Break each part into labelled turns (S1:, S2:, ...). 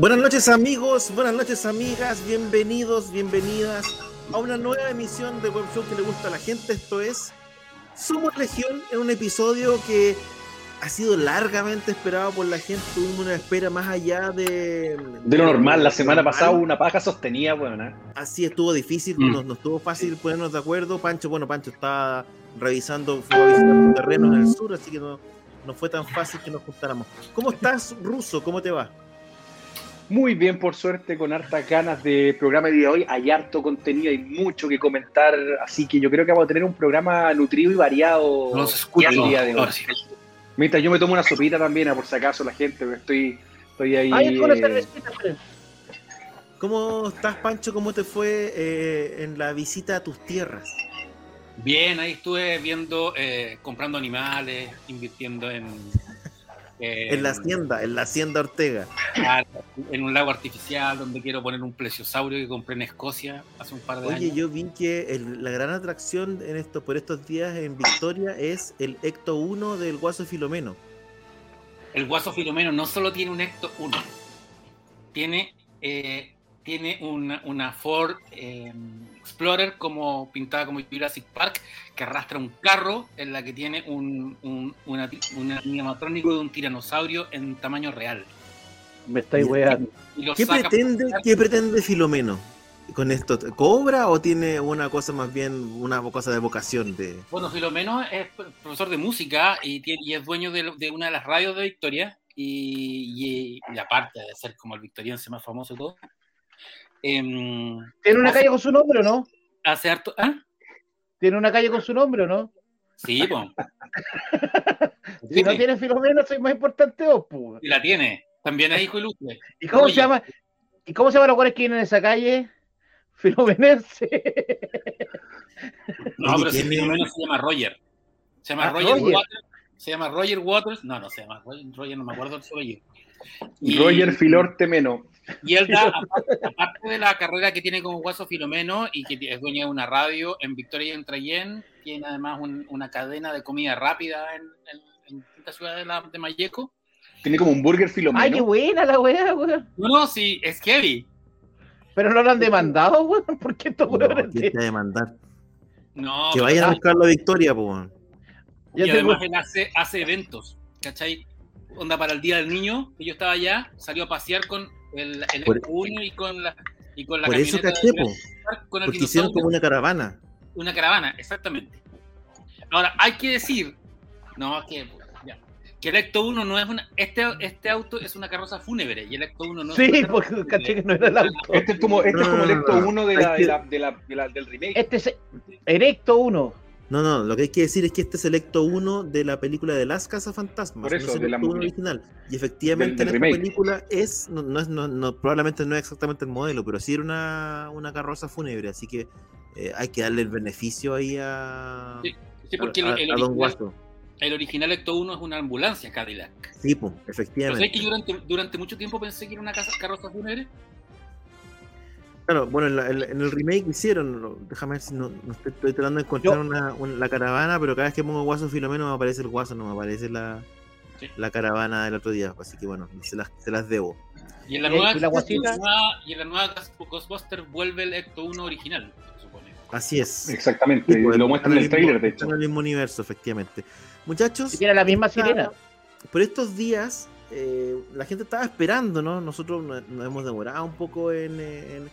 S1: Buenas noches amigos, buenas noches amigas, bienvenidos, bienvenidas a una nueva emisión de Web Show que le gusta a la gente. Esto es Somos Legión en un episodio que ha sido largamente esperado por la gente. Tuvimos una espera más allá de...
S2: De lo normal, la semana pasada hubo una paja sostenida, bueno, ¿eh?
S1: Así estuvo difícil, mm. no, estuvo fácil ponernos de acuerdo. Pancho, bueno, Pancho está revisando, fue a visitar terrenos en el sur, así que no, no fue tan fácil que nos juntáramos. ¿Cómo estás, Ruso? ¿Cómo te va?
S2: Muy bien, por suerte, con hartas ganas de programa de hoy. Hay harto contenido, hay mucho que comentar, así que yo creo que vamos a tener un programa nutrido y variado
S3: Los escucho, el día de hoy.
S2: Mientras yo me tomo una sopita también, por si acaso la gente, estoy, estoy ahí.
S1: Eh... ¿Cómo estás, Pancho? ¿Cómo te fue eh, en la visita a tus tierras?
S3: Bien, ahí estuve viendo, eh, comprando animales, invirtiendo en
S1: en la hacienda, en la hacienda Ortega.
S3: En un lago artificial donde quiero poner un plesiosaurio que compré en Escocia hace un par de años.
S1: Oye, yo vi que la gran atracción en esto, por estos días en Victoria es el Ecto 1 del Guaso Filomeno.
S3: El Guaso Filomeno no solo tiene un Ecto 1, tiene, eh, tiene una, una Ford eh, Explorer como pintada como Jurassic Park que arrastra un carro en la que tiene un, un, animatrónico de un tiranosaurio en tamaño real.
S1: Me estáis weando. ¿Qué pretende, ¿Qué pretende Filomeno con esto? ¿Cobra o tiene una cosa más bien, una cosa de vocación? de
S3: Bueno, Filomeno es profesor de música y, y es dueño de, una de las radios de Victoria y, y, aparte de ser como el victoriense más famoso de todo.
S1: Em, ¿Tiene una calle con su nombre o no?
S3: Hace harto... ¿ah?
S1: ¿Tiene una calle con su nombre o no?
S3: Sí, pues.
S1: si no tiene Filomeno, soy más importante vos, pues.
S3: Y la tiene. También es hijo ilustre.
S1: ¿Y cómo se llama? ¿Y cómo se llaman los cuales que vienen en esa calle? Filomenense.
S3: No, pero si Filomeno se llama Roger. Se llama ah, Roger, Waters. Se llama Roger Waters. No, no se llama Roger, no me acuerdo el apellido.
S2: Y... Roger Filorte Meno.
S3: Y él da, aparte, de la carrera que tiene como Guaso Filomeno y que es dueño de una radio en Victoria y en Trayén, tiene además una cadena de comida rápida en, en, esta ciudad de, la, de Mayeco.
S2: Tiene como un burger Filomeno.
S1: Ay, qué buena la weá, weón.
S3: No, no, sí, es heavy.
S1: Pero no lo han demandado, weón. ¿Por qué esto, weón? No, ¿Quién te demandar? No. Que vayan a buscar la victoria, weón.
S3: Y además él hace, hace eventos, ¿cachai? Onda para el Día del Niño, que yo estaba allá, salió a pasear con el, el por, 1 y con la y con la
S1: Por eso caché, po, con el porque hicieron como una caravana.
S3: Una caravana, exactamente. Ahora, hay que decir, no, que, ya, que el Ecto 1 no es una. Este, este auto es una carroza fúnebre y el Ecto 1 no
S1: sí, es. Sí, porque caché que no era el auto.
S2: Este es como, este no, es como el Ecto 1 de la, de la, de la, de la, del remake.
S1: Este es el Ecto 1. No, no, lo que hay que decir es que este es el Ecto 1 de la película de Las Casas Fantasmas.
S2: Por eso,
S1: no es
S2: el de la
S1: original. Y efectivamente en esta película es, no, es no, probablemente no es exactamente el modelo, pero sí era una, una carroza fúnebre, así que eh, hay que darle el beneficio ahí a,
S3: sí, sí porque a, el, Don Guasto. El original Ecto 1 es una ambulancia Cadillac.
S1: Sí, pues, efectivamente.
S3: Pero que yo durante, durante mucho tiempo pensé que era una casa, carroza fúnebre
S1: Claro, bueno, en, el remake hicieron, déjame ver si no, estoy, tratando de encontrar una, la caravana, pero cada vez que pongo Guaso Filomeno me aparece el Guaso, no me aparece la, la caravana del otro día, así que bueno, se las, se las debo.
S3: Y en la nueva, ¿Y la y en la nueva Ghostbuster vuelve el Ecto 1 original, se supone.
S1: Así es.
S2: Exactamente, pues, lo muestran en el trailer, de hecho.
S1: En el mismo universo, efectivamente. Muchachos.
S4: tiene la misma sirena.
S1: Por estos días, eh, la gente estaba esperando, ¿no? Nosotros nos, hemos demorado un poco en, en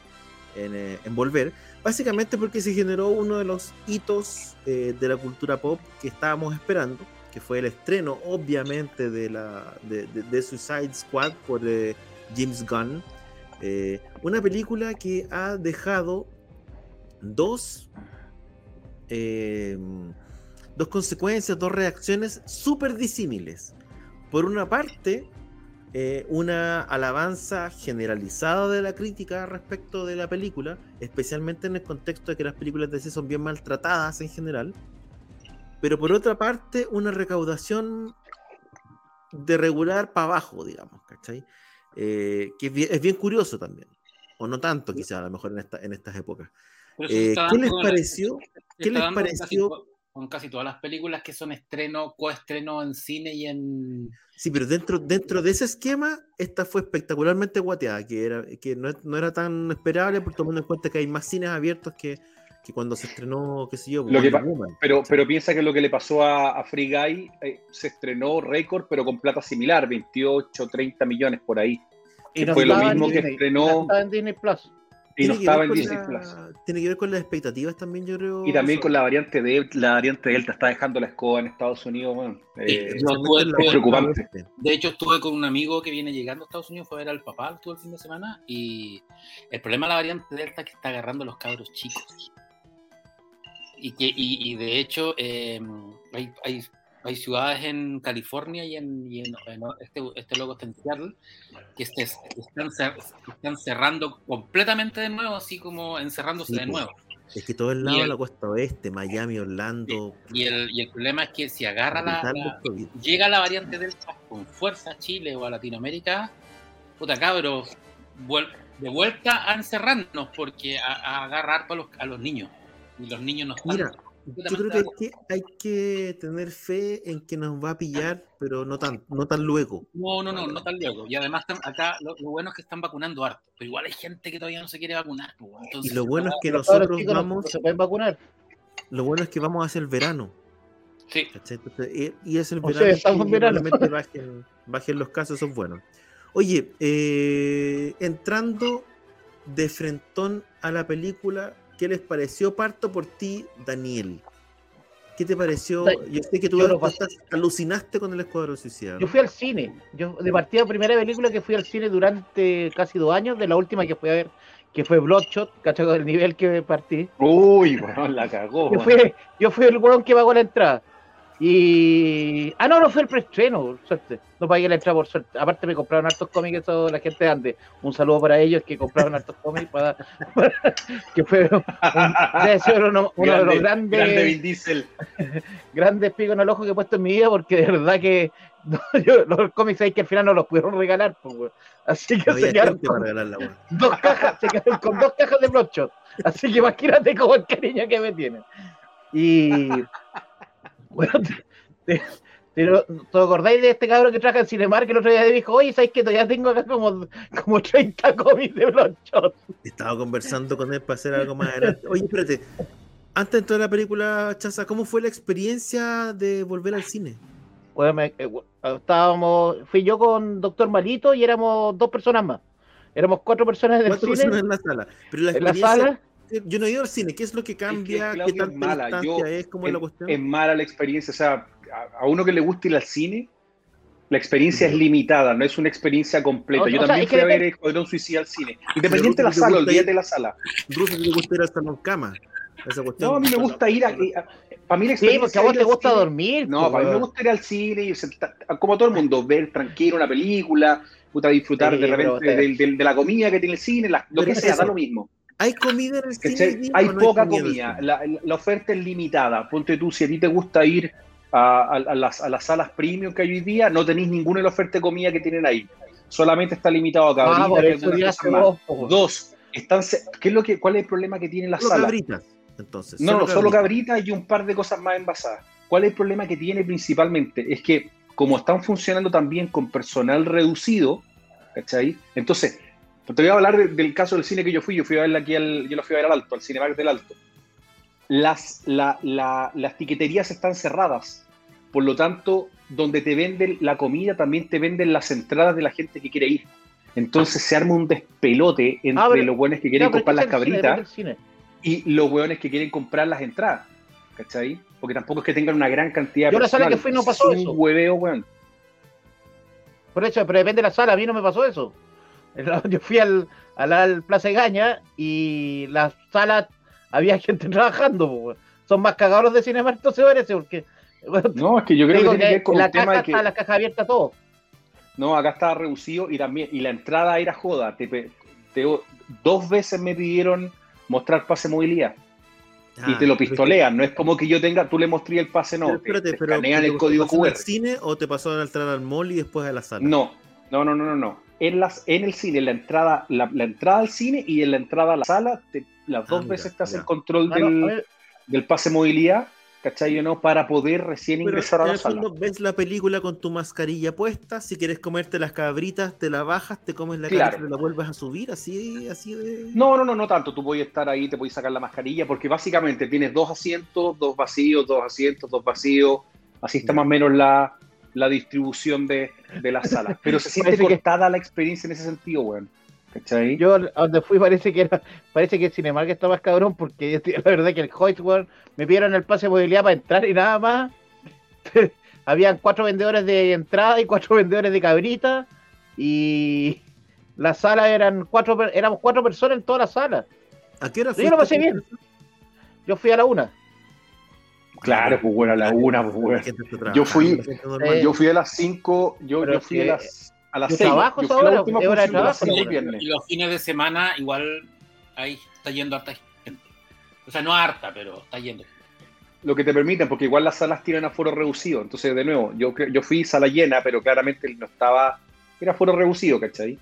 S1: eh, en, volver, básicamente porque se generó uno de los hitos eh, de la cultura pop que estábamos esperando, que fue el estreno, obviamente, de, la, de, Suicide Squad por eh, James Gunn. una película que ha dejado dos dos consecuencias, dos reacciones súper disímiles. Por una parte, eh, una alabanza generalizada de la crítica respecto de la película, especialmente en el contexto de que las películas de DC son bien maltratadas en general. Pero por otra parte, una recaudación de regular para abajo, digamos, ¿cachai? Eh, que es bien, es bien curioso también. O no tanto, quizás, a lo mejor en, esta, en estas épocas. Eh, ¿Qué les pareció? ¿Qué les pareció?
S3: Con casi todas las películas que son estreno, coestreno en cine y en.
S1: Sí, pero dentro, dentro de ese esquema, esta fue espectacularmente guateada, que, era, que no, no era tan esperable, por tomando en cuenta que hay más cines abiertos que, que cuando se estrenó, qué sé yo,
S2: Lo que. Pero, pero piensa que lo que le pasó a, a Free Guy eh, se estrenó récord, pero con plata similar, 28, 30 millones por ahí.
S4: Y
S2: que
S4: no
S2: fue lo mismo que
S4: Disney,
S2: estrenó-
S4: no estaba en Disney Plus.
S2: Y no
S1: Tiene que
S2: estaba
S1: ver
S2: en
S1: la-
S2: Plus.
S1: Tiene que ver con las expectativas también, yo creo.
S2: Y también con la variante de la variante Delta está dejando la escoba en Estados Unidos, bueno, eh,
S3: tuve- tuve-
S2: es preocupante.
S3: De hecho, estuve con un amigo que viene llegando a Estados Unidos, fue a ver al papá todo el fin de semana. Y el problema de la variante Delta es que está agarrando a los cabros chicos. Y, que, y, y de hecho, eh, hay, hay, hay ciudades en California y en, y en- en este, este loco está en Seattle que se, están, cer- están cerrando completamente de nuevo, así como encerrándose
S1: Sí,
S3: de nuevo.
S1: Es que todo el lado de la costa oeste, Miami, Orlando,
S3: Y el, y el problema es que si agarra la, llega la variante Delta con fuerza a Chile o a Latinoamérica, puta cabros, vuel- de vuelta a encerrarnos porque a, a agarrar a los, a los niños. Y los niños no están.
S1: Mira, yo creo que hay, que hay que tener fe en que nos va a pillar, pero no tan, no tan luego.
S3: No, no, no, no tan luego. Y además están- acá lo, lo bueno es que están vacunando harto. Pero igual hay gente que todavía no se quiere vacunar. pues, Entonces,
S1: Y lo bueno es que nosotros vamos,
S4: no se pueden vacunar.
S1: lo bueno es que vamos hacia el verano.
S3: sí.
S1: Entonces, y, es el
S4: O sea,
S1: verano
S4: estamos
S1: que
S4: en verano.
S1: bajen, bajen los casos, eso es bueno. Oye, eh, entrando de frentón a la película, ¿qué les pareció? Parto por ti, Daniel. ¿Qué te pareció?
S4: Da-
S1: Yo sé que tú,
S4: yo
S1: alucinaste con el Escuadrón Suicida.
S4: Yo fui al cine. Yo de partida primera película que fui al cine durante casi dos años, de la última que fui a ver, que fue Bloodshot, ¿cachai? Del nivel que partí.
S2: Uy, bueno, la cagó.
S4: Yo fui, yo fui el weón que pagó la entrada. Y. Ah, no, no fue el preestreno, por suerte. No pagué la entrada por suerte. Aparte me compraron hartos cómics, eso la gente de Andes. Un saludo para ellos que compraron hartos cómics para. que fue un- debe ser uno, uno de los grandes,
S2: grande Vin Diesel.
S4: grandes picos en el ojo que he puesto en mi vida, porque de verdad que no, yo- los cómics hay que al final no los pudieron regalar. pues. Así que
S1: No
S4: se quedaron con dos cajas, se quedaron con dos cajas de Bloodshot. Así que imagínate como el cariño que me tienen. Y bueno, te, te- te- ¿te acordáis de este cabrón que trabaja en Cinemark que el otro día dijo, oye, ¿sabes que todavía tengo acá como, como 30 cómics de Bloodshot?
S1: Estaba conversando con él para hacer algo más adelante. Oye, espérate. Antes de entrar a la película, Chaza, ¿cómo fue la experiencia de volver al cine?
S4: Bueno, me- eh, estábamos, fui yo con Doctor Malito y éramos dos personas más. Éramos cuatro personas en el
S1: ¿Cuántas
S4: cine,
S1: personas en la sala? Pero la
S4: en la sala.
S1: Yo no he ido al cine. ¿Qué es lo que cambia?
S2: Claudio,
S1: ¿Qué
S2: es mala. Yo-
S1: es? ¿Cómo es la
S2: Es,
S1: cuestión?
S2: es mala la experiencia. O sea, a, a uno que le gusta ir al cine, la experiencia es limitada, no es una experiencia completa.
S4: O-
S2: Yo
S4: o sea,
S2: también
S4: es que
S2: fui a ver Escuadrón Suicida al cine. Independiente de la
S1: ¿te
S2: sala, olvídate de la sala.
S1: Ruso, ¿te gusta ir al salón cama? Esa cuestión.
S2: No, a mí me gusta ir a. para mí la
S4: Sí,
S2: experiencia
S4: porque a vos
S2: de
S4: te gusta
S2: cine-
S4: dormir.
S2: No,
S4: pues,
S2: para mí me gusta ir al cine y sentar- como todo el mundo, ver tranquilo una película, puta, disfrutar
S4: Sí,
S2: de repente del- del- de, la comida que tiene el cine, la- lo
S1: Pero
S2: que
S1: es
S2: sea,
S1: eso.
S2: da lo mismo.
S1: ¿Hay comida en el cine?
S2: Hay
S1: no
S2: poca comida, la, la oferta es limitada. Ponte tú, si a ti te gusta ir a, a- a las, a las salas premium que hay hoy día, no tenéis ninguna de la oferta de comida que tienen ahí. Solamente está limitado a cabritas
S4: Ah, po.
S2: Dos, están, ¿qué es lo que, ¿cuál es el problema que tienen las
S1: Solo
S2: salas?
S1: cabritas, entonces.
S2: No, no, solo
S1: cabritas.
S2: cabritas y un par de cosas más envasadas. ¿Cuál es el problema que tiene principalmente? Es que como están funcionando también con personal reducido, ¿cachai? Entonces, te voy a hablar de- del caso del cine que yo fui, yo fui a verla aquí al, yo lo fui a ver al Alto, al Cinemark del Alto. Las, la- la- las tiqueterías están cerradas, por lo tanto, donde te venden la comida también te venden las entradas de la gente que quiere ir. Entonces se arma un despelote entre
S4: Ah, pero-
S2: los buenos que quieren
S4: No,
S2: comprar las cabritas
S4: cine.
S2: y los hueones que quieren comprar las entradas, ¿cachai? Porque tampoco es que tengan una gran cantidad de
S4: Yo la sala que fui no pasó
S2: Es
S4: eso.
S2: un hueveo, weón.
S4: Por eso, pero depende de la sala, a mí no me pasó eso. Yo fui al, al, al Plaza Gaña y la sala había gente trabajando, son más cagados de Cinemark, entonces parece, porque. bueno,
S2: No, es que yo creo que tiene que
S4: que
S2: ver con
S4: la
S2: el tema
S4: caja
S2: de que.
S4: está la caja abierta todo.
S2: No, acá estaba reducido y también, y la entrada era joda. Te, pe- te- dos veces me pidieron mostrar pase movilidad y
S1: Ah,
S2: te lo
S1: pero
S2: pistolean. No es como que yo tenga, tú le mostré el pase, no.
S1: pero
S2: te-
S1: espérate,
S2: te
S1: pero
S2: escanean
S1: ¿te
S2: el código
S1: pasó al
S2: QR.
S1: cine o te pasó a entrar al mall y después a la sala?
S2: No, no, no, no, no, no. En, las, en el cine, la entrada, la, la entrada al cine y en la entrada a la sala, te- las
S1: Ah,
S2: dos
S1: mira,
S2: veces te hacen control
S4: Ah,
S2: del, del pase movilidad, ¿cachai o no? Para poder recién
S1: Pero
S2: ingresar a
S1: en
S2: la sala.
S1: fondo ves la película con tu mascarilla puesta, si quieres comerte las cabritas, te la bajas, te comes la
S2: Claro.
S1: cabrita y la vuelves a subir, así, así de...
S2: No, no, no, no tanto. Tú puedes estar ahí, te puedes sacar la mascarilla, porque básicamente tienes dos asientos, dos vacíos, dos asientos, dos vacíos. Así está
S1: Ya.
S2: más o menos la, la distribución de, de las salas. Pero se siente
S4: Parece que-
S2: cortada la experiencia en ese sentido, weón. ¿Cachai?
S4: Yo a donde fui parece que era, parece que el Cinemark está más cabrón porque la verdad que el Hoyt, weón, me pidieron el pase de movilidad para entrar y nada más. Habían cuatro vendedores de entrada y cuatro vendedores de cabrita y la sala eran cuatro, per- éramos cuatro personas en toda la sala.
S1: ¿A qué hora
S4: Yo lo pasé bien. Yo fui a la una.
S2: Claro, pues bueno, a la una, pues bueno.
S1: está
S2: Yo fui-.
S4: Eh,
S2: Yo fui a las 5, yo, fui a las, a las
S4: yo
S2: 6.
S4: trabajo
S2: Yo fui la última
S4: hora de trabajo.
S3: Y los fines de semana igual ahí está yendo harta gente. O sea, no harta, pero está yendo.
S2: Lo que te permiten, porque igual las salas tienen aforo reducido. Entonces, de nuevo, yo, yo fui sala llena, pero claramente no estaba. Era aforo reducido, ¿cachai?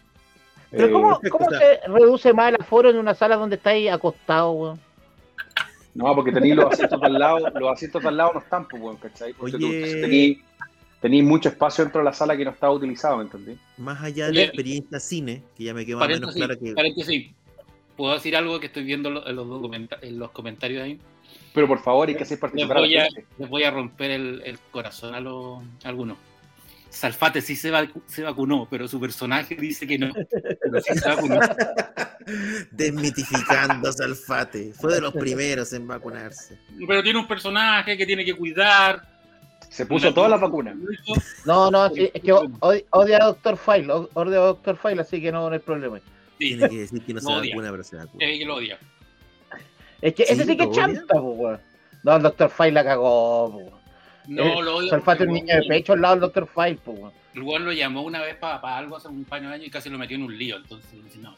S4: Pero
S2: Eh,
S4: ¿cómo, se reduce más el aforo en una sala donde estáis acostado, weón?
S2: No, porque tenéis los asientos al lado, los asientos de al lado no están, pues, bueno, ¿cachai? Porque tú
S1: Oye.
S2: tenéis, tenéis mucho espacio dentro de la sala que no estaba utilizado, ¿me entendí?
S1: Más allá de
S3: Oye,
S1: la experiencia cine, que ya me quedó más menos clara que...
S3: paréntesis. ¿Puedo decir algo que estoy viendo en los, documenta- en los comentarios ahí?
S2: Pero por favor, hay que hacer
S3: Les
S2: participar a
S3: voy a,
S2: gente.
S3: les voy a romper el, el corazón a, los a algunos. Salfate sí se, vacu- se vacunó, pero su personaje dice que no. Pero sí se vacunó.
S1: Desmitificando a Salfate. Fue de los primeros en vacunarse.
S3: Pero tiene un personaje que tiene que cuidar.
S2: Se puso todas las vacunas.
S4: No, no, sí, es que od- odia a Doctor File, odia a Doctor File, así que no, no hay problema.
S3: Sí,
S1: Tiene que decir que no se
S3: Lo
S1: vacuna, pero se vacuna.
S3: que lo odia.
S4: Es que ese
S1: Sí,
S4: sí que es chanta, po, weón. No, el Doctor File la cagó, po.
S3: No,
S4: Eh,
S3: lo odia.
S4: Salfate es un niño de pecho al lado del Doctor File, po, weón.
S3: El weón lo llamó una vez para algo hace un paño de año y casi lo metió en un lío. Entonces, no.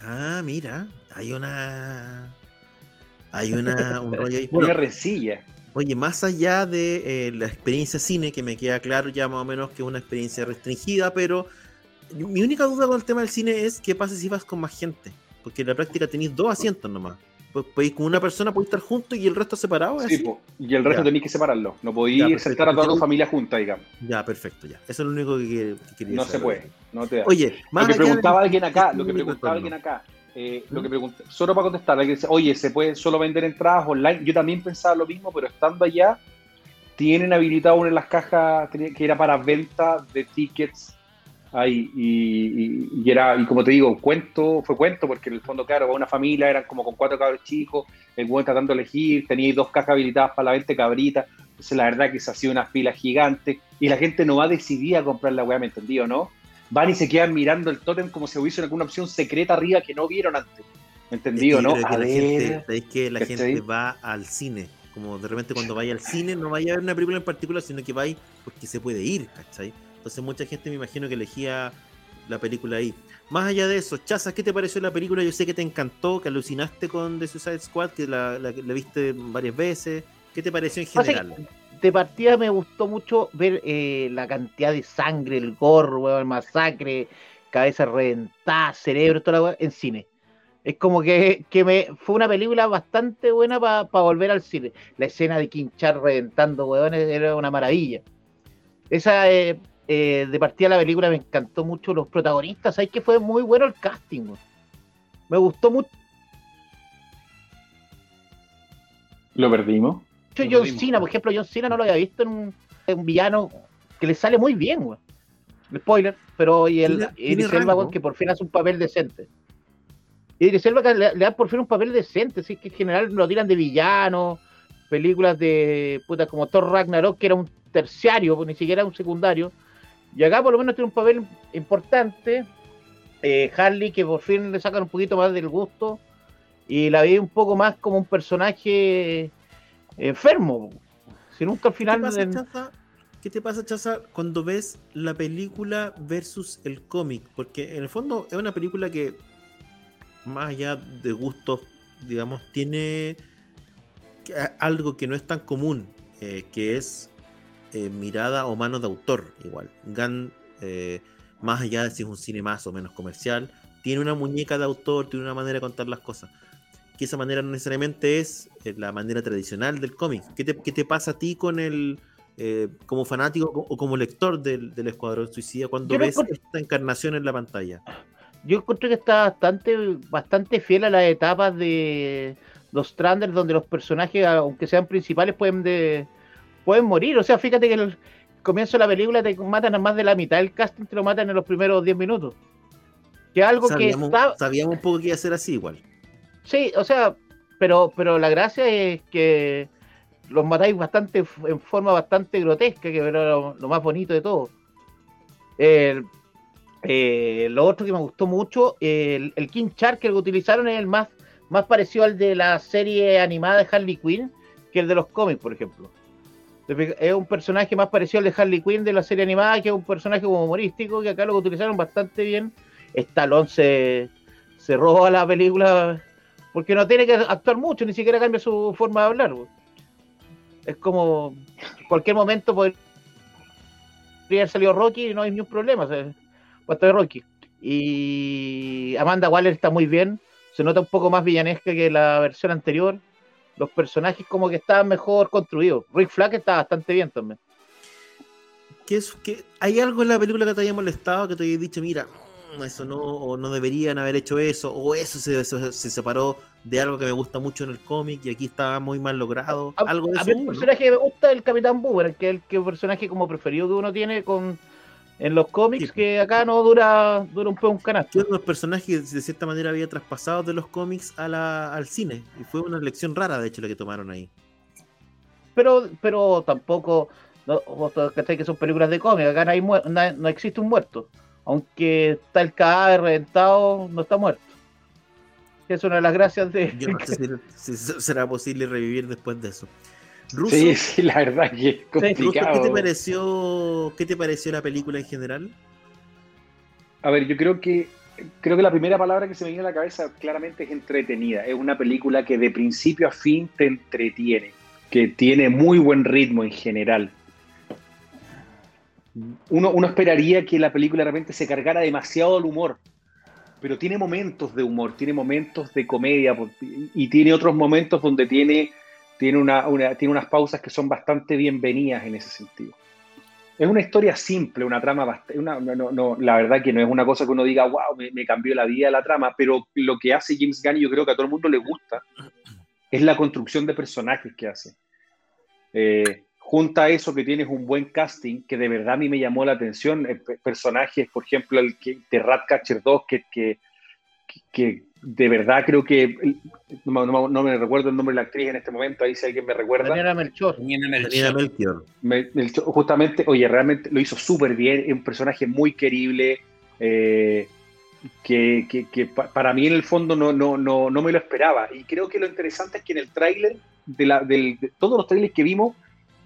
S1: Ah, mira, hay una... Hay una, un rollo ahí.
S2: Una rencilla.
S1: Oye, más allá de eh, la experiencia cine, que me queda claro ya más o menos que es una experiencia restringida, pero mi única duda con el tema del cine es qué pasa si vas con más gente. Porque en la práctica tenéis dos asientos nomás. Pues podéis con una persona podéis estar juntos y el resto separado. ¿es
S2: Sí, y el resto tenéis que separarlo. No podéis sentar a toda tu familia junta, digamos.
S1: Ya, perfecto, ya. Eso es lo único que, que- que quería
S2: No se puede. No te da.
S1: Oye, más
S2: lo que preguntaba alguien acá, lo que preguntaba alguien acá, eh, lo
S1: ¿Mm?
S2: que pregunta, solo para contestar, alguien dice, oye, ¿se puede solo vender entradas online? Yo también pensaba lo mismo, pero estando allá, tienen habilitado una de las cajas que era para venta de tickets ahí, y, y- y era, y como te digo, cuento, fue cuento, porque en el fondo, claro, para una familia eran como con cuatro cabros chicos, el buen tratando de elegir, tenía dos cajas habilitadas para la venta de cabrita, entonces la verdad que se hacía unas filas gigantes, y la gente no va decidida a comprar la weá, ¿me entendí o no? van y se quedan mirando el tótem como si hubiese alguna opción secreta arriba que no vieron antes.
S1: Es
S2: ¿Entendido,
S1: que yo
S2: no?
S1: que
S2: A
S1: la
S2: ver.
S1: gente, ¿sabéis que la gente va al cine? Como de repente cuando vaya al cine no vaya a ver una película en particular, sino que va ahí porque se puede ir, ¿cachai? Entonces mucha gente me imagino que elegía la película ahí. Más allá de eso, Chaza, ¿qué te pareció la película? Yo sé que te encantó, que alucinaste con The Suicide Squad, que la, la- la viste varias veces. ¿Qué te pareció en general?
S4: De partida me gustó mucho ver eh, la cantidad de sangre, el weón, el masacre, cabeza reventada, cerebro, toda la weá, en cine. Es como que, que me fue una película bastante buena para volver al cine. La escena de Quinchar reventando weones era una maravilla. Esa eh, eh, de partida la película me encantó mucho los protagonistas. Sabes que fue muy bueno el casting. Me gustó mucho
S2: Lo perdimos.
S3: Lo
S4: John. Cena, por ejemplo, John Cena no lo había visto en un, en un villano que le sale muy bien. Spoiler, pero y el Idris Elba, que por fin hace un papel decente. Idris Elba que le, le da por fin un papel decente, así que en general lo tiran de villano, películas de puta como Thor Ragnarok, que era un terciario, pues, ni siquiera un secundario. Y acá por lo menos tiene un papel importante. Eh, Harley, que por fin le sacan un poquito más del gusto. Y la vi un poco más como un personaje enfermo. Si nunca al
S1: ¿Qué
S4: final.
S1: te pasa,
S4: en-
S1: Chaza? ¿Qué te pasa, Chaza, cuando ves la película versus el cómic? Porque en el fondo es una película que, más allá de gustos, digamos, tiene algo que no es tan común, eh, que es eh, mirada o mano de autor, igual. Gunn, eh, más allá de si es un cine más o menos comercial, tiene una muñeca de autor, tiene una manera de contar las cosas. Que esa manera no necesariamente es eh, la manera tradicional del cómic. ¿Qué te, qué te pasa a ti con el, eh, como fanático o como lector del, del Escuadrón Suicida cuando ves esta encarnación en la pantalla?
S4: Yo encuentro que está bastante, bastante fiel a las etapas de los Stranders, donde los personajes, aunque sean principales, pueden de, pueden morir. O sea, fíjate que el comienzo de la película te matan a más de la mitad del casting, te lo matan en los primeros 10 minutos. Que algo
S1: Sabíamos,
S4: que está,
S1: sabíamos un poco que iba a ser así igual.
S4: Sí, o sea, pero, pero la gracia es que los matáis bastante en forma bastante grotesca, que era lo, lo más bonito de todo. Eh, lo otro que me gustó mucho, el, el King Shark que utilizaron es el más, más parecido al de la serie animada de Harley Quinn que el de los cómics, por ejemplo. Es un personaje más parecido al de Harley Quinn de la serie animada, que es un personaje como humorístico, que acá lo utilizaron bastante bien. Stallone se, se roba la película porque no tiene que actuar mucho, ni siquiera cambia su forma de hablar. Es como cualquier momento podría haber salido Rocky y no hay ningún problema. De Rocky. Y Amanda Waller está muy bien, se nota un poco más villanesca que la versión anterior. Los personajes como que estaban mejor construidos. Rick Flag está bastante bien también.
S1: ¿Qué es, qué- ¿Hay algo en la película que te haya molestado, que te haya dicho, mira, mm, eso no, o no deberían haber hecho eso, o eso se, se- se separó de algo que me gusta mucho en el cómic y aquí estaba muy mal logrado?
S4: A,
S1: algo de
S4: a
S1: eso.
S4: mí
S1: ¿no?
S4: personaje que me gusta es el Capitán Boomerang, que es el, que el personaje como preferido que uno tiene con en los cómics,
S1: Sí.
S4: que acá no dura, dura un poco un canasto.
S1: uno de los personajes que de cierta manera había traspasado de los cómics a la- al cine. Y fue una elección rara, de hecho, la que tomaron ahí.
S4: Pero, pero tampoco, no, vos cachai que son películas de cómics, acá no, hay no, no existe un muerto. Aunque está el cadáver reventado, no está muerto. Es una de las gracias de...
S1: Yo no sé si será posible revivir después de eso. Russo,
S2: Sí, sí, la verdad que es
S1: Russo, ¿qué
S2: complicado.
S1: te pareció? ¿Qué te pareció la película en general?
S2: A ver, yo creo que creo que la primera palabra que se me viene a la cabeza claramente es entretenida. Es una película que de principio a fin te entretiene, que tiene muy buen ritmo en general. Uno, uno esperaría que la película de repente se cargara demasiado al humor, pero tiene momentos de humor, tiene momentos de comedia y tiene otros momentos donde tiene, tiene, una, tiene unas pausas que son bastante bienvenidas en ese sentido. Es una historia simple, una trama bastante. La verdad que no es una cosa que uno diga, wow, me, cambió la vida la trama, pero lo que hace James Gunn, y yo creo que a todo el mundo le gusta, es la construcción de personajes que hace. Eh, junta a eso que tienes un buen casting, que de verdad a mí me llamó la atención. eh, pe- personajes, por ejemplo, el que, de Ratcatcher 2, que, que, que de verdad creo que. No, no- no me recuerdo el nombre de la actriz en este momento, ahí si alguien me recuerda.
S4: Daniela Melchor.
S3: Daniela Melchor.
S1: Daniela Melchior.
S2: Me- me- justamente, oye, realmente lo hizo súper bien, es un personaje muy querible, eh, que, que- que pa- para mí en el fondo no, no, no, no me lo esperaba. Y creo que lo interesante es que en el tráiler, de, la- del- de todos los trailers que vimos,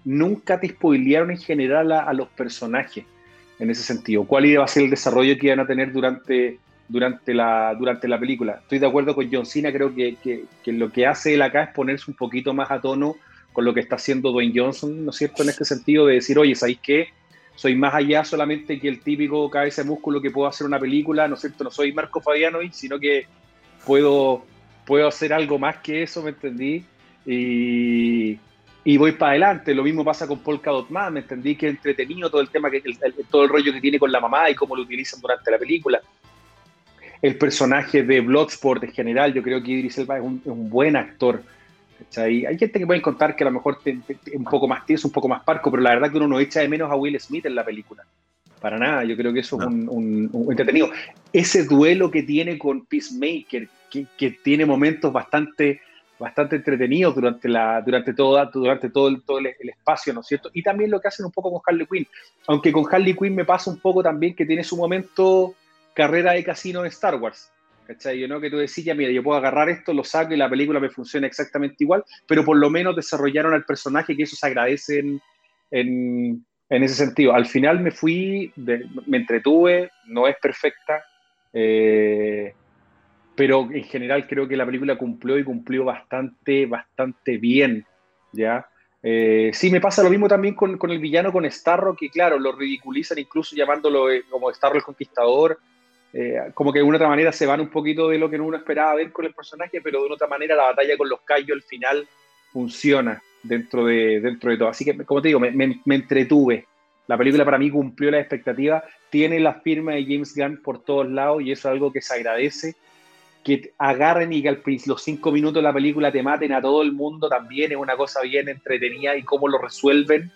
S2: nunca te spoilearon en general a, a los personajes en ese sentido. ¿Cuál iba a ser el desarrollo que iban a tener durante, durante, la, durante la película? Estoy de acuerdo con John Cena, creo que, que- que lo que hace él acá es ponerse un poquito más a tono con lo que está haciendo Dwayne Johnson, ¿no es cierto? En este sentido de decir, oye, ¿sabéis qué? Soy más allá solamente que el típico cabeza de músculo que puedo hacer una película, ¿no es cierto? No soy Marco Fabianovic, sino que puedo, puedo hacer algo más que eso, ¿me entendí? Y, y voy para adelante. Lo mismo pasa con Polka Dot Man, ¿me entendí? Que entretenido todo el tema, que el- el- todo el rollo que tiene con la mamá y cómo lo utilizan durante la película. El personaje de Bloodsport en general, yo creo que Idris Elba es un, es un buen actor. ¿cachai? Hay gente que puede contar que a lo mejor te- te- te- un poco más tieso, un poco más parco, pero la verdad que uno no echa de menos a Will Smith en la película. Para nada, yo creo que eso es un, un- un entretenido. Ese duelo que tiene con Peacemaker, que, que tiene momentos bastante, bastante entretenidos durante, la, durante, todo, durante todo, el, todo el, el espacio, ¿no es cierto? Y también lo que hacen un poco con Harley Quinn. Aunque con Harley Quinn me pasa un poco también que tiene su momento carrera de casino en Star Wars. ¿Cachai? Yo no que tú decís, ya mira, yo puedo agarrar esto, lo saco y la película me funciona exactamente igual, pero por lo menos desarrollaron al personaje que eso se agradece en, en, ese sentido. Al final me fui, de- me entretuve, no es perfecta, eh, pero en general creo que la película cumplió y cumplió bastante, bastante bien, ¿ya? Eh, sí, me pasa lo mismo también con, con el villano, con Starro, que claro, lo ridiculizan incluso llamándolo eh, como Starro el Conquistador, eh, como que de una otra manera se van un poquito de lo que uno esperaba ver con el personaje, pero de una otra manera la batalla con los callos al final funciona dentro de, dentro de todo. Así que, como te digo, me, me- me entretuve. La película para mí cumplió la expectativa, tiene la firma de James Gunn por todos lados y eso es algo que se agradece. Que agarren y que al los cinco minutos de la película te maten a todo el mundo también es una cosa bien entretenida y cómo lo resuelven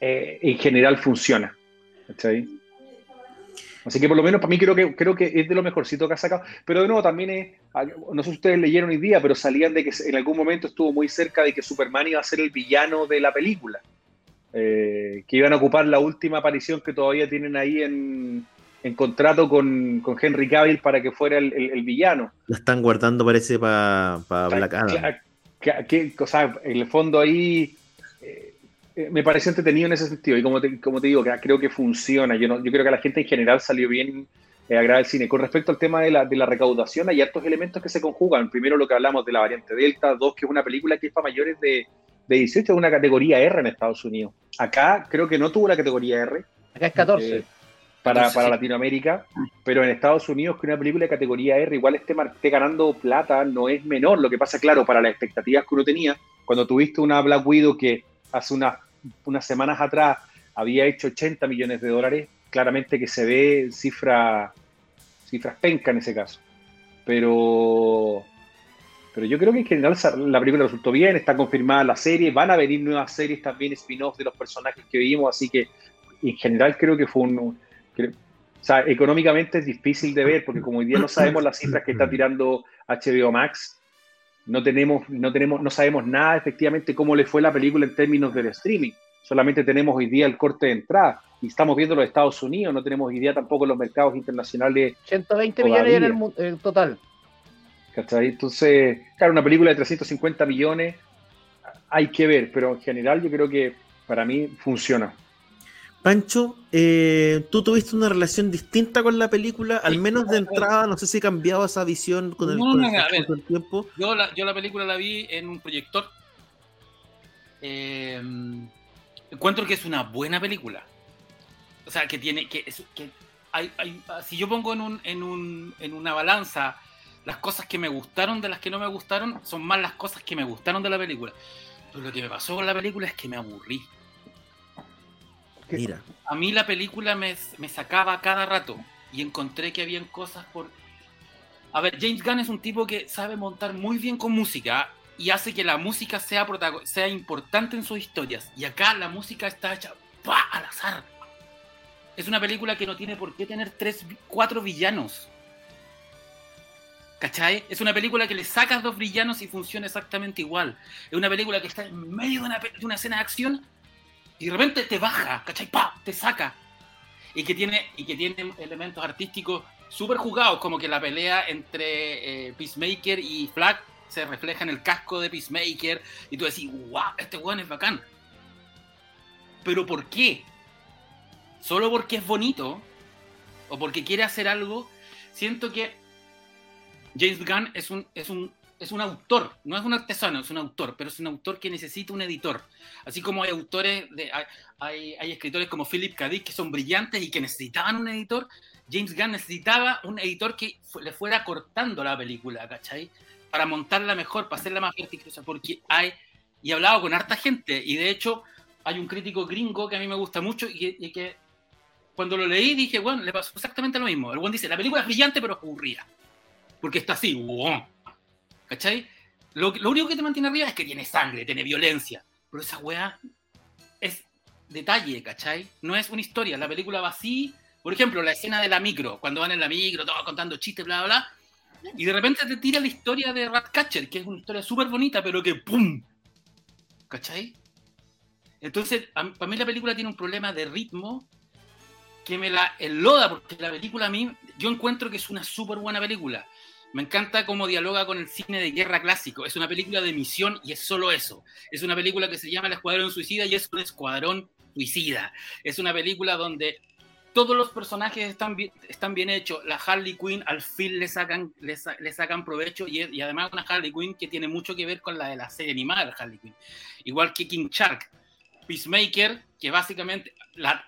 S2: eh, en general funciona. ¿cachai? Así que por lo menos para mí creo que, creo que es de lo mejorcito que ha sacado. Pero de nuevo también es, no sé si ustedes leyeron hoy día, pero salían de que en algún momento estuvo muy cerca de que Superman iba a ser el villano de la película. Eh, que iban a ocupar la última aparición que todavía tienen ahí en, en contrato con, con Henry Cavill para que fuera el, el- el villano.
S1: La están guardando, parece, para Black Adam.
S2: Que- que- o sea, en el fondo ahí eh, me pareció entretenido en ese sentido. Y como te, como te digo, creo que funciona. Yo, no, yo creo que a la gente en general salió bien eh, agradar el cine. Con respecto al tema de la, de la recaudación, hay hartos elementos que se conjugan. Primero, lo que hablamos de la variante Delta. Dos, que es una película que es para mayores de, de 18, es una categoría R en Estados Unidos. Acá creo que no tuvo la categoría R
S4: Acá es 14.
S2: eh, para,
S3: 14,
S2: para
S3: sí.
S2: Latinoamérica, pero en Estados Unidos que una película de categoría R igual esté, esté ganando plata no es menor. Lo que pasa, claro, para las expectativas que uno tenía, cuando tuviste una Black Widow que hace unas, unas semanas atrás había hecho 80 millones de dólares, claramente que se ve cifra, cifras penca en ese caso. Pero, pero yo creo que en general la película resultó bien, está confirmada la serie, van a venir nuevas series también, spin-off de los personajes que vimos, así que en general creo que fue un... creo- o económicamente es difícil de ver, porque como hoy día no sabemos las cifras que está tirando HBO Max, no tenemos, no tenemos, no sabemos nada efectivamente cómo le fue la película en términos del streaming. Solamente tenemos hoy día el corte de entrada y estamos viendo los Estados Unidos, no tenemos idea tampoco los mercados internacionales
S4: 120 millones en el en total.
S2: ¿Cachai? Entonces, claro, una película de 350 millones hay que ver, pero en general yo creo que para mí funciona.
S1: Pancho, eh, tú tuviste una relación distinta con la película, al menos de entrada, no sé si cambiaba esa visión con el,
S3: No,
S1: con
S3: no,
S1: tiempo.
S3: Yo la, yo la película la vi en un proyector. Eh, encuentro que es una buena película. O sea, que tiene. que, que hay, hay- Si yo pongo en, un, en, un, en una balanza las cosas que me gustaron de las que no me gustaron, son más las cosas que me gustaron de la película. Pero lo que me pasó con la película es que me aburrí.
S1: Mira,
S3: A mí la película me, me sacaba cada rato y encontré que habían cosas por... A ver, James Gunn es un tipo que sabe montar muy bien con música y hace que la música sea, sea importante en sus historias. Y acá la música está hecha al azar. Es una película que no tiene por qué tener tres, cuatro villanos. ¿Cachai? Es una película que le sacas dos villanos y funciona exactamente igual. Es una película que está en medio de una, de una escena de acción y de repente te baja, ¿cachai? ¡Pah! Te saca. Y que tiene, y que tiene elementos artísticos súper jugados, como que la pelea entre eh, Peacemaker y Flag se refleja en el casco de Peacemaker, y tú decís, wow, este weón es bacán. Pero ¿por qué? ¿Solo porque es bonito? ¿O porque quiere hacer algo? Siento que James Gunn es un, es un, es un autor, no es un artesano, es un autor, pero es un autor que necesita un editor. Así como hay autores, de, hay, hay, escritores como Philip K. Dick que son brillantes y que necesitaban un editor, James Gunn necesitaba un editor que le fuera cortando la película, ¿cachai? Para montarla mejor, para hacerla más vertiginosa, porque hay, y he hablado con harta gente, y de hecho hay un crítico gringo que a mí me gusta mucho y que, y que cuando lo leí dije, bueno, le pasó exactamente lo mismo. El buen dice, la película es brillante pero es aburrida, porque está así, ¡guau! ¿Cachai? Lo, lo único que te mantiene arriba es que tiene sangre, tiene violencia, pero esa weá es detalle, ¿cachai? No es una historia, la película va así, por ejemplo, la escena de la micro, cuando van en la micro, todos contando chistes, bla, bla, bla, y de repente te tira la historia de Ratcatcher, que es una historia súper bonita, pero que ¡pum! ¿Cachai? Entonces, para mí la película tiene un problema de ritmo que me la enloda, porque la película a mí, yo encuentro que es una súper buena película, Me encanta cómo dialoga con el cine de guerra clásico. Es una película de misión y es solo eso. Es una película que se llama El Escuadrón Suicida y es un escuadrón suicida. Es una película donde todos los personajes están están bien hechos. La Harley Quinn al fin le sacan, le, sacan provecho y, y, además una Harley Quinn que tiene mucho que ver con la de la serie animada de Harley Quinn. Igual que King Shark. Peacemaker, que básicamente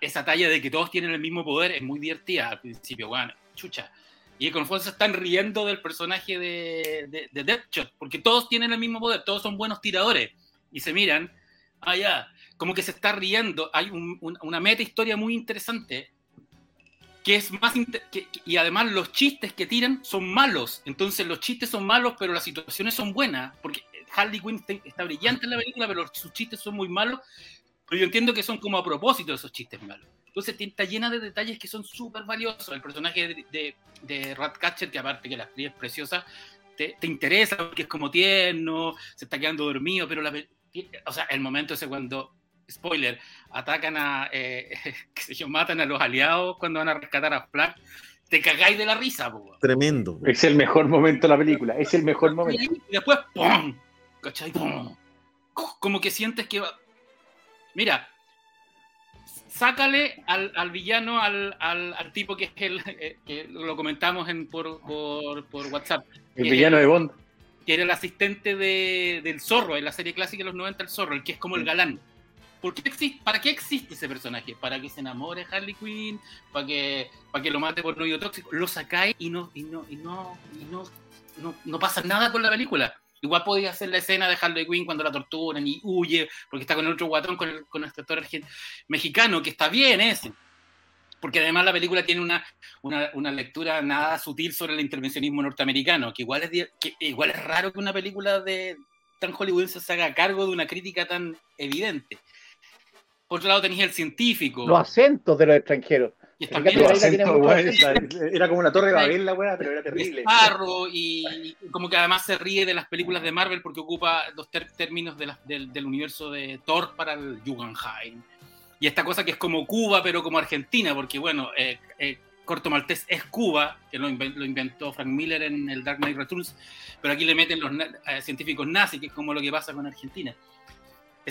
S3: esa talla de que todos tienen el mismo poder es muy divertida al principio, bueno, chucha. Y con se están riendo del personaje de, de, Deathshot, porque todos tienen el mismo poder, todos son buenos tiradores. Y se miran, ah, ya, como que se está riendo. Hay una meta historia muy interesante, que es más. y además los chistes que tiran son malos. Entonces los chistes son malos, pero las situaciones son buenas, porque Harley Quinn está brillante en la película, pero sus chistes son muy malos. Pero yo entiendo que son como a propósito esos chistes malos. Entonces está llena de detalles que son súper valiosos. El personaje de, de, Ratcatcher, que aparte que la actriz es preciosa, te, te, interesa porque es como tierno, se está quedando dormido, pero la, o sea, el momento ese cuando, spoiler, atacan a, eh, qué sé yo, matan a los aliados cuando van a rescatar a Flash, te cagáis de la risa,
S1: Tremendo.
S2: Es el mejor momento de la película, es el mejor momento.
S3: Y después, ¡pum! ¿Cachai? ¡Pum! Como que sientes que va... Mira, sácale al, al villano, al, al, al, tipo que es el, eh, que lo comentamos en, por, por, por WhatsApp.
S2: El villano de Bond.
S3: Que era el asistente de, del zorro, en la serie clásica de los 90, el zorro, el que es como el galán. ¿Por qué existe, ¿Para qué existe ese personaje? ¿Para que se enamore Harley Quinn? ¿Para que, para que lo mate por novio tóxico? Lo sacáis y no, y no, y no, y no, no, no pasa nada con la película. Igual podía hacer la escena de Harley Quinn cuando la torturan y huye, porque está con el otro guatón, con el, con el actor mexicano, que está bien ese. Porque además la película tiene una, una, una, lectura nada sutil sobre el intervencionismo norteamericano, que igual es, que igual es raro que una película de tan hollywoodense se haga cargo de una crítica tan evidente. Por otro lado tenéis el científico.
S4: Los acentos de los extranjeros.
S2: Y era como una torre de Babel la weá, pero era terrible.
S3: y, como que además se ríe de las películas de Marvel porque ocupa los términos del, universo de Thor para el Jugendheim. Y esta cosa que es como Cuba, pero como Argentina, porque bueno, eh, eh, Corto Maltés es Cuba, que lo, inventó Frank Miller en el Dark Knight Returns, pero aquí le meten los eh, científicos nazis, que es como lo que pasa con Argentina.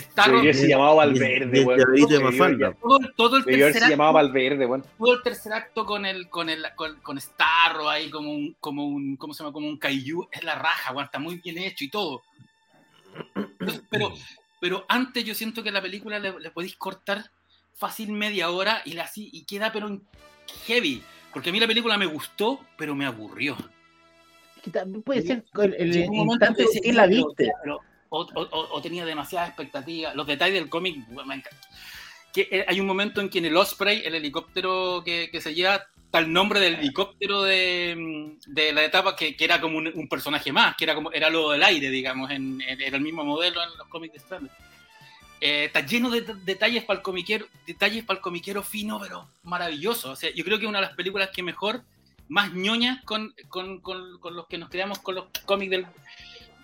S2: Starro. se llamaba Valverde,
S3: Todo, todo, el tercer
S2: acto, se llamaba Valverde, bueno.
S3: Todo el tercer acto con el, con el, con, con Starro ahí como un, como un, ¿cómo se llama? Como un Kaiju, es la raja, bueno, está muy bien hecho y todo. Pero, pero antes yo siento que la película le, podéis cortar fácil media hora y, la, y queda pero heavy. Porque a mí la película me gustó, pero me aburrió.
S4: que también puede ser el, el, instante que la viste
S3: o, tenía demasiadas expectativas. Los detalles del cómic, que eh, hay un momento en que en el Osprey, el helicóptero que, se lleva, el nombre del helicóptero de, de la etapa que, que era como un, personaje más, que era como era lo del aire, digamos, en, era el mismo modelo en los cómics de Standard. Eh, está lleno de detalles para el comiquero, detalles para el comiquero fino, pero maravilloso. O sea, yo creo que es una de las películas que mejor, más ñoñas con, con, con, con los que nos creamos con los cómics del.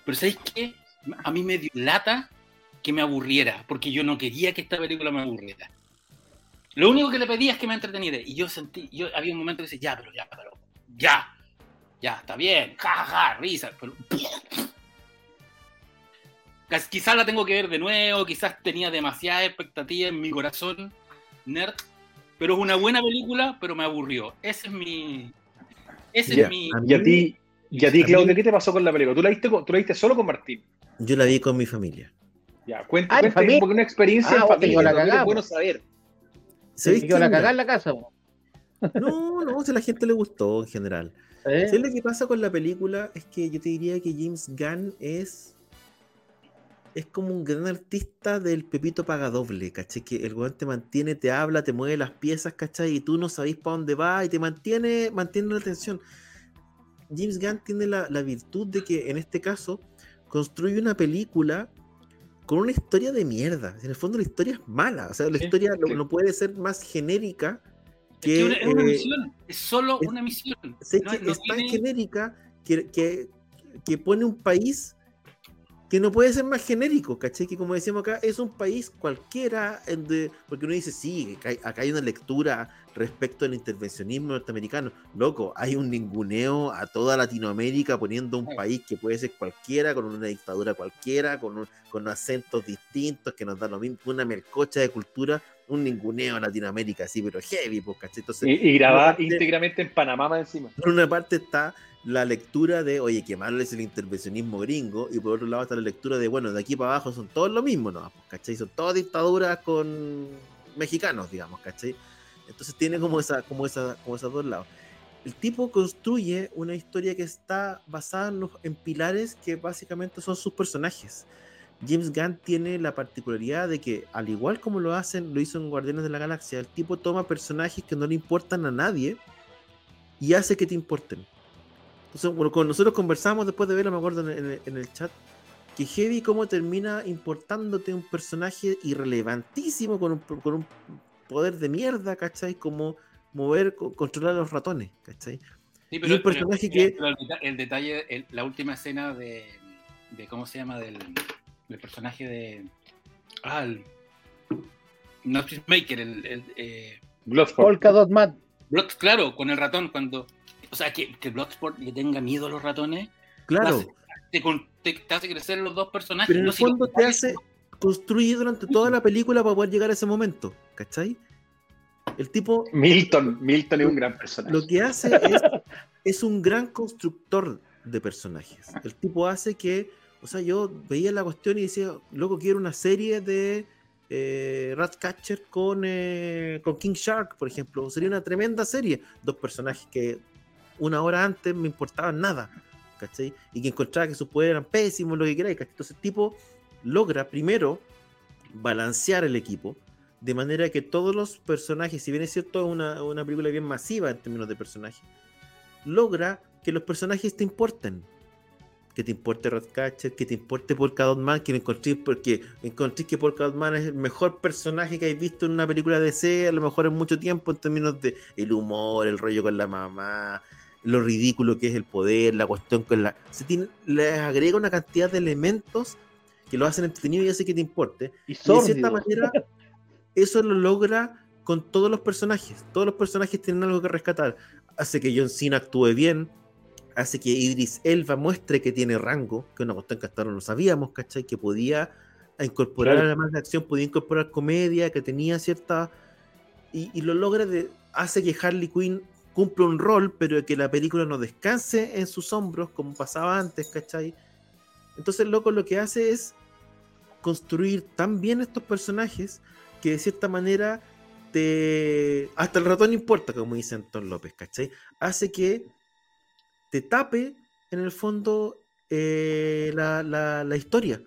S3: Pero ¿sabéis qué? A mí me dio lata que me aburriera, porque yo no quería que esta película me aburriera. Lo único que le pedía es que me entreteniera. Y yo sentí, yo había un momento que decía, ya, pero ya, pero ya, ya, está bien, jaja, ja, risa, pero... Quizás la tengo que ver de nuevo, quizás tenía demasiada expectativa en mi corazón, nerd, pero es una buena película, pero me aburrió. Ese es mi... Ese es mi...
S2: Y a ti, y a ti Claudio, ¿qué te pasó con la película? ¿Tú la viste, tú la viste solo con Martín?
S1: Yo la vi con mi familia.
S2: Ya, cuéntame, porque una experiencia
S4: ah, en familia,
S2: la
S4: cagada,
S2: es bueno saber.
S4: ¿Se quedó la cagada en la casa?
S1: No, no, si a la gente le gustó en general. ¿Eh? lo que pasa con la película? Es que yo te diría que James Gunn es es como un gran artista del Pepito Pagadoble, ¿cachai? Que el weón te mantiene, te habla, te mueve las piezas, ¿cachai? Y tú no sabes para dónde va y te mantiene, mantiene la atención. James Gunn tiene la, la, virtud de que en este caso construye una película con una historia de mierda. En el fondo la historia es mala. O sea, la historia No, puede ser más genérica que...
S3: Es, una, eh, misión, es solo una misión.
S1: es tan genérica que, que, que, pone un país que no puede ser más genérico, ¿cachai? Que como decíamos acá, es un país cualquiera, en de- porque uno dice, sí, acá hay, acá hay una lectura respecto al intervencionismo norteamericano. Loco, hay un ninguneo a toda Latinoamérica poniendo un
S3: Sí.
S1: país que puede ser cualquiera, con una dictadura cualquiera, con, un- con acentos distintos, que nos da lo mismo, una melcocha de cultura, un ninguneo a Latinoamérica, así, pero heavy, pues, ¿cachai? Entonces,
S2: Y, y
S1: Aparte-
S2: íntegramente en Panamá más encima.
S1: por una parte está la lectura de, oye, qué malo es el intervencionismo gringo, y por otro lado está la lectura de, bueno, de aquí para abajo son todos lo mismo, ¿no? ¿Cachai? Son todas dictaduras con mexicanos, digamos, ¿cachai? Entonces tiene como, esa, como, esa, como esos dos lados. El tipo construye una historia que está basada en, los- en pilares que básicamente son sus personajes. James Gunn tiene la particularidad de que, al igual como lo hacen, lo hizo en Guardianes de la Galaxia, el tipo toma personajes que no le importan a nadie y hace que te importen. Entonces, bueno, con nosotros conversamos después de verlo, me acuerdo en el, en el chat, que Heavy cómo termina importándote un personaje irrelevantísimo con un, con un poder de mierda, ¿cachai? Como mover, co- controlar a los ratones, ¿cachai?
S3: Sí,
S1: un personaje que-
S3: pero el, deta- el detalle, el- la última escena de, de ¿cómo se llama? Del, del personaje de. Ah, el. No Maker, el. el eh,
S2: Bloodsport.
S4: Polka Dot Man.
S3: Blood- claro, con el ratón, cuando. O sea, que, que Bloodsport le tenga miedo a los ratones,
S1: Claro,
S3: Hace- te, te- te hace crecer los dos personajes.
S1: pero en
S3: ¿no?
S1: el fondo te hace construir durante toda la película para poder llegar a ese momento, ¿cachai? El tipo
S2: Milton. Milton es un gran personaje.
S1: lo que hace es, es un gran constructor de personajes. El tipo hace que, o sea, yo veía la cuestión y decía, loco, quiero una serie de eh, Ratcatcher con, eh, con King Shark, por ejemplo. Sería una tremenda serie. Dos personajes que una hora antes me importaban nada, ¿cachai? Y que encontraba que sus poderes eran pésimos, lo que queráis, ¿cachai? Entonces el tipo logra primero balancear el equipo, de manera que todos los personajes, si bien es cierto, es una, una película bien masiva en términos de personajes, logra que los personajes te importen. Que te importe Ratcatcher, que te importe Polka Dot Man, que encontré porque encontré que Polka Dot Man es el mejor personaje que habéis visto en una película de DC, a lo mejor en mucho tiempo, en términos de el humor, el rollo con la mamá, lo ridículo que es el poder, la cuestión con la. Se tiene, le agrega una cantidad de elementos que lo hacen entretenido y hace que te importe.
S4: Y
S1: Y de cierta manera, eso lo logra con todos los personajes. Todos los personajes tienen algo que rescatar. Hace que John Cena actúe bien. Hace que Idris Elba muestre que tiene rango, que es una cuestión que hasta ahora no lo sabíamos, ¿cachai? Que podía incorporar
S2: Claro.
S1: además de acción, podía incorporar comedia, que tenía cierta. Y, y lo logra, de, hace que Harley Quinn cumpla un rol, pero que la película no descanse en sus hombros, como pasaba antes, ¿cachai? Entonces, loco, lo que hace es construir tan bien estos personajes que de cierta manera te. Hasta el ratón importa, como dice Anton López, ¿cachai? Hace que te tape, en el fondo, eh, la, la- la historia.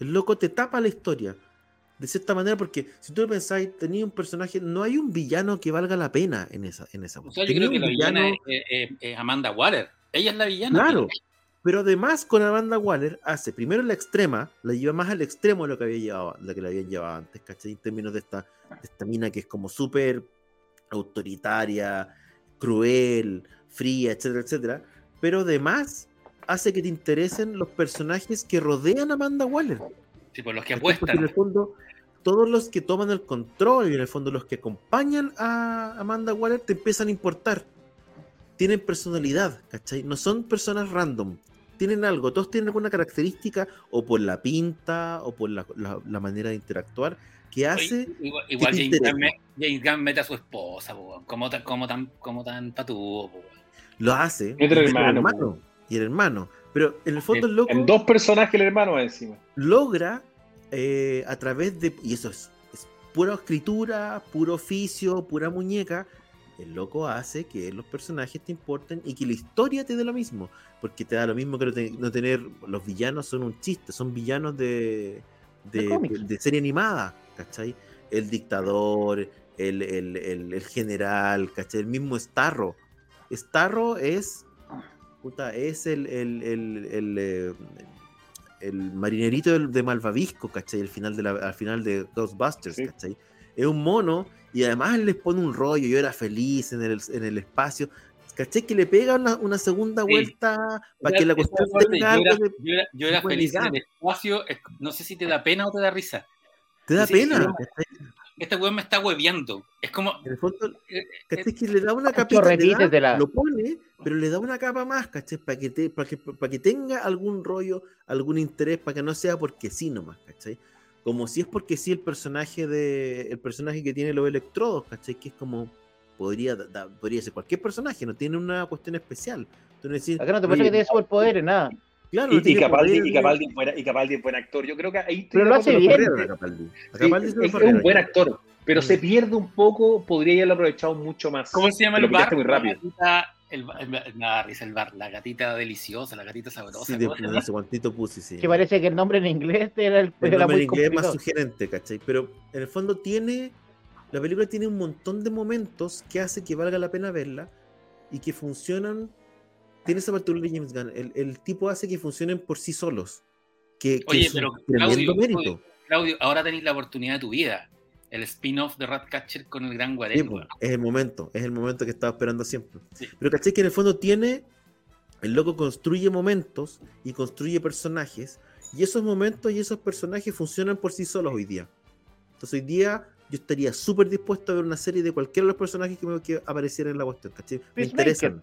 S1: El loco te tapa la historia. De cierta manera, porque si tú lo pensáis, tenía un personaje, no hay un villano que valga la pena en esa, en esa
S3: O sea, yo creo que la villana es, es- es Amanda Waller. Ella es la villana.
S1: Claro. Pero además con Amanda Waller hace primero la extrema, la lleva más al extremo de lo que había llevado, lo que la habían llevado antes, ¿cachai? En términos de esta, de esta mina que es como súper autoritaria, cruel, fría, etcétera, etcétera. Pero además hace que te interesen los personajes que rodean a Amanda Waller.
S3: Sí, por los que apuestan.
S1: en el fondo, todos los que toman el control y en el fondo los que acompañan a Amanda Waller te empiezan a importar. Tienen personalidad, ¿cachai? No son personas random. Tienen algo, todos tienen alguna característica, o por la pinta, o por la, la- la manera de interactuar, que hace.
S3: Oye, igual igual James? Gunn, me- James Gunn mete a su esposa, po, como, tan, como, tan, como tan patúo. po, weón.
S1: Lo hace.
S2: Y
S1: el
S2: hermano,
S1: Y el hermano. Pero en el fondo, el loco.
S2: En dos personajes el hermano encima.
S1: logra eh, a través de. Y eso es, es pura escritura, puro oficio, pura muñeca. El loco hace que los personajes te importen y que la historia te dé lo mismo. Porque te da lo mismo que no, te- no tener. Los villanos son un chiste, son villanos de.
S4: De
S1: de, serie animada, ¿cachai? El dictador, el, el- el- el general, ¿cachai? El mismo Starro. Starro es. Puta, es el, el, el, el, el marinerito del- de Malvavisco, ¿cachai? Al final de, la, al final de Ghostbusters,
S2: Sí.
S1: ¿cachai? Es un mono y además les pone un rollo. Yo era feliz en el, en el espacio. ¿Cachai? Que le pega una, una segunda
S3: Sí.
S1: vuelta para que la cuestión tenga
S3: yo era,
S1: de-
S3: yo era- yo era
S1: de
S3: feliz en el espacio. es- No sé si te da pena o te da risa.
S1: Te da
S3: Sí, sí,
S1: pena.
S3: Este weón me está hueviando. Es como.
S1: En el fondo,
S3: eh,
S1: ¿cachai? Que le da una
S4: Pancho,
S1: capita, le da-
S4: repítetela.
S1: lo pone, pero le da una capa más, ¿cachai? Para que, te, para que, para que tenga algún rollo, algún interés, para que no sea porque sí nomás, ¿cachai? Como si es porque sí el personaje de el personaje que tiene los electrodos, ¿cachai? Que es como podría da- podría ser cualquier personaje, no tiene una cuestión especial. Entonces, decir,
S4: Acá no te pasa que tiene superpoderes, nada.
S1: Claro, no
S2: Y, y Capaldi, y, Capaldi es buena- y Capaldi es buen actor. Yo creo que ahí
S4: Pero lo hace bien.
S1: A Capaldi. A Capaldi
S2: es, es un buen actor, pero se pierde un poco, podría haberlo aprovechado mucho más.
S3: ¿Cómo se llama el bar?
S2: muy rápido.
S3: La gatita, el, el, da risa el bar, la gatita deliciosa, la gatita sabrosa.
S1: Sí, de,
S3: ¿cómo se
S1: de
S3: llama?
S1: no sé cuántito pussy, sí.
S4: Que parece que el nombre en inglés era, el,
S1: El
S4: era
S1: nombre
S4: muy
S1: en inglés es más sugerente, ¿cachai? Pero en el fondo tiene. La película tiene un montón de momentos que hace que valga la pena verla y que funcionan. Tiene esa particularidad de James Gunn. El, el tipo hace que funcionen por sí solos. Que, que
S3: Oye,
S1: es
S3: pero Claudio,
S1: mérito.
S3: Claudio, Claudio, ahora tenéis la oportunidad de tu vida. El spin-off de Ratcatcher con el gran
S1: Sí,
S3: Guarén.
S1: es el momento, es el momento que estaba esperando siempre.
S3: Sí.
S1: Pero ¿cachai? Que en el fondo tiene. El loco construye momentos y construye personajes. Y esos momentos y esos personajes funcionan por sí solos hoy día. Entonces hoy día yo estaría súper dispuesto a ver una serie de cualquiera de los personajes que, me, que aparecieran en la cuestión. ¿cachai? Me interesan.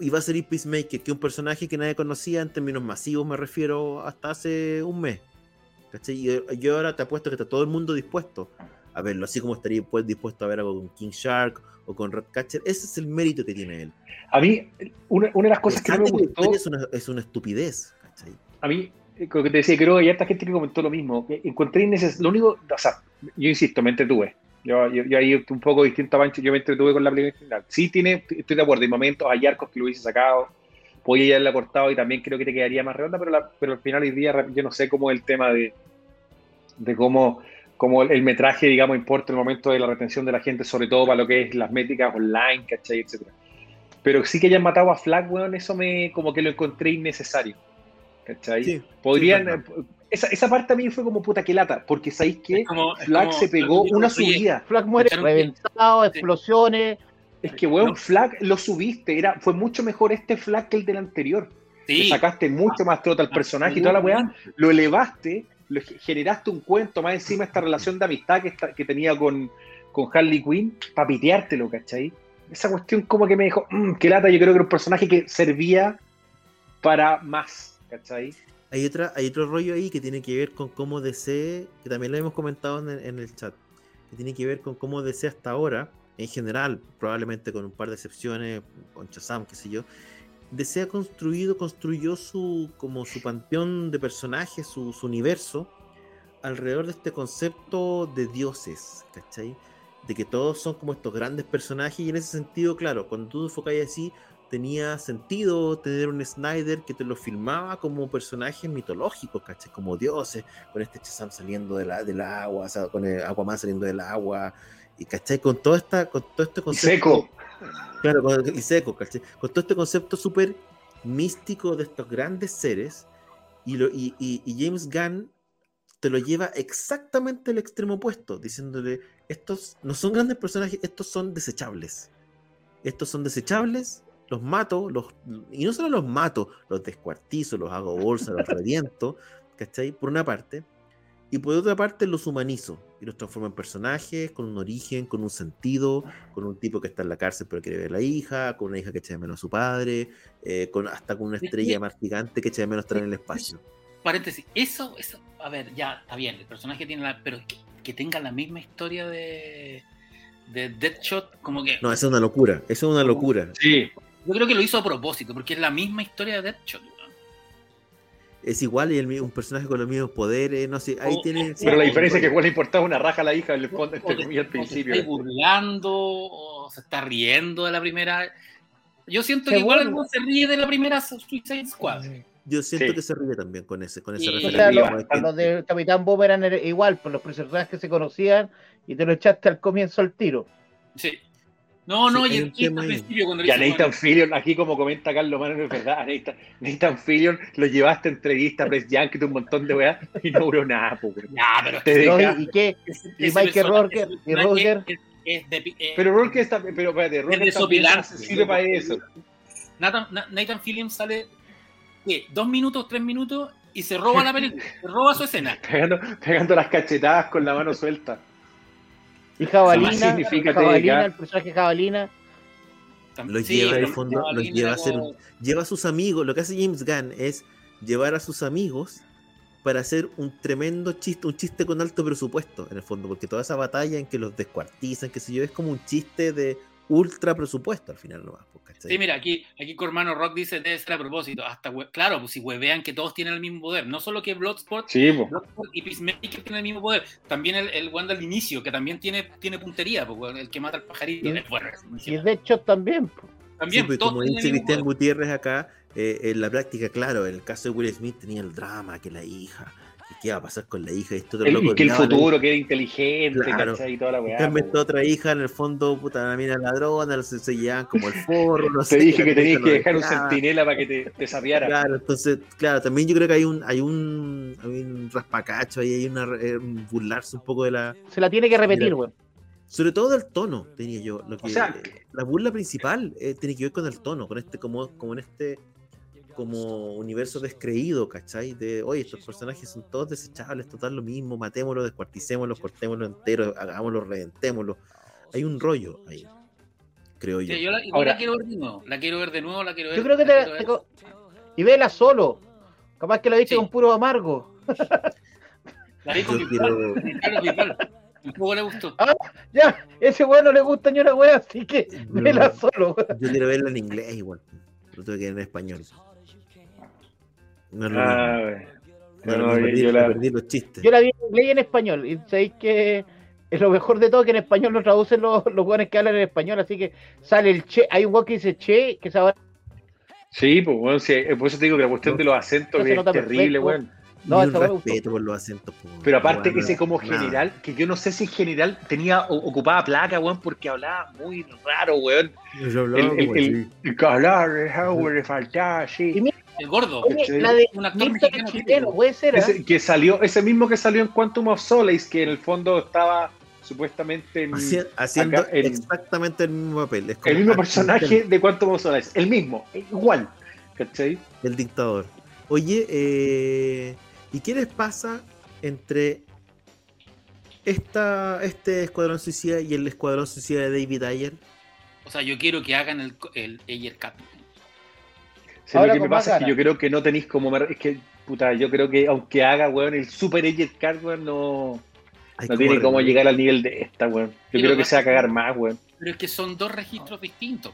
S1: Y va a ser Peacemaker, que es un personaje que nadie conocía en términos masivos, me refiero hasta hace un mes. ¿cachai? Y yo, ahora te apuesto que está todo el mundo dispuesto a verlo, así como estaría pues, dispuesto a ver algo con King Shark o con Ratcatcher. Ese es el mérito que tiene él.
S2: A mí, una, una de las cosas que no me gustó,
S1: es una, es una estupidez. ¿cachai?
S2: a mí, eh, como que te decía, creo que hay harta gente que comentó lo mismo. Encontré innecesario. Lo único, o sea, yo insisto, me entretuve. Yo, yo, yo ahí un poco distinto a Pancho, yo me entretuve con la película en. Sí, tiene, estoy de acuerdo, hay momentos, hay arcos que lo hubiese sacado, podía haberla cortado y también creo que te quedaría más redonda, pero, la- pero al final hoy día yo no sé cómo el tema de, de cómo, cómo el, el metraje, digamos, importa el momento de la retención de la gente, sobre todo para lo que es las métricas online, ¿cachai? etcétera. Pero sí que hayan matado a Flag, weón, eso me como que lo encontré innecesario. ¿Cachai?
S1: Sí,
S2: Podrían.
S1: sí,
S2: esa, esa parte a mí fue como puta que lata, porque sabéis que Flag se pegó una
S3: oye,
S2: subida.
S4: Flag muere reventado, explosiones.
S2: Es que, weón,
S3: No.
S2: Flag lo subiste. Era, fue mucho mejor este Flag que el del anterior.
S3: Sí,
S2: sacaste mucho más trota al personaje y toda la weá. Lo elevaste, lo, generaste un cuento, más encima esta relación de amistad que, está- que tenía con, con Harley Quinn, para piteártelo, ¿cachai? Esa cuestión como que me dijo, "Mm, qué lata, yo creo que era un personaje que servía para más,
S1: Hay, otra, hay otro rollo ahí que tiene que ver con cómo DC, que también lo hemos comentado en el, en el chat, que tiene que ver con cómo DC hasta ahora, en general, probablemente con un par de excepciones, con Shazam, qué sé yo, DC ha construido, construyó su, como su panteón de personajes, su, su universo, alrededor de este concepto de dioses, ¿cachai? De que todos son como estos grandes personajes y en ese sentido, claro, cuando tú enfocáis así, tenía sentido tener un Snyder que te lo filmaba como personajes mitológicos, ¿cachai? Como dioses, con este Shazam saliendo de la, del agua, o sea, con el Aquaman saliendo del agua, y ¿cachai? Con, toda esta, con todo este
S2: Y
S1: concepto...
S2: seco.
S1: Claro, con, y seco, ¿cachai? Con todo este concepto súper místico de estos grandes seres, y, lo, y, y- y James Gunn te lo lleva exactamente al extremo opuesto, diciéndole, estos no son grandes personajes, estos son desechables. Estos son desechables, los mato, los, y no solo los mato, los descuartizo, los hago bolsa, los reviento, ¿cachai? Por una parte. Y por otra parte los humanizo y los transformo en personajes con un origen, con un sentido, con un tipo que está en la cárcel pero quiere ver a la hija, con una hija que echa de menos a su padre, eh, con, hasta con una
S3: Es
S1: estrella más gigante que echa de menos estar en el espacio.
S3: paréntesis, eso, eso, a ver, ya, está bien, el personaje tiene la, pero que, que tenga la misma historia de, de Deadshot, como que,
S1: No, eso es una locura, eso es una locura.
S2: Sí.
S3: Yo creo que lo hizo a propósito, porque es la misma historia de Deadshot, weón.
S1: Es igual y el, un personaje con los mismos poderes, no sé, ahí tiene...
S3: oh,
S2: Pero la
S3: Sí.
S2: diferencia es que igual le importaba una raja a la hija, le pone
S3: o
S2: entre comillas al
S3: o
S2: principio.
S3: estáis burlando, o se está riendo de la primera. Yo siento
S4: Se
S3: que igual weón se ríe de la primera Suicide Squad.
S1: Yo siento
S2: Sí.
S1: que se ríe también con ese, con
S4: O sea,
S2: Sí,
S4: los,
S1: de
S4: los
S1: gente.
S4: de Capitán Boomerang era igual, pues los personajes que se conocían y te lo echaste al comienzo al tiro.
S3: Sí. No, no,
S1: Sí,
S3: y principio cuando le
S2: Y a
S3: dice,
S2: Nathan
S3: bueno,
S2: Fillion, aquí como comenta Carlos Mano, es verdad, a Nathan, Nathan Fillion lo llevaste a entrevista, Press Junket, un montón de weas, y no duró nada, pues.
S3: Ya, pero
S2: Te
S4: ¿no? ¿Y, qué? Y Michael
S3: ese
S4: y Roger.
S3: es- es de. eh,
S2: Pero Rourke está. Pero espérate, Rourke
S3: de
S2: está se sirve para eso.
S3: Nathan, Na- Nathan Fillion sale. ¿qué? ¿Dos minutos, tres minutos? Y se roba la película. se roba su escena.
S2: Pegando, pegando las cachetadas con la mano suelta.
S4: Y Jabalina, el personaje Jabalina.
S1: Los
S3: Sí,
S1: lleva en el fondo, los
S3: Jabalina
S1: lleva a hacer
S3: como-
S1: lleva a sus amigos, lo que hace James Gunn es llevar a sus amigos para hacer un tremendo chiste, un chiste con alto presupuesto, en el fondo, porque toda esa batalla en que los descuartizan, que sé yo, es como un chiste de ultra presupuesto al final nomás, pues, ¿cachai?
S3: Sí, mira, aquí, aquí Cormano Rock dice debe ser a propósito. Hasta claro, pues si huevean que todos tienen el mismo poder. No solo que Bloodsport,
S2: Sí.
S3: Bloodsport y Peacemaker tienen el mismo poder. También el, el Wanda al inicio, que también tiene, tiene puntería, weón, el que mata al pajarito.
S4: Sí.
S3: es bueno, es
S4: Y de hecho también.
S3: También,
S1: Sí, pues, como dice Cristian. Gutiérrez acá, eh, en la práctica, claro, en el caso de Will Smith tenía el drama, que la hija, qué iba a pasar con la hija, y esto
S2: El-
S1: loco
S2: y que el
S1: la
S2: futuro, que era inteligente,
S1: Claro.
S2: ¿cachai? Y toda la weá.
S1: esta otra hija, en el fondo, puta, la mina ladrona, se, se llevaban como el forro, no
S2: Te
S1: sé.
S2: dije que tenías que dejar un centinela para que te, te sapeara.
S1: Claro, entonces, claro, también yo creo que hay un, hay un, hay un raspacacho ahí, hay una, eh, un burlarse un poco de la,
S4: Se la tiene que repetir, weón.
S1: sobre todo del tono, tenía yo, lo que,
S2: sea,
S1: eh, la burla principal eh, tiene que ver con el tono, con este, como, como en este, como universo descreído, ¿cachai? De, oye, estos personajes son todos desechables, total lo mismo, matémoslo, descuarticémoslo, cortémoslo entero, hagámoslo, reventémoslo. Hay un rollo ahí, creo yo.
S3: Sí, yo la,
S2: Ahora-
S3: la quiero ver de nuevo. La quiero ver de nuevo, la quiero ver.
S4: Yo creo que
S3: la
S4: te, co- Y vela solo. Capaz que lo viste
S3: Sí.
S4: con puro amargo.
S3: La vi con
S1: Yo
S3: Bisbal,
S1: quiero-
S3: con Carlos Bisbal. Un poco le gustó.
S4: Ya, ese weón no le gusta ni una wea, así que
S1: No.
S4: vela solo.
S1: Yo quiero verla en inglés igual. Lo tengo que ver en español. No es lo
S2: Ah,
S1: mismo. No,
S2: no,
S1: perdí,
S2: yo la-
S1: perdí los chistes.
S4: Yo la vi en inglés y en español. Y sabéis que es lo mejor de todo que en español lo traducen los, los weones que hablan en español. Así que sale el che. Hay un weón que dice che, que sabe.
S2: Sí, pues bueno, sí, eh, por eso te digo que la cuestión de los acentos es terrible, weón.
S4: No, gustó.
S1: respeto por los acentos. po,
S2: Pero aparte que ese como
S1: nada.
S2: general, que yo no sé si en general tenía o- ocupaba placa, weón, porque hablaba muy raro, weón.
S1: Yo hablaba
S2: El, el, el,
S1: así.
S2: el que hablaba, le faltaba, sí.
S4: Y mira,
S3: El gordo.
S4: La de
S3: Un actor mexicano
S4: chileno,
S3: típico.
S4: puede ser. ¿ah?
S2: Ese, que salió, ese mismo que salió en Quantum of Solace, que en el fondo estaba supuestamente en
S1: Haci- haciendo
S2: acá en-
S1: exactamente el mismo papel. Es como
S2: el mismo personaje de Quantum of Solace, el mismo, igual, ¿cachai?
S1: El dictador. Oye, eh, ¿y qué les pasa entre esta, este escuadrón suicida y el escuadrón suicida de David Ayer?
S3: O sea, yo quiero que hagan el, el Ayer Cut.
S4: Ahora
S2: lo que me pasa es que yo creo que no tenéis como. Es que, puta, yo creo que aunque haga, weón, el Super Agent Card, weón, no, no tiene cómo llegar al nivel de esta, weón. Yo
S3: Sí,
S2: creo que se va a cagar más, weón.
S3: Pero es que son dos registros distintos.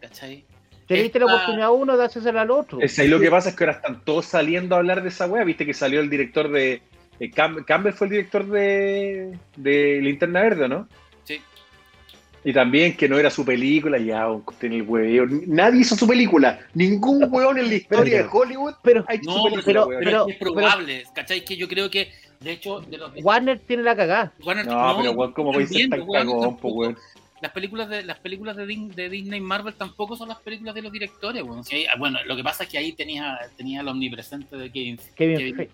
S3: ¿Cachai?
S4: Te diste la oportunidad uno de hacerse al otro.
S2: Es ahí lo que pasa es que ahora están todos saliendo a hablar de esa weá. Viste que salió el director de. eh, Cam- Campbell fue el director de, de Linterna Verde, ¿o ¿no? Y también que no era su película, ya, tiene el hueveo. Nadie hizo su película. Ningún weón en la historia de Hollywood
S4: Pero
S2: ha hecho
S3: No,
S2: su película,
S4: pero-
S2: weón.
S3: Pero,
S4: pero-
S3: es probable, ¿cachai? Que yo creo que, de hecho, de los
S4: Warner tiene la cagada.
S3: Warner-
S2: No, pero weón, ¿cómo podéis ser
S3: también,
S2: tan
S3: weón,
S2: cagón, po,
S3: tampoco-
S2: weón?
S3: Las películas de las películas de, Din- de Disney y Marvel tampoco son las películas de los directores, weón. Si hay- bueno, lo que pasa es que ahí tenía, tenía el omnipresente de Kevin,
S4: Kevin
S3: Kevin-.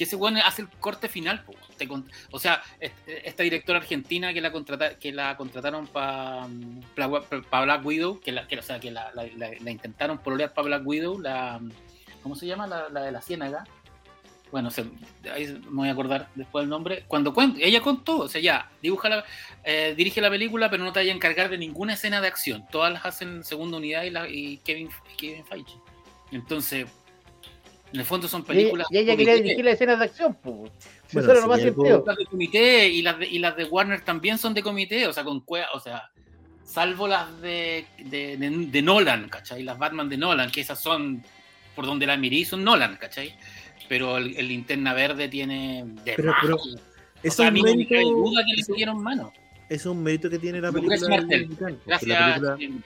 S3: Que ese weón hace el corte final, po, te o sea, esta directora argentina que la contrata, que la contrataron para Black Widow, que la, que, o sea, que la, la- la- intentaron pololear para Black Widow, la ¿cómo se llama? La, la de la ciénaga. Bueno, se, ahí me voy a acordar después el nombre. Cuando cuenta, ella contó, o sea, ya, dibuja la, eh, dirige la película, pero no te vaya a encargar de ninguna escena de acción. Todas las hacen segunda unidad y, la, y Kevin, Kevin Feige. Entonces, en el fondo son
S4: Y,
S3: películas.
S4: y ella quería dirigir las escenas de acción, pues.
S1: Bueno,
S4: eso era
S1: si
S4: lo más sentido.
S3: Las de comité y las de, y las de Warner también son de comité, o sea, con cue- o sea, salvo las de, de, de- de Nolan, ¿cachai? Las Batman de Nolan, que esas son por donde la mirí, son Nolan, ¿cachai? Pero el, el linterna verde tiene de
S1: Pero- pero-
S3: o
S1: Es
S3: sea, a
S1: un
S3: no
S1: mérito-
S3: duda que le mano.
S1: es un mérito que tiene la película
S3: Martel. Gracias.
S1: la película-
S3: Jim.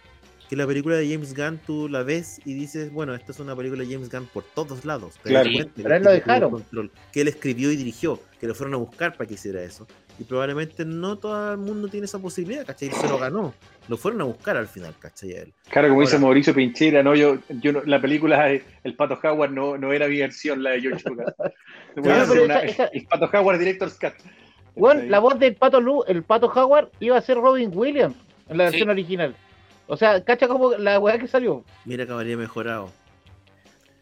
S1: Que la película de James Gunn tú la ves y dices, bueno, esta es una película de James Gunn por todos lados.
S2: Claro.
S4: Pero él lo dejaron.
S1: control, que él escribió y dirigió, que lo fueron a buscar para que hiciera eso. Y probablemente no todo el mundo tiene esa posibilidad, ¿cachai? Se lo ganó. Lo fueron a buscar al final, ¿cachai? Él.
S2: Claro, como dice Mauricio Pinchera, no, yo, yo no- la película El Pato Howard no, no era mi versión, la de George Lucas.
S4: Claro,
S2: una-
S4: esa- esa-
S2: El Pato Howard Director's Cut.
S4: Bueno, la voz del pato Lu, el pato Howard iba a ser Robin Williams en la
S3: Sí.
S4: versión original. O sea, cacha como la weá que salió.
S1: Mira que habría mejorado.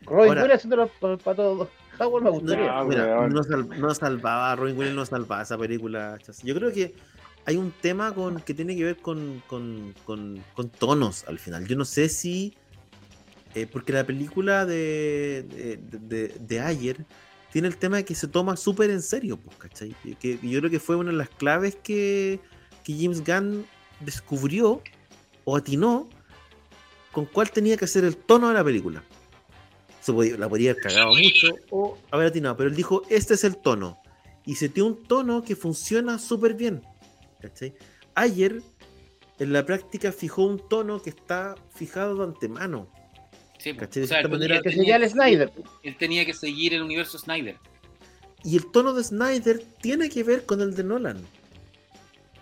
S4: Robin
S1: Ahora-
S4: Williams haciendo el, el pato Howard me gustaría.
S2: Ah,
S1: Mira, no, sal- no salvaba, Robin Williams no salvaba esa película. chas. Yo creo que hay un tema con que tiene que ver con, con, con- con tonos al final. Yo no sé si. eh, porque la película de, de, de- de ayer tiene el tema de que se toma súper en serio, pues, ¿cachai? Y Que, y yo creo que fue una de las claves que, que James Gunn descubrió o atinó con cuál tenía que ser el tono de la película. Se podía- la podría haber cagado mucho o haber atinado, pero él dijo, este es el tono. Y se dio un tono que funciona súper bien. ¿cachai? Ayer, en la práctica, fijó un tono que está fijado de antemano.
S3: Sí,
S1: ¿Cachai? De
S3: o sea,
S1: manera-
S4: Que
S3: tenía
S4: sería el Snyder.
S3: Él tenía que seguir el universo Snyder.
S1: Y el tono de Snyder tiene que ver con el de Nolan.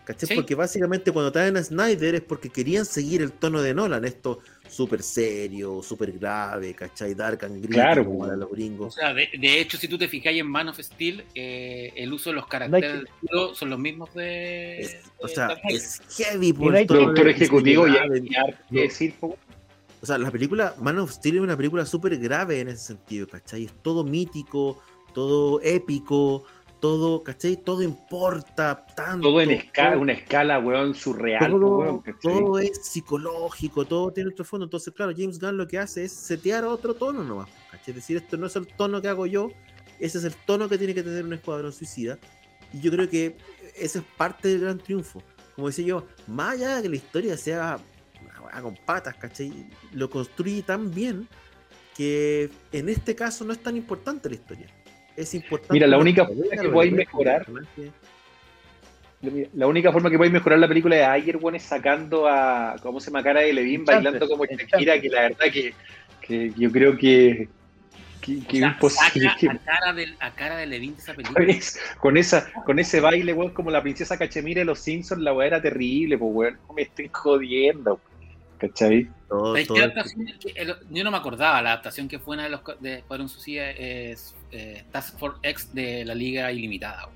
S1: ¿Cachai?
S3: Sí.
S1: Porque básicamente cuando traen a Snyder es porque querían seguir el tono de Nolan, esto súper serio, súper grave, ¿cachai? Dark and gritty,
S2: Claro,
S1: como
S2: pues.
S1: a los
S3: O
S1: gringos.
S3: sea, de, de hecho, si tú te fijáis en Man of Steel, eh, el uso de los caracteres
S4: que-
S3: del escudo son los mismos de.
S1: Es- o
S3: de
S1: sea,
S3: Knight.
S1: es heavy por el tono
S2: Productor
S1: de-
S2: ejecutivo y decir.
S1: O sea, la película Man of Steel es una película súper grave en ese sentido, ¿cachai? Es todo mítico, todo épico, todo, ¿cachai? Todo importa tanto.
S2: todo en escala,
S1: todo-
S2: una escala, weón, surreal,
S1: todo,
S2: weón, ¿cachai?
S1: todo es psicológico, todo tiene otro fondo. Entonces, claro, James Gunn lo que hace es setear otro tono nomás. ¿cachai? Es decir, esto no es el tono que hago yo, ese es el tono que tiene que tener un escuadrón suicida. Y yo creo que ese es parte del gran triunfo. Como decía yo, más allá de que la historia sea con patas, ¿cachai? Lo construye tan bien que en este caso no es tan importante la historia. Es importante.
S2: Mira, la única forma que podéis mejorar-. La única forma que podéis mejorar la película de ayer, weón, es sacando a, ¿cómo se llama? Cara de
S4: Enchantress,
S2: bailando como. Shakira, que la verdad que, que yo creo que, que,
S3: O
S2: que
S3: sea,
S2: es imposible.
S3: saca a cara, a de Levine de esa
S2: con,
S3: película.
S2: es- con esa, con ese baile, weón, como la princesa Cachemira de los Simpsons, la weá era terrible, pues, weón, no me estoy jodiendo, ¿cachai?
S1: Todo.
S3: Que el- yo no me acordaba, la adaptación que fue una de los de Escuadrón Suicida es eh, Task Force X de la Liga Ilimitada.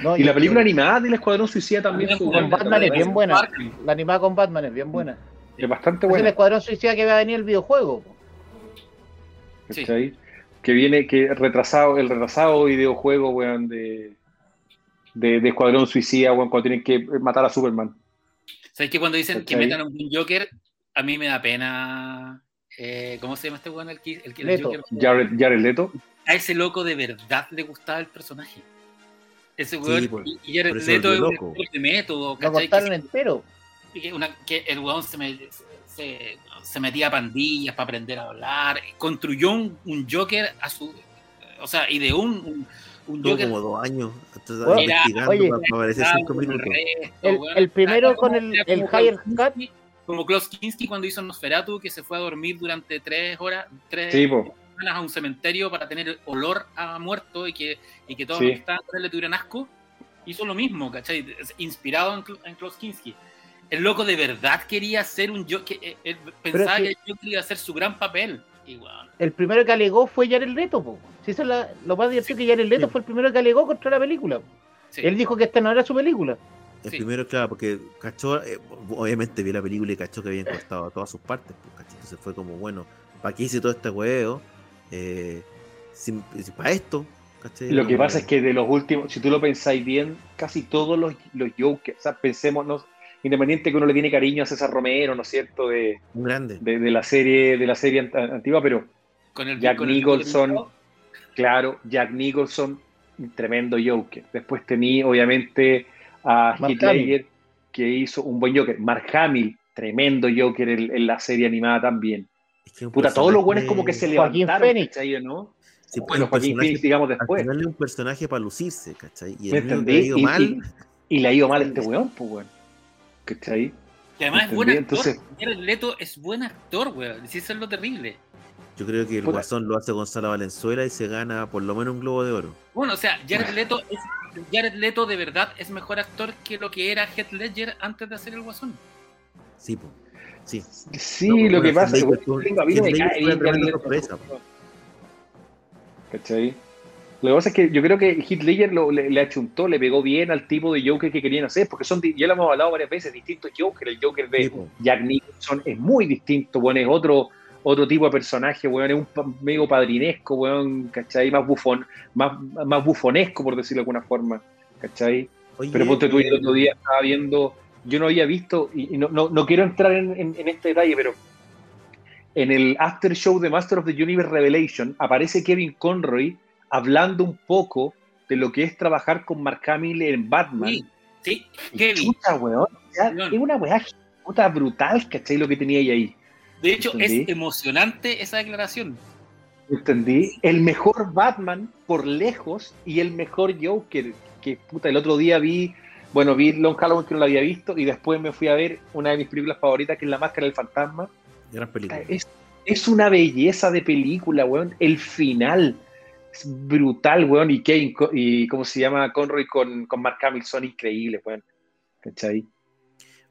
S4: No,
S2: Y la película
S4: animada
S2: animada del Escuadrón Suicida también
S3: con
S2: buena,
S4: Batman es bien buena. La animada con Batman es bien buena.
S2: es bastante
S4: Es el
S2: buena.
S4: escuadrón suicida que va a venir el videojuego.
S3: Sí.
S2: ¿cachai? Que viene, que retrasado, el retrasado videojuego, weón, de, de, de Escuadrón Suicida, weón, cuando tienen que matar a Superman.
S3: ¿Sabes que cuando dicen que metan a un Joker, a mí me da pena. eh, ¿Cómo se llama este weón? El, que- el, el
S4: Leto.
S3: Joker.
S2: Jared, Jared Leto.
S3: A ese loco de verdad le gustaba el personaje. Ese weón.
S1: por-
S3: y- y Jared Leto es un
S1: loco.
S3: actor de método,
S4: cortaron entero.
S3: que una- que el weón se, me- se, se metía a pandillas para aprender a hablar. Construyó un, un Joker a su. O sea, ideó un, un, un Joker.
S1: como dos años
S4: Bueno, oye,
S1: para, cinco minutos.
S3: resto,
S4: El- primero con el- el Higher
S3: Kinski- Como Klaus Kinski cuando hizo Nosferatu, que se fue a dormir durante tres horas, tres
S2: Sí,
S3: semanas a un cementerio para tener olor a muerto y que, y que todos
S2: Sí.
S3: los que estaban le tuvieran asco. Hizo lo mismo, ¿cachai? Inspirado en, en Klaus Kinski. El loco de verdad quería ser un Joker. eh, Él pensaba
S4: es
S3: que
S4: que-
S3: el Joker iba a hacer su gran papel. Y
S4: El primero que alegó fue Jared Leto. Po. Si eso es la- lo más divertido que Jared Leto
S1: Sí.
S4: fue el primero que alegó contra la película.
S3: sí.
S4: Él dijo que esta no era su película.
S1: El
S3: Sí.
S1: primero, claro, porque cachó, eh, obviamente vio la película y cachó que habían cortado todas sus partes. Pues. Entonces fue como, bueno, ¿para qué hice todo este huevo? Eh, para esto, ¿cachai?
S2: Lo que pasa es que de los últimos, si tú lo pensáis bien, casi todos los, los Jokers, o sea, pensemos, ¿no? independiente que uno le tiene cariño a César Romero, ¿no es cierto? De,
S1: Un grande.
S2: de, de la serie, de la serie ant- antigua, pero
S3: con el,
S2: Jack
S3: con el-
S2: Nicholson, claro, Jack Nicholson, un tremendo Joker. Después tení, obviamente, a
S4: Mark
S2: Ledger, que hizo un buen Joker. Mark Hamill, tremendo Joker en, en la serie animada también.
S1: Es que
S2: Puta, todos los buenos como que se
S4: Joaquín
S2: levantaron,
S4: Phoenix.
S2: ¿cachai, no?
S1: Sí, pues,
S2: Bueno, Joaquín Phoenix, digamos,
S1: Al
S2: después.
S1: final es un personaje para lucirse, ¿cachai? Y
S2: ¿Me
S1: el le ha ido
S2: Y-
S1: mal.
S2: Y, y le ha ido mal a este weón, pues, weón. ¿Cachai?
S3: Que además es buen actor.
S2: Entonces-
S3: Jared Leto es buen actor, weón. Si eso es lo terrible.
S1: Yo creo que el
S2: Puta.
S1: Guasón lo hace Gonzalo Valenzuela y se gana por lo menos un globo de oro.
S3: Bueno, o sea, Jared Leto, es, Jared Leto de verdad es mejor actor que lo que era Heath Ledger antes de hacer el Guasón.
S1: Sí, po. Sí.
S2: Sí,
S1: No,
S2: lo que pasa es que. ¿Cachai? Lo que pasa es que yo creo que Heath Ledger lo- le, le achuntó, le pegó bien al tipo de Joker que querían hacer, porque son, ya lo hemos hablado varias veces, distintos Joker. El Joker de
S1: Sí.
S2: Jack Nicholson es muy distinto, bueno, es otro, otro tipo de personaje, weón, es un medio padrinesco, weón, ¿cachai? Más bufón, más, más bufonesco, por decirlo de alguna forma, ¿cachai?
S1: Oye,
S2: Pero ponte tú,
S1: eh,
S2: el otro día estaba viendo, yo no había visto, y, y no, no, no quiero entrar en, en- en este detalle, pero en el after show de Master of the Universe Revelation aparece Kevin Conroy hablando un poco de lo que es trabajar con Mark Hamill en Batman.
S3: Sí, sí, Kevin.
S2: chuta, weón, o sea,
S3: Weón.
S2: es una weá puta brutal, ¿cachai? Lo que tenía ahí ahí.
S3: De hecho,
S2: ¿Entendí?
S3: es emocionante esa declaración.
S2: ¿Entendí? El mejor Batman por lejos y el mejor Joker. Que puta, el otro día vi, bueno, vi Long Halloween que no lo había visto y después me fui a ver una de mis películas favoritas que es La Máscara del Fantasma.
S1: Gran película.
S2: Es, es una belleza de película, weón. El final es brutal, weón. Y Kane, y ¿cómo se llama? Conroy con, con Mark Hamill son increíbles, weón. ¿Cachai?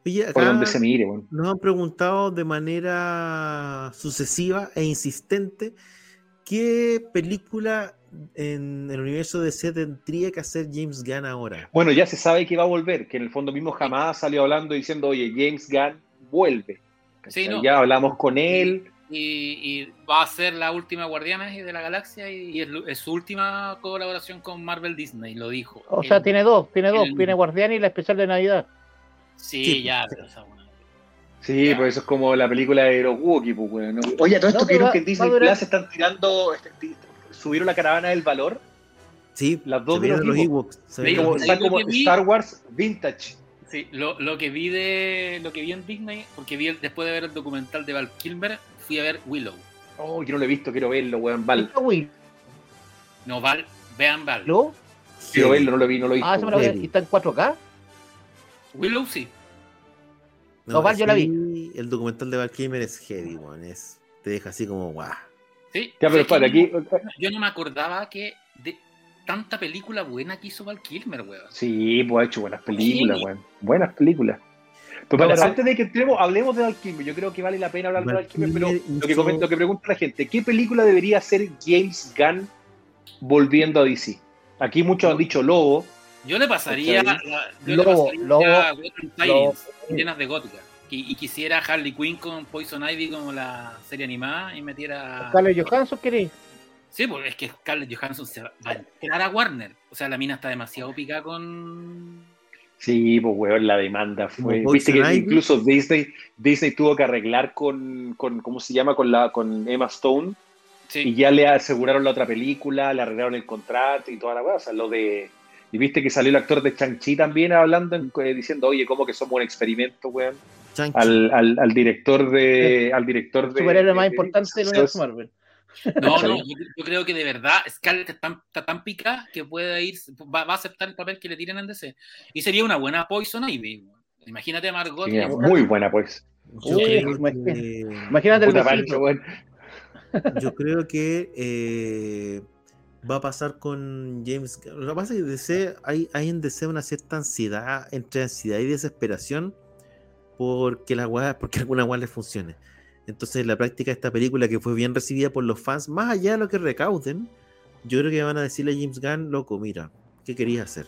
S1: Oye,
S2: Por donde se mire, weón.
S1: nos han preguntado de manera sucesiva e insistente qué película en el universo DC tendría que hacer James Gunn ahora.
S2: Bueno, ya se sabe que va a volver, que en el fondo mismo jamás salió hablando diciendo, oye, James Gunn vuelve.
S3: Sí, no.
S2: Ya hablamos con él.
S3: Y, y va a ser la última Guardianes de la Galaxia y, y es, es su última colaboración con Marvel Disney, lo dijo.
S4: O sea,
S3: Él-
S4: tiene dos, tiene dos.
S3: el-
S4: Tiene Guardián y la especial de Navidad.
S3: Sí,
S1: Sí,
S3: ya, pero esa.
S2: Sí,
S3: Ya.
S2: pues eso es como la película de los Wookiee, pues, ¿no? Oye, a todo esto
S4: No, pero
S2: vieron que en Disney Plus están tirando, este, subieron la caravana del valor.
S1: Sí,
S2: Las dos de los
S1: los
S2: Ewoks.
S1: Ewoks. se
S3: Sí,
S1: vienen
S2: Como-
S1: los
S3: ¿sabes
S2: está
S3: lo
S2: como
S3: que vi?
S2: Star Wars Vintage.
S3: Sí, lo, lo que vi de lo que vi en Disney, porque vi el- después de ver el documental de Val Kilmer, fui a ver Willow.
S2: Oh, yo no lo he visto, quiero verlo, weón. Val.
S3: No, Val, vean Val.
S4: ¿Lo?
S2: quiero verlo, no lo vi, no lo he visto.
S4: Ah, se me lo voy a
S1: Heavy.
S4: ¿Y está en 4K?
S3: Willow sí.
S4: No, Val, yo la vi.
S1: El documental de Val Kilmer es heavy, weón. Es, te deja así como guau.
S3: Sí.
S2: Ya, pero espera, aquí.
S3: Yo no me acordaba que de tanta película buena que hizo Val Kilmer, weón.
S2: Sí, pues ha hecho buenas películas,
S3: Sí.
S2: weón. Buenas películas. Pero para-
S4: pero-
S2: antes de que entremos, hablemos de Val Kilmer. Yo creo que vale la pena hablar de
S1: Val
S2: Kilmer, pero lo que, comenta- lo que pregunta la gente, ¿qué película debería hacer James Gunn volviendo a DC? Aquí muchos han dicho Lobo.
S3: Yo le pasaría, yo
S4: Lobo,
S3: le pasaría
S4: Lobo,
S3: Gotham Sirens,
S4: Lobo.
S3: llenas de gótica. Y, y quisiera Harley Quinn con Poison Ivy como la serie animada y metiera.
S4: Scarlett Johansson, ¿querés?
S3: Sí, porque es que Scarlett Johansson se va a entrar a Warner. O sea, la mina está demasiado pica con.
S2: Sí, pues weón, la demanda fue. Viste que
S1: Ivy.
S2: incluso Disney, Disney tuvo que arreglar con, con, ¿cómo se llama? Con la, con Emma Stone.
S3: Sí.
S2: Y ya le aseguraron la otra película, le arreglaron el contrato y toda la cosa. O sea, lo de. Y viste que salió el actor de Chang-Chi también hablando, en- eh, diciendo, oye, ¿cómo que somos un experimento, weón? Al, al, al director de. Al director de.
S4: Superhéroe más
S2: de-
S4: importante del
S2: de-
S4: universo Marvel.
S3: No, no, yo, yo creo que de verdad Scarlett está tan, está tan pica que puede ir, va, va a aceptar el papel que le tiren en DC. Y sería una buena Poison Ivy. Imagínate a Margot.
S2: Sí, muy buena, pues.
S1: Yo
S4: Uy,
S1: creo
S4: imagínate. Imagínate el.
S2: Pancho, weón.
S1: Yo creo que eh, va a pasar con James Gunn. Lo que pasa es que DC, hay, hay en DC una cierta ansiedad, entre ansiedad y desesperación, porque la weá- porque alguna weá le funcione. Entonces, en la práctica, esta película que fue bien recibida por los fans, más allá de lo que recauden, yo creo que van a decirle a James Gunn, loco, mira, ¿qué querías hacer?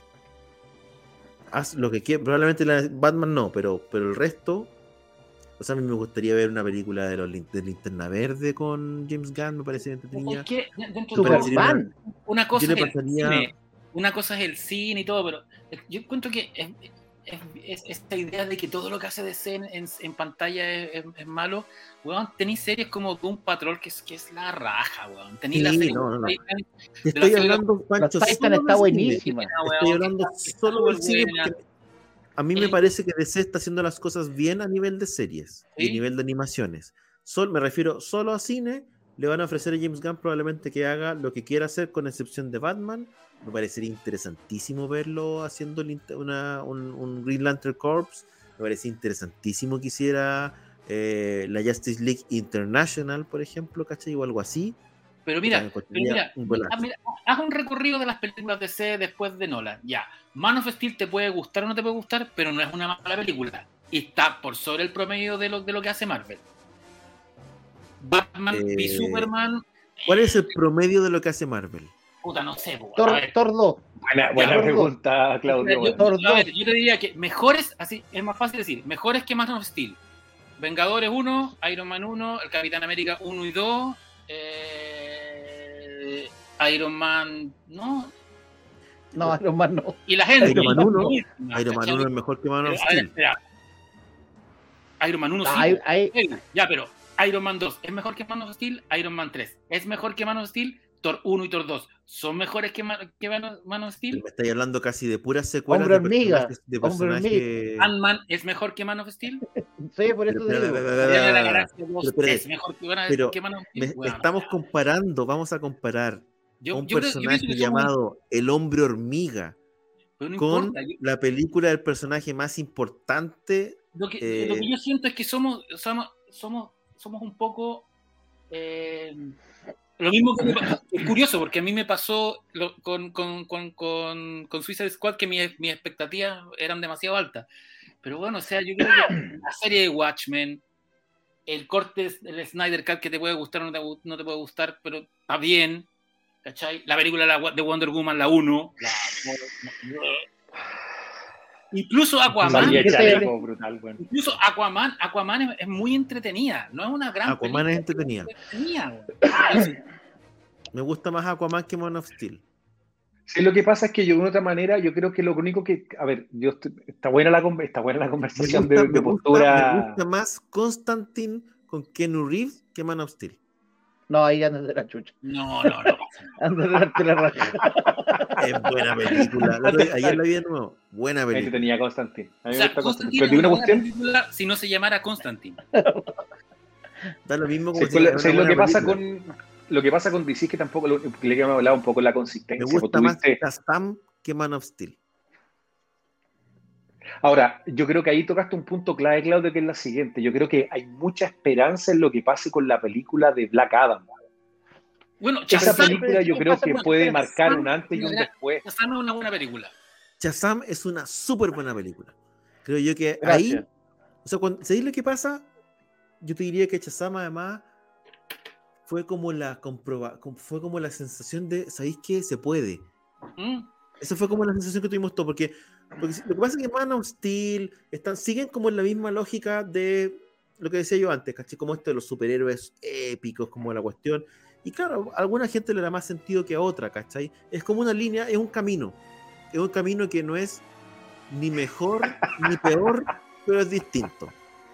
S1: Haz lo que quieras. Probablemente la Batman no, pero, pero el resto. O sea, a mí me gustaría ver una película de, los, de Linterna Verde con James Gunn, me parece entretenida.
S3: Es que dentro de
S4: Superman.
S3: una cosa es el
S1: pasaría-
S3: cine, una cosa es el cine y todo, pero yo encuentro que es, es- es- esta idea de que todo lo que hace DC en, en- en pantalla es, es- es malo, weón, tenéis series como Doom Patrol que es, que es la raja, weón. Tenéis la
S1: Sí,
S3: serie
S1: no, no, no. Te
S3: la
S1: estoy hablando, Pancho, solo
S4: está buenísima.
S1: Estoy hablando solo del cine porque a mí me
S3: Eh.
S1: parece que DC está haciendo las cosas bien a nivel de series y a nivel de animaciones. Sol, me refiero solo a cine. Le van a ofrecer a James Gunn probablemente que haga lo que quiera hacer, con excepción de Batman. Me parecería interesantísimo verlo haciendo una- un, un Green Lantern Corps. Me parece interesantísimo que hiciera eh, la Justice League International, por ejemplo, ¿cachai? O algo así.
S3: Pero mira, pero mira, ah, mira, haz un recorrido de las películas de C después de Nolan. Ya, Man of Steel te puede gustar o no te puede gustar, pero no es una mala película. Y está por sobre el promedio de lo, de lo que hace Marvel. Batman
S1: Eh,
S3: v Superman,
S1: ¿Cuál es el promedio de lo que hace Marvel?
S3: Puta, no sé.
S4: Thor 2.
S2: Buena, pregunta, Claudio.
S3: Ver, yo te diría que mejores, así es más fácil decir, mejores que Man of Steel. Vengadores 1, Iron Man 1, el Capitán América 1 y 2, eh, Iron Man, no,
S4: No, Iron Man no.
S3: y la gente.
S1: Iron Man 1,
S3: buenísima,
S1: Iron Man
S3: ¿cachai?
S1: 1 es mejor que Man of
S3: Pero, a ver,
S1: Steel.
S3: espera. Iron Man 1 sí.
S4: Ah, hay-
S3: Sí, Ya, pero Iron Man 2 es mejor que Man of Steel, Iron Man 3 es mejor que Man of Steel, Thor 1 y Thor 2 son mejores que Man, que Man of- Steel,
S1: Me estáis hablando casi de puras secuelas
S4: Hombre
S1: de
S4: hormiga,
S1: personajes- de
S4: hombre
S1: personajes-
S3: Ant-Man es mejor que Man of Steel,
S4: Sí, por eso
S1: Pero,
S4: te digo.
S1: pero, pero,
S3: Guardianes de la
S1: pero,
S3: Galaxia 2
S1: pero, pero,
S3: es mejor que, Man-
S1: pero
S3: que Man of
S1: me-.
S3: Bueno,
S1: estamos
S3: ya.
S1: comparando, vamos a comparar
S3: Yo-
S1: a un
S3: yo yo
S1: personaje llamado El Hombre Hormiga
S3: no
S1: con
S3: importa, yo-
S1: la película del personaje más importante.
S3: Lo que,
S1: Eh,
S3: lo que yo siento es que somos, somos, somos, somos un poco. eh, lo mismo que es curioso, porque a mí me pasó lo- con, con, con, con, con Suicide Squad que mis, mis expectativas eran demasiado altas. Pero bueno, o sea, yo creo que la serie de Watchmen, el corte del Snyder Cut que te puede gustar o no te, no te puede gustar, pero está bien. ¿Cachai? La película de Wonder Woman, la 1. la- incluso Aquaman.
S2: Salía
S4: ¿qué te-
S2: chaleco brutal, bueno.
S3: Incluso Aquaman, Aquaman es, es muy entretenida, no es una gran
S1: Aquaman es
S3: película,
S1: entretenida.
S3: pero es entretenida.
S1: Me gusta más Aquaman que Man of Steel.
S2: Sí, lo que pasa es que yo de una otra manera, yo creo que lo único que, a ver, yo estoy- está buena la está buena la
S1: Me
S2: conversación
S1: gusta,
S2: de,
S1: me
S2: de
S1: gusta-
S2: postura.
S1: me gusta más Constantine con Keanu Reeves que Man of Steel.
S4: No, ahí andas de la chucha.
S3: No, no, no.
S4: Andas de darte la raja.
S1: Es buena película. Ayer la vi de nuevo. Buena
S2: Ahí
S1: película.
S2: tenía Constantine. A
S3: O
S2: mí me
S3: sea,
S2: gusta Constantine.
S3: Constantine
S2: Pero una cuestión,
S3: película si no se llamara Constantine.
S1: Da lo mismo como
S2: ¿sabes
S1: si
S2: cuál-
S1: fuera
S2: sabes
S1: una
S2: lo que pasa
S1: película.
S2: con lo que pasa con DC es que tampoco lo, que le hemos hablado un poco la
S1: Me
S2: consistencia.
S1: gusta más
S2: tuviste-
S1: Shazam que Man of Steel.
S2: Ahora, yo creo que ahí tocaste un punto clave, Claudio, que es la siguiente. Yo creo que hay mucha esperanza en lo que pase con la película de Black Adam.
S3: Bueno,
S2: Esa
S3: Shazam,
S2: película yo
S4: ¿qué
S2: creo que puede marcar un antes y un después.
S3: Shazam es una buena película.
S1: Shazam es una súper buena película. Creo yo que
S4: Gracias.
S1: ahí, o sea, cuando, ¿sabéis lo que pasa? Yo te diría que Shazam además fue como la comproba, com- fue como la sensación de, ¿sabéis qué? Se puede.
S3: ¿Mm?
S1: Esa fue como la sensación que tuvimos todos, porque, porque lo que pasa es que Man of Steel están, siguen como en la misma lógica de lo que decía yo antes, ¿cachai? Como esto de los superhéroes épicos, como la cuestión. Y claro, a alguna gente le da más sentido que a otra, ¿cachai? Es como una línea, es un camino. Es un camino que no es ni mejor ni peor, pero es distinto.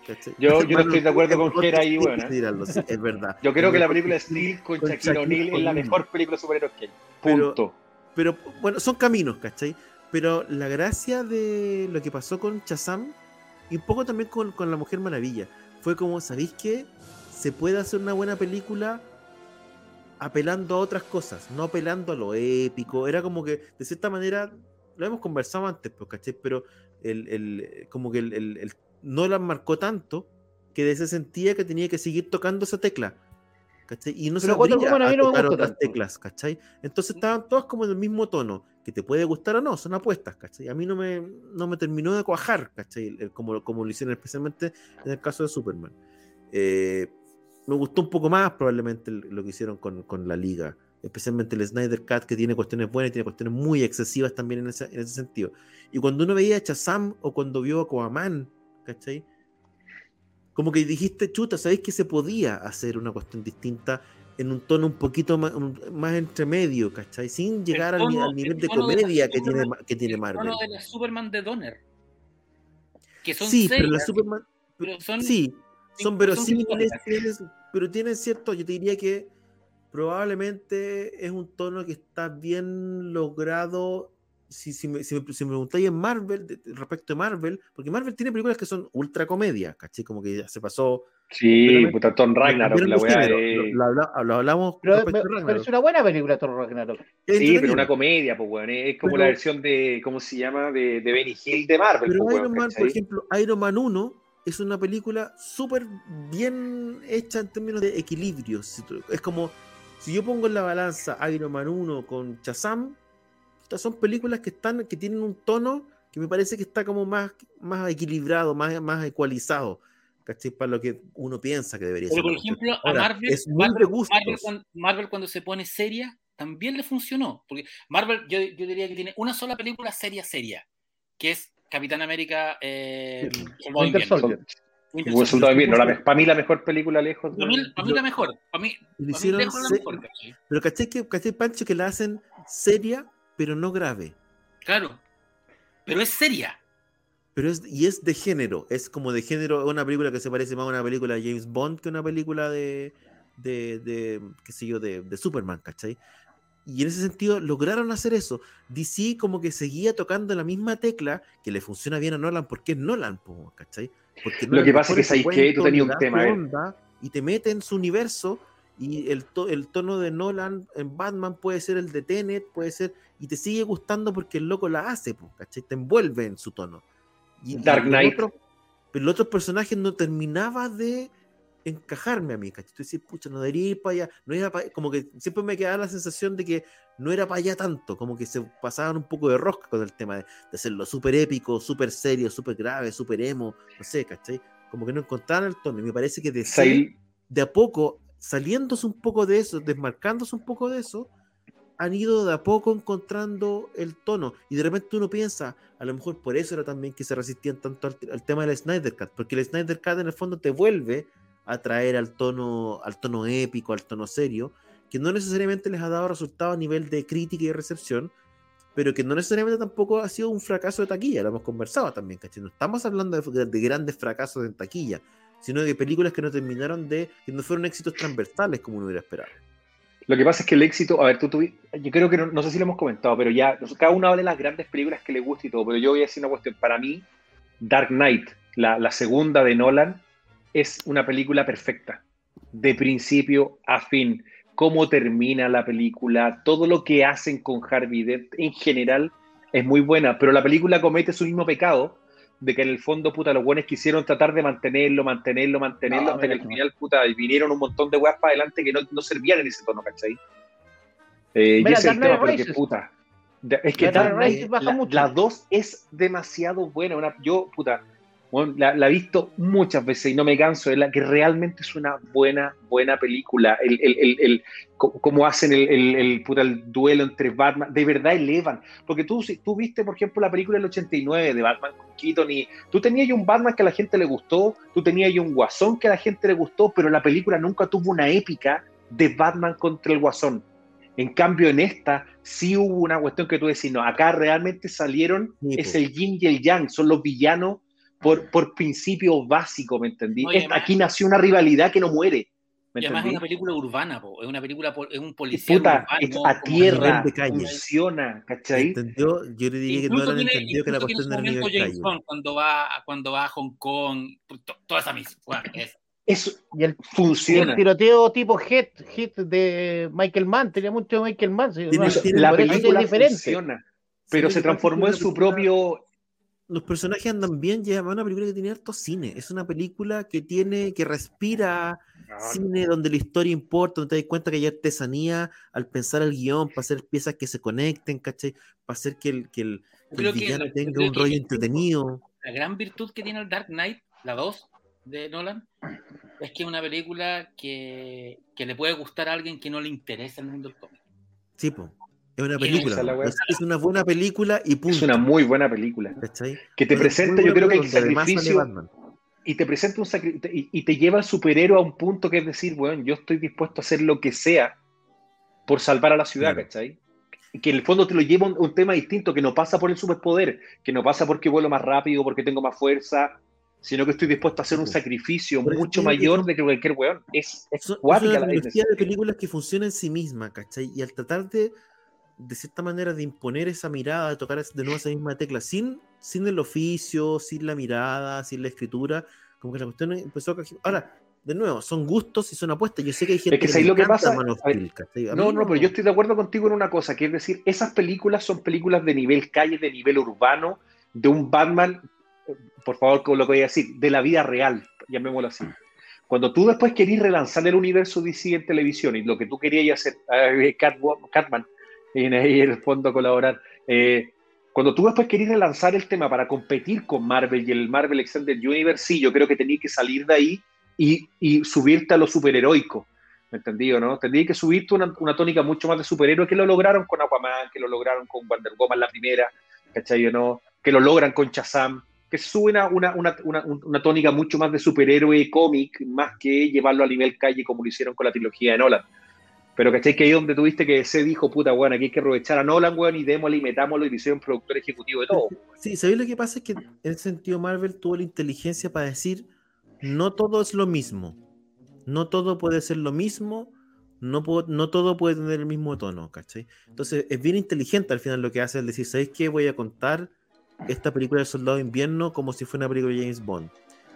S1: ¿Cachai?
S2: Yo- yo no estoy de acuerdo con Jera ahí, bueno, ¿eh?
S1: tirarlo, sí, es verdad.
S2: Yo creo que la película de
S1: Steel,
S2: con
S1: con
S2: Shaquille O'Neal es la mejor película de superhéroes que hay. Punto.
S1: Pero bueno, son caminos, ¿cachai? Pero la gracia de lo que pasó con Shazam y un poco también con, con La Mujer Maravilla fue como, ¿sabéis qué? Se puede hacer una buena película apelando a otras cosas, no apelando a lo épico. Era como que, de cierta manera, lo hemos conversado antes, pues, ¿cachai? Pero el, el- como que el, el- el- no la marcó tanto que se sentía que tenía que seguir tocando esa tecla. ¿cachai? Y no se
S4: Pero
S1: abría
S4: a no
S1: tocar otras
S4: tanto.
S1: teclas, ¿cachai? Entonces estaban todas como en el mismo tono, que te puede gustar o no, son apuestas, ¿cachai? A mí no me, no me terminó de cuajar, ¿cachai? Como, como lo hicieron especialmente en el caso de Superman. Eh, me gustó un poco más probablemente lo que hicieron con, con la liga, especialmente el Snyder Cut, que tiene cuestiones buenas y tiene cuestiones muy excesivas también en ese, en ese sentido. Y cuando uno veía a Shazam o cuando vio a Aquaman, ¿cachai? Como que dijiste, chuta, ¿sabéis que se podía hacer una cuestión distinta en un tono un poquito más, un- más entre medio, ¿cachai? Sin llegar al, ni-
S3: tono-
S1: al nivel
S3: el
S1: de comedia que tiene,
S3: Superman-
S1: que tiene
S3: El
S1: Marvel.
S3: tono de la Superman de Donner. Que son
S1: Sí, pero la Superman...
S3: pero son-
S1: sí, son verosímiles, pero tienen cierto, yo te diría que probablemente es un tono que está bien logrado. Si, si, me, si, me, si me preguntáis en Marvel, de- de- respecto a Marvel, porque Marvel tiene películas que son ultra comedia, ¿cachai? Como que ya se pasó.
S2: Sí,
S1: me-
S2: puta, Thor Ragnarok, la weá
S1: lo, lo habla- lo hablamos
S4: Pero,
S1: a
S4: pero es una buena película Thor Ragnarok.
S2: Sí, pero una comedia, pues, weón. Es como
S1: Pero-
S2: la versión de, ¿cómo se llama? De, de Benny Hill de Marvel,
S1: Pero
S2: pues,
S1: Iron
S2: weón,
S1: Man, por ejemplo, Iron Man 1 es una película súper bien hecha en términos de equilibrio. Es como, si yo pongo en la balanza Iron Man 1 con Shazam, son películas que están, que tienen un tono que me parece que está como más, más equilibrado, más, más ecualizado. ¿Cachai? Para lo que uno piensa que debería
S3: Pero
S1: ser.
S3: por ejemplo, a
S1: Ahora,
S3: Marvel,
S1: es muy
S3: Marvel. Marvel cuando, Marvel cuando se pone seria, también le funcionó. Porque Marvel, yo, yo diría que tiene una sola película seria, seria, que es Capitán América. Eh, Soldado
S4: Winter. Soldier.
S3: Winter Soldier.
S2: De Invierno, la- para mí la mejor película lejos.
S3: Para mí, para mí la mejor. Para mí, para mí lejos la mejor, ¿cachai?
S1: Pero ¿cachai, que, ¿cachai, Pancho, que la hacen seria, pero no grave?
S3: Claro. Pero es seria.
S1: Pero es, y es de género, es como de género, una película que se parece más a una película de James Bond que una película de, de, de qué sé yo, de, de Superman, ¿cachai? Y en ese sentido lograron hacer eso. DC como que seguía tocando la misma tecla que le funciona bien a Nolan porque es Nolan, ¿cachai? Porque
S2: Lo que pasa es que que tú tenías un tema, eh.
S1: onda y te mete en su universo y el, to- el tono de Nolan en Batman puede ser el de Tenet, puede ser, y te sigue gustando porque el loco la hace, ¿cachai? Te envuelve en su tono. Y,
S2: Dark Knight.
S1: otros- pero los otros personajes no terminaba de encajarme a mí, ¿cachai? Tú decís, pucha, no debería ir para allá, no era pa- como que siempre me quedaba la sensación de que no era para allá tanto, como que se pasaban un poco de rosca con el tema de, de hacerlo súper épico, súper serio, súper grave, súper emo, no sé, ¿cachai? Como que no encontraban el tono, y me parece que de de a poco, saliéndose un poco de eso, desmarcándose un poco de eso, han ido de a poco encontrando el tono. Y de repente uno piensa, a lo mejor por eso era también que se resistían tanto al, al tema del Snyder Cut, porque el Snyder Cut en el fondo te vuelve a traer al tono, al tono épico, al tono serio, que no necesariamente les ha dado resultado a nivel de crítica y recepción, pero que no necesariamente tampoco ha sido un fracaso de taquilla, lo hemos conversado también, ¿cachai? No estamos hablando de, de grandes fracasos en taquilla, sino de películas que no terminaron de, que no fueron éxitos transversales como uno hubiera esperado.
S2: Lo que pasa es que el éxito, a ver, tú tuvi- yo creo que no, no sé si lo hemos comentado, pero ya, cada uno habla de las grandes películas que le gusta y todo, pero yo voy a decir una cuestión. Para mí, Dark Knight, la, la segunda de Nolan, es una película perfecta, de principio a fin. Cómo termina la película, todo lo que hacen con Harvey Dent en general es muy buena, pero la película comete su mismo pecado de que en el fondo, puta, los buenos quisieron tratar de mantenerlo, mantenerlo, mantenerlo,
S4: No,
S2: hasta que al final, puta, vinieron un montón de weas para adelante que no, no servían en ese tono, ¿cachai? Eh, y
S4: Mira,
S2: ese es el tema, pero que puta. de- Es que
S4: Dark
S2: Dark
S4: Knight
S2: Knight,
S4: baja
S2: la,
S4: mucho.
S2: la 2 es demasiado buena. Una, yo, puta, bueno, la, he visto muchas veces y no me canso. Es la que realmente es una buena, buena película. El, el, el, cómo hacen el, el, el, puta, el duelo entre Batman, de verdad elevan. Porque tú, si tú viste, por ejemplo, la película del 89 de Batman con Keaton y tú tenías un Batman que a la gente le gustó, tú tenías un Guasón que a la gente le gustó, pero la película nunca tuvo una épica de Batman contra el Guasón. En cambio, en esta sí hubo una cuestión que tú decís, no, acá realmente salieron,
S1: Sí,
S2: es
S1: po.
S2: el yin y el yang, son los villanos por, por principio básico, ¿me entendí?
S3: No, además-
S2: aquí nació una rivalidad que no muere, ¿me
S3: Y además es una película urbana, po. es una película, por- es un policía
S2: Puta,
S3: urbano.
S2: es a tierra,
S1: de calle.
S2: funciona, ¿cachai?
S1: ¿Entendió? Yo le diría que no
S3: tiene,
S1: entendido que la cuestión nivel
S3: James
S1: calle.
S3: Bond cuando va, cuando va a Hong Kong, to- toda esa mis, bueno, es-
S2: Eso
S4: Y el, y el
S2: funciona.
S4: tiroteo tipo Hit, Hit de Michael Mann, tenía mucho de Michael Mann. sí,
S1: Tiene-
S4: no,
S1: tiene-
S2: la película
S4: diferente.
S2: funciona, pero
S1: Sí,
S2: se
S1: lo
S2: transformó en
S1: la
S2: su propio...
S1: Los personajes andan bien, es una película que tiene harto cine. Es una película que tiene, que respira cine donde la historia importa, donde te das cuenta que hay artesanía al pensar el guion, para hacer piezas que se conecten, ¿cachai? Para hacer que el, que el, que el
S3: Creo que-
S1: villano tenga un rollo entretenido.
S3: la gran virtud que tiene el Dark Knight, la 2 de Nolan, es que es una película que, que le puede gustar a alguien que no le interesa el mundo del cómic.
S1: Sí, po. Es una película.
S2: es
S1: una buena película y punto.
S2: Es una muy buena película.
S1: ¿cachai?
S2: Que te
S1: Es
S2: presenta, yo creo que el sacrificio... Y te presenta un sacri- y, y te lleva al superhéroe a un punto que es decir, bueno, yo estoy dispuesto a hacer lo que sea por salvar a la ciudad,
S1: Claro.
S2: ¿cachai? Que en el fondo te lo lleva a un, un tema distinto, que no pasa por el superpoder, que no pasa porque vuelo más rápido, porque tengo más fuerza, sino que estoy dispuesto a hacer un sacrificio mucho
S1: que
S2: mayor de que cualquier weón. Es, es
S1: es una
S2: la
S1: trilogía de películas que funciona en sí misma, ¿cachai? Y al tratar de, de cierta manera, de imponer esa mirada, de tocar de nuevo esa misma tecla, sin, sin el oficio, sin la mirada, sin la escritura, como que la cuestión empezó a... Ahora, de nuevo, son gustos y son apuestas. Yo sé que hay gente
S2: que
S1: le
S2: ¿sabes lo que pasa? No, no, pero yo estoy de acuerdo contigo en una cosa, que es decir, esas películas son películas de nivel calle, de nivel urbano, de un Batman, por favor, con lo que voy a decir, de la vida real, llamémoslo así. Cuando tú después querís relanzar el universo DC en televisión y lo que tú querías hacer, eh, Catwo- Catman, y ahí en el fondo colaborar, eh, cuando tú después querís relanzar el tema para competir con Marvel y el Marvel Extended Universe, sí, yo creo que tenías que salir de ahí y, y subirte a lo superheroico. ¿Me entendí o no? Tendría que subirte una, una tónica mucho más de superhéroe que lo lograron con Aquaman, que lo lograron con Wonder Woman la primera, ¿cachai no? Que lo logran con Shazam, que sube una, una, una, una, una tónica mucho más de superhéroe cómic, más que llevarlo a nivel calle como lo hicieron con la trilogía de Nolan. Pero ¿cachai? Que ahí donde tuviste que se dijo, puta, bueno, aquí hay que aprovechar a Nolan, weón, y démosle y metámoslo y le hicieron productor ejecutivo de todo.
S1: Sí, ¿sabéis lo que pasa? Es que en ese sentido Marvel tuvo la inteligencia para decir, no todo es lo mismo. No todo puede ser lo mismo, no, puedo- no todo puede tener el mismo tono, ¿cachai? Entonces es bien inteligente al final lo que hace es decir, ¿sabéis qué? Voy a contar esta película del Soldado de Invierno como si fuera una película de James Bond.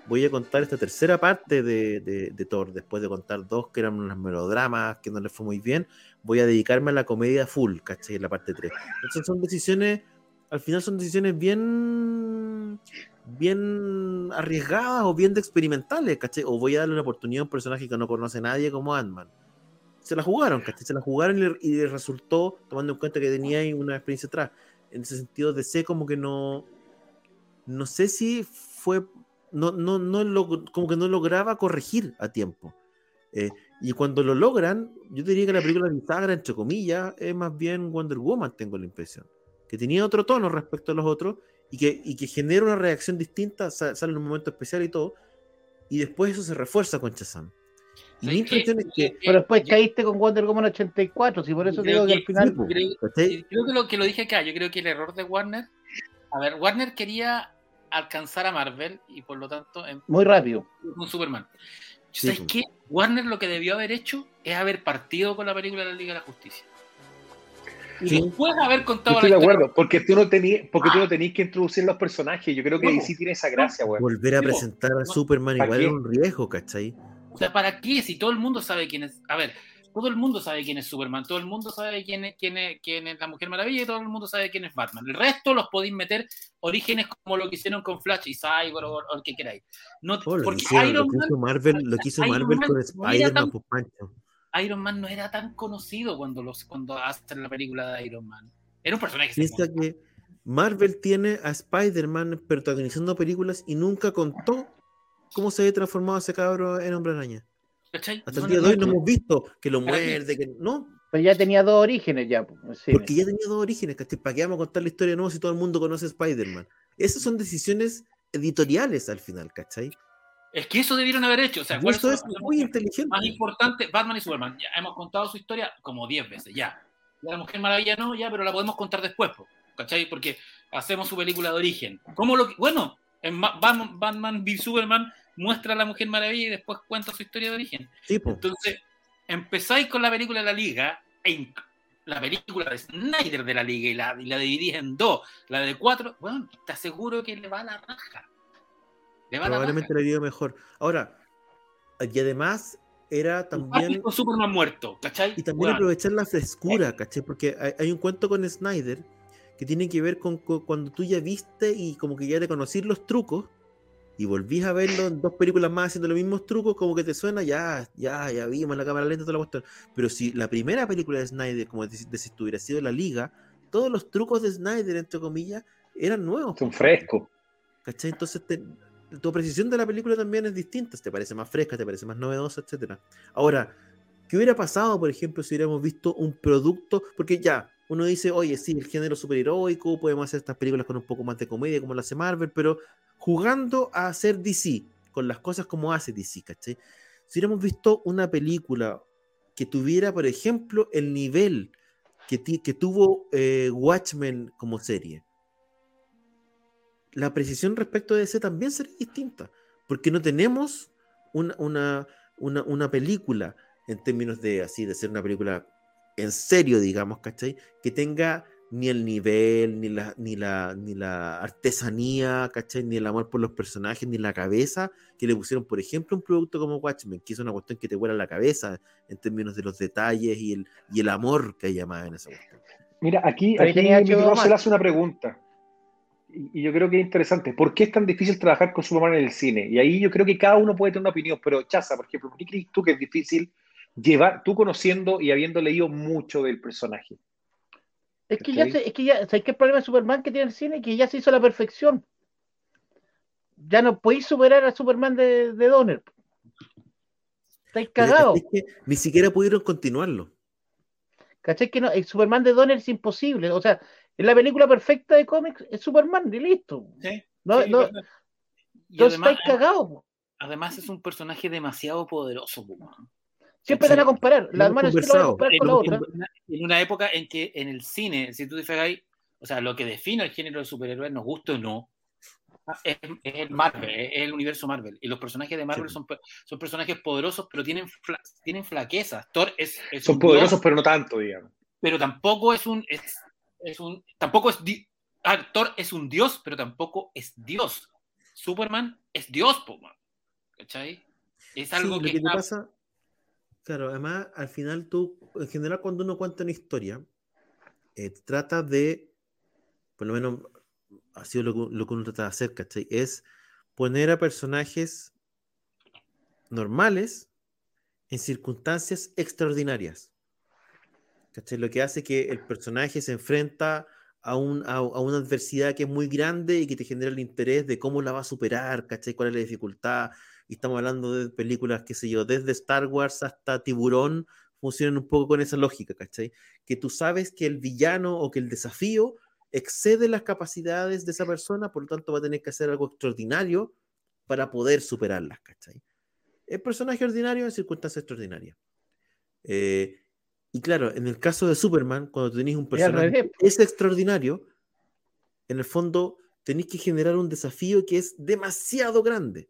S1: Voy a contar esta tercera parte de, de- de Thor, después de contar dos que eran unos melodramas que no les fue muy bien. Voy a dedicarme a la comedia full, ¿cachai? La parte 3. Entonces son decisiones, al final son decisiones bien bien arriesgadas o bien de experimentales, ¿cachai? O voy a darle una oportunidad a un personaje que no conoce nadie como Ant-Man. Se la jugaron, ¿cachai? Se la jugaron y, resultó, tomando en cuenta que tenía ahí una experiencia atrás. En ese sentido, DC como que no. No sé si fue. No, no, no lo- como que no lograba corregir a tiempo. Eh, y cuando lo logran, yo diría que la película bisagra, entre comillas, es más bien Wonder Woman, tengo la impresión. Que tenía otro tono respecto a los otros y que, y que genera una reacción distinta, sa- sale en un momento especial y todo, y después eso se refuerza con Shazam. Y mi impresión es que.
S4: Pero después
S3: Yo-
S4: caíste con Wonder Woman 84, si por eso
S3: Creo
S4: digo que
S3: que-
S4: al final.
S3: Creo-
S1: ¿cachai?
S3: Creo que lo que lo dije acá, yo creo que el error de Warner, a ver, Warner quería alcanzar a Marvel y por lo tanto en
S4: Muy rápido.
S3: un Superman.
S1: Sí,
S3: ¿Sabes
S1: po.
S3: qué? Warner lo que debió haber hecho es haber partido con la película de la Liga de la Justicia. Y
S1: Sí.
S3: después haber
S2: Yo
S3: contado
S2: estoy
S3: la
S2: de
S3: historia.
S2: acuerdo, porque tú no tenías, porque tú no tenías que introducir los personajes. Yo creo que ahí sí tiene esa gracia, weón.
S1: Volver a presentar a Superman
S2: ¿para
S1: igual
S2: qué?
S1: es un riesgo, ¿cachai?
S3: O sea, ¿para qué? Si todo el mundo sabe quién es. A ver, todo el mundo sabe quién es Superman, todo el mundo sabe quién es, quién es, quién es la Mujer Maravilla y todo el mundo sabe quién es Batman. El resto los podéis meter orígenes como lo que hicieron con Flash y Cyborg o, o el que queráis. No,
S1: Oh, lo, que
S3: porque
S1: hicieron- lo
S3: Iron
S1: que
S3: Man,
S1: hizo Marvel, lo que hizo
S3: Iron
S1: Marvel
S3: Man
S1: con
S3: no
S1: Spider-Man,
S3: tan-
S1: pues.
S3: Iron Man no era tan conocido cuando, los, cuando hacen la película de Iron Man. Era un personaje que
S1: Marvel tiene a Spider-Man protagonizando películas y nunca contó cómo se había transformado ese cabro en Hombre Araña.
S3: ¿Cachai?
S1: Hasta el día
S3: no,
S1: de hoy no
S3: no.
S1: hemos visto que lo muerde, que no,
S4: Pero ya tenía dos orígenes ya. cine.
S1: porque ya tenía dos orígenes, ¿cachai? ¿Para qué vamos a contar la historia de nuevo si todo el mundo conoce a Spider-Man? Esas son decisiones editoriales al final, ¿cachai?
S3: Es que eso debieron haber hecho. O sea,
S1: Y
S3: ¿cuáles
S1: eso es
S3: cosas
S1: muy inteligente.
S3: más importantes? Batman y Superman. Ya hemos contado su historia como 10 veces, ya. Ya la Mujer Maravilla no, ya, pero la podemos contar después, po, ¿cachai? Porque hacemos su película de origen. ¿Cómo lo que- Bueno, en Ma- Batman, Batman v Superman muestra a la Mujer Maravilla y después cuenta su historia de origen. Entonces, empezáis con la película de la Liga, e la película de Snyder de la Liga, y la, y la dividís en dos, la de cuatro, bueno, te aseguro que le va a la raja. Le va a la raja.
S1: probablemente le ido mejor. Ahora, y además era también
S3: con Superman muerto, ¿cachai?
S1: y también aprovechar la frescura, ¿cachai? Porque hay, hay un cuento con Snyder que tiene que ver con, cu- cuando tú ya viste y como que ya te conocís los trucos y volvís a verlo en dos películas más haciendo los mismos trucos, como que te suena, ya, ya, ya vimos la cámara lenta, toda la cuestión. Pero si la primera película de Snyder, como de, de si hubiera sido la liga, todos los trucos de Snyder, entre comillas, eran nuevos.
S2: Son frescos.
S1: ¿Cachai? Entonces te- tu apreciación de la película también es distinta, te parece más fresca, te parece más novedosa, etcétera. Ahora, ¿qué hubiera pasado, por ejemplo, si hubiéramos visto un producto? Porque ya, uno dice, oye, sí, el género superheroico, podemos hacer estas películas con un poco más de comedia como lo hace Marvel, pero jugando a hacer DC, con las cosas como hace DC, ¿cachai? Si hubiéramos visto una película que tuviera, por ejemplo, el nivel que, tuvo eh, Watchmen como serie, la precisión respecto de ese también sería distinta, porque no tenemos una, una, una, una película en términos de así, de ser una película en serio, digamos, ¿cachai? Que tenga ni el nivel, ni la, ni la, ni la artesanía, ¿cachai? Ni el amor por los personajes, ni la cabeza que le pusieron, por ejemplo, un producto como Watchmen, que es una cuestión que te vuela la cabeza en términos de los detalles y el, y el amor que hay llamado en esa cuestión.
S2: Mira, aquí, aquí Russell
S4: Max.
S2: hace una pregunta. Y, y yo creo que es interesante. ¿Por qué es tan difícil trabajar con Superman en el cine? Y ahí yo creo que cada uno puede tener una opinión. Pero, Chaza, por ejemplo, ¿por qué crees tú que es difícil llevar, tú conociendo y habiendo leído mucho del personaje?
S4: Es que ya, se- es que ya, ¿sabes qué problema de Superman que tiene el cine? Que ya se hizo a la perfección. Ya no podéis superar a Superman de, de Donner. Estáis cagados.
S1: ¿cachai que ni siquiera pudieron continuarlo.
S4: ¿Cachai? Que no, el Superman de Donner es imposible. O sea, es la película perfecta de cómics, es Superman y listo.
S3: Sí,
S4: No,
S3: sí,
S4: no,
S3: verdad. Y
S4: entonces
S3: además,
S4: estáis cagados. po.
S3: además es un personaje demasiado poderoso. po, man.
S4: Siempre
S1: Sí.
S4: van a comparar.
S1: Hemos
S4: manos sí lo van a comparar
S3: en,
S4: con la otra.
S3: en una, época en que en el cine, si tú te fijas ahí, o sea, lo que define el género de superhéroes, nos guste o no, es, es el Marvel, es el universo Marvel. Y los personajes de Marvel
S1: Sí.
S3: son, son personajes poderosos, pero tienen, fla- tienen flaquezas. Thor es, es
S2: Son poderosos,
S3: dios,
S2: pero no tanto, digamos.
S3: pero tampoco es un. Es, es un tampoco es. di- ah, Thor es un dios, pero tampoco es Dios. Superman es Dios, po, man. ¿cachai? Es algo
S1: sí,
S3: que,
S1: que te
S3: está-
S1: pasa, claro, además al final tú, en general cuando uno cuenta una historia, eh, trata de, por lo menos ha sido lo, lo que uno trata de hacer, ¿cachai? Es poner a personajes normales en circunstancias extraordinarias. ¿Cachai? Lo que hace que el personaje se enfrenta a, un, a, a una adversidad que es muy grande y que te genera el interés de cómo la va a superar, ¿cachai? ¿Cuál es la dificultad? Y estamos hablando de películas, qué sé yo, desde Star Wars hasta Tiburón, funcionan un poco con esa lógica, ¿cachai? Que tú sabes que el villano o que el desafío excede las capacidades de esa persona, por lo tanto va a tener que hacer algo extraordinario para poder superarlas, ¿cachai? El personaje ordinario en circunstancias extraordinarias. Eh, y claro, en el caso de Superman, cuando tenéis un personaje que es extraordinario, en el fondo tenéis que generar un desafío que es demasiado grande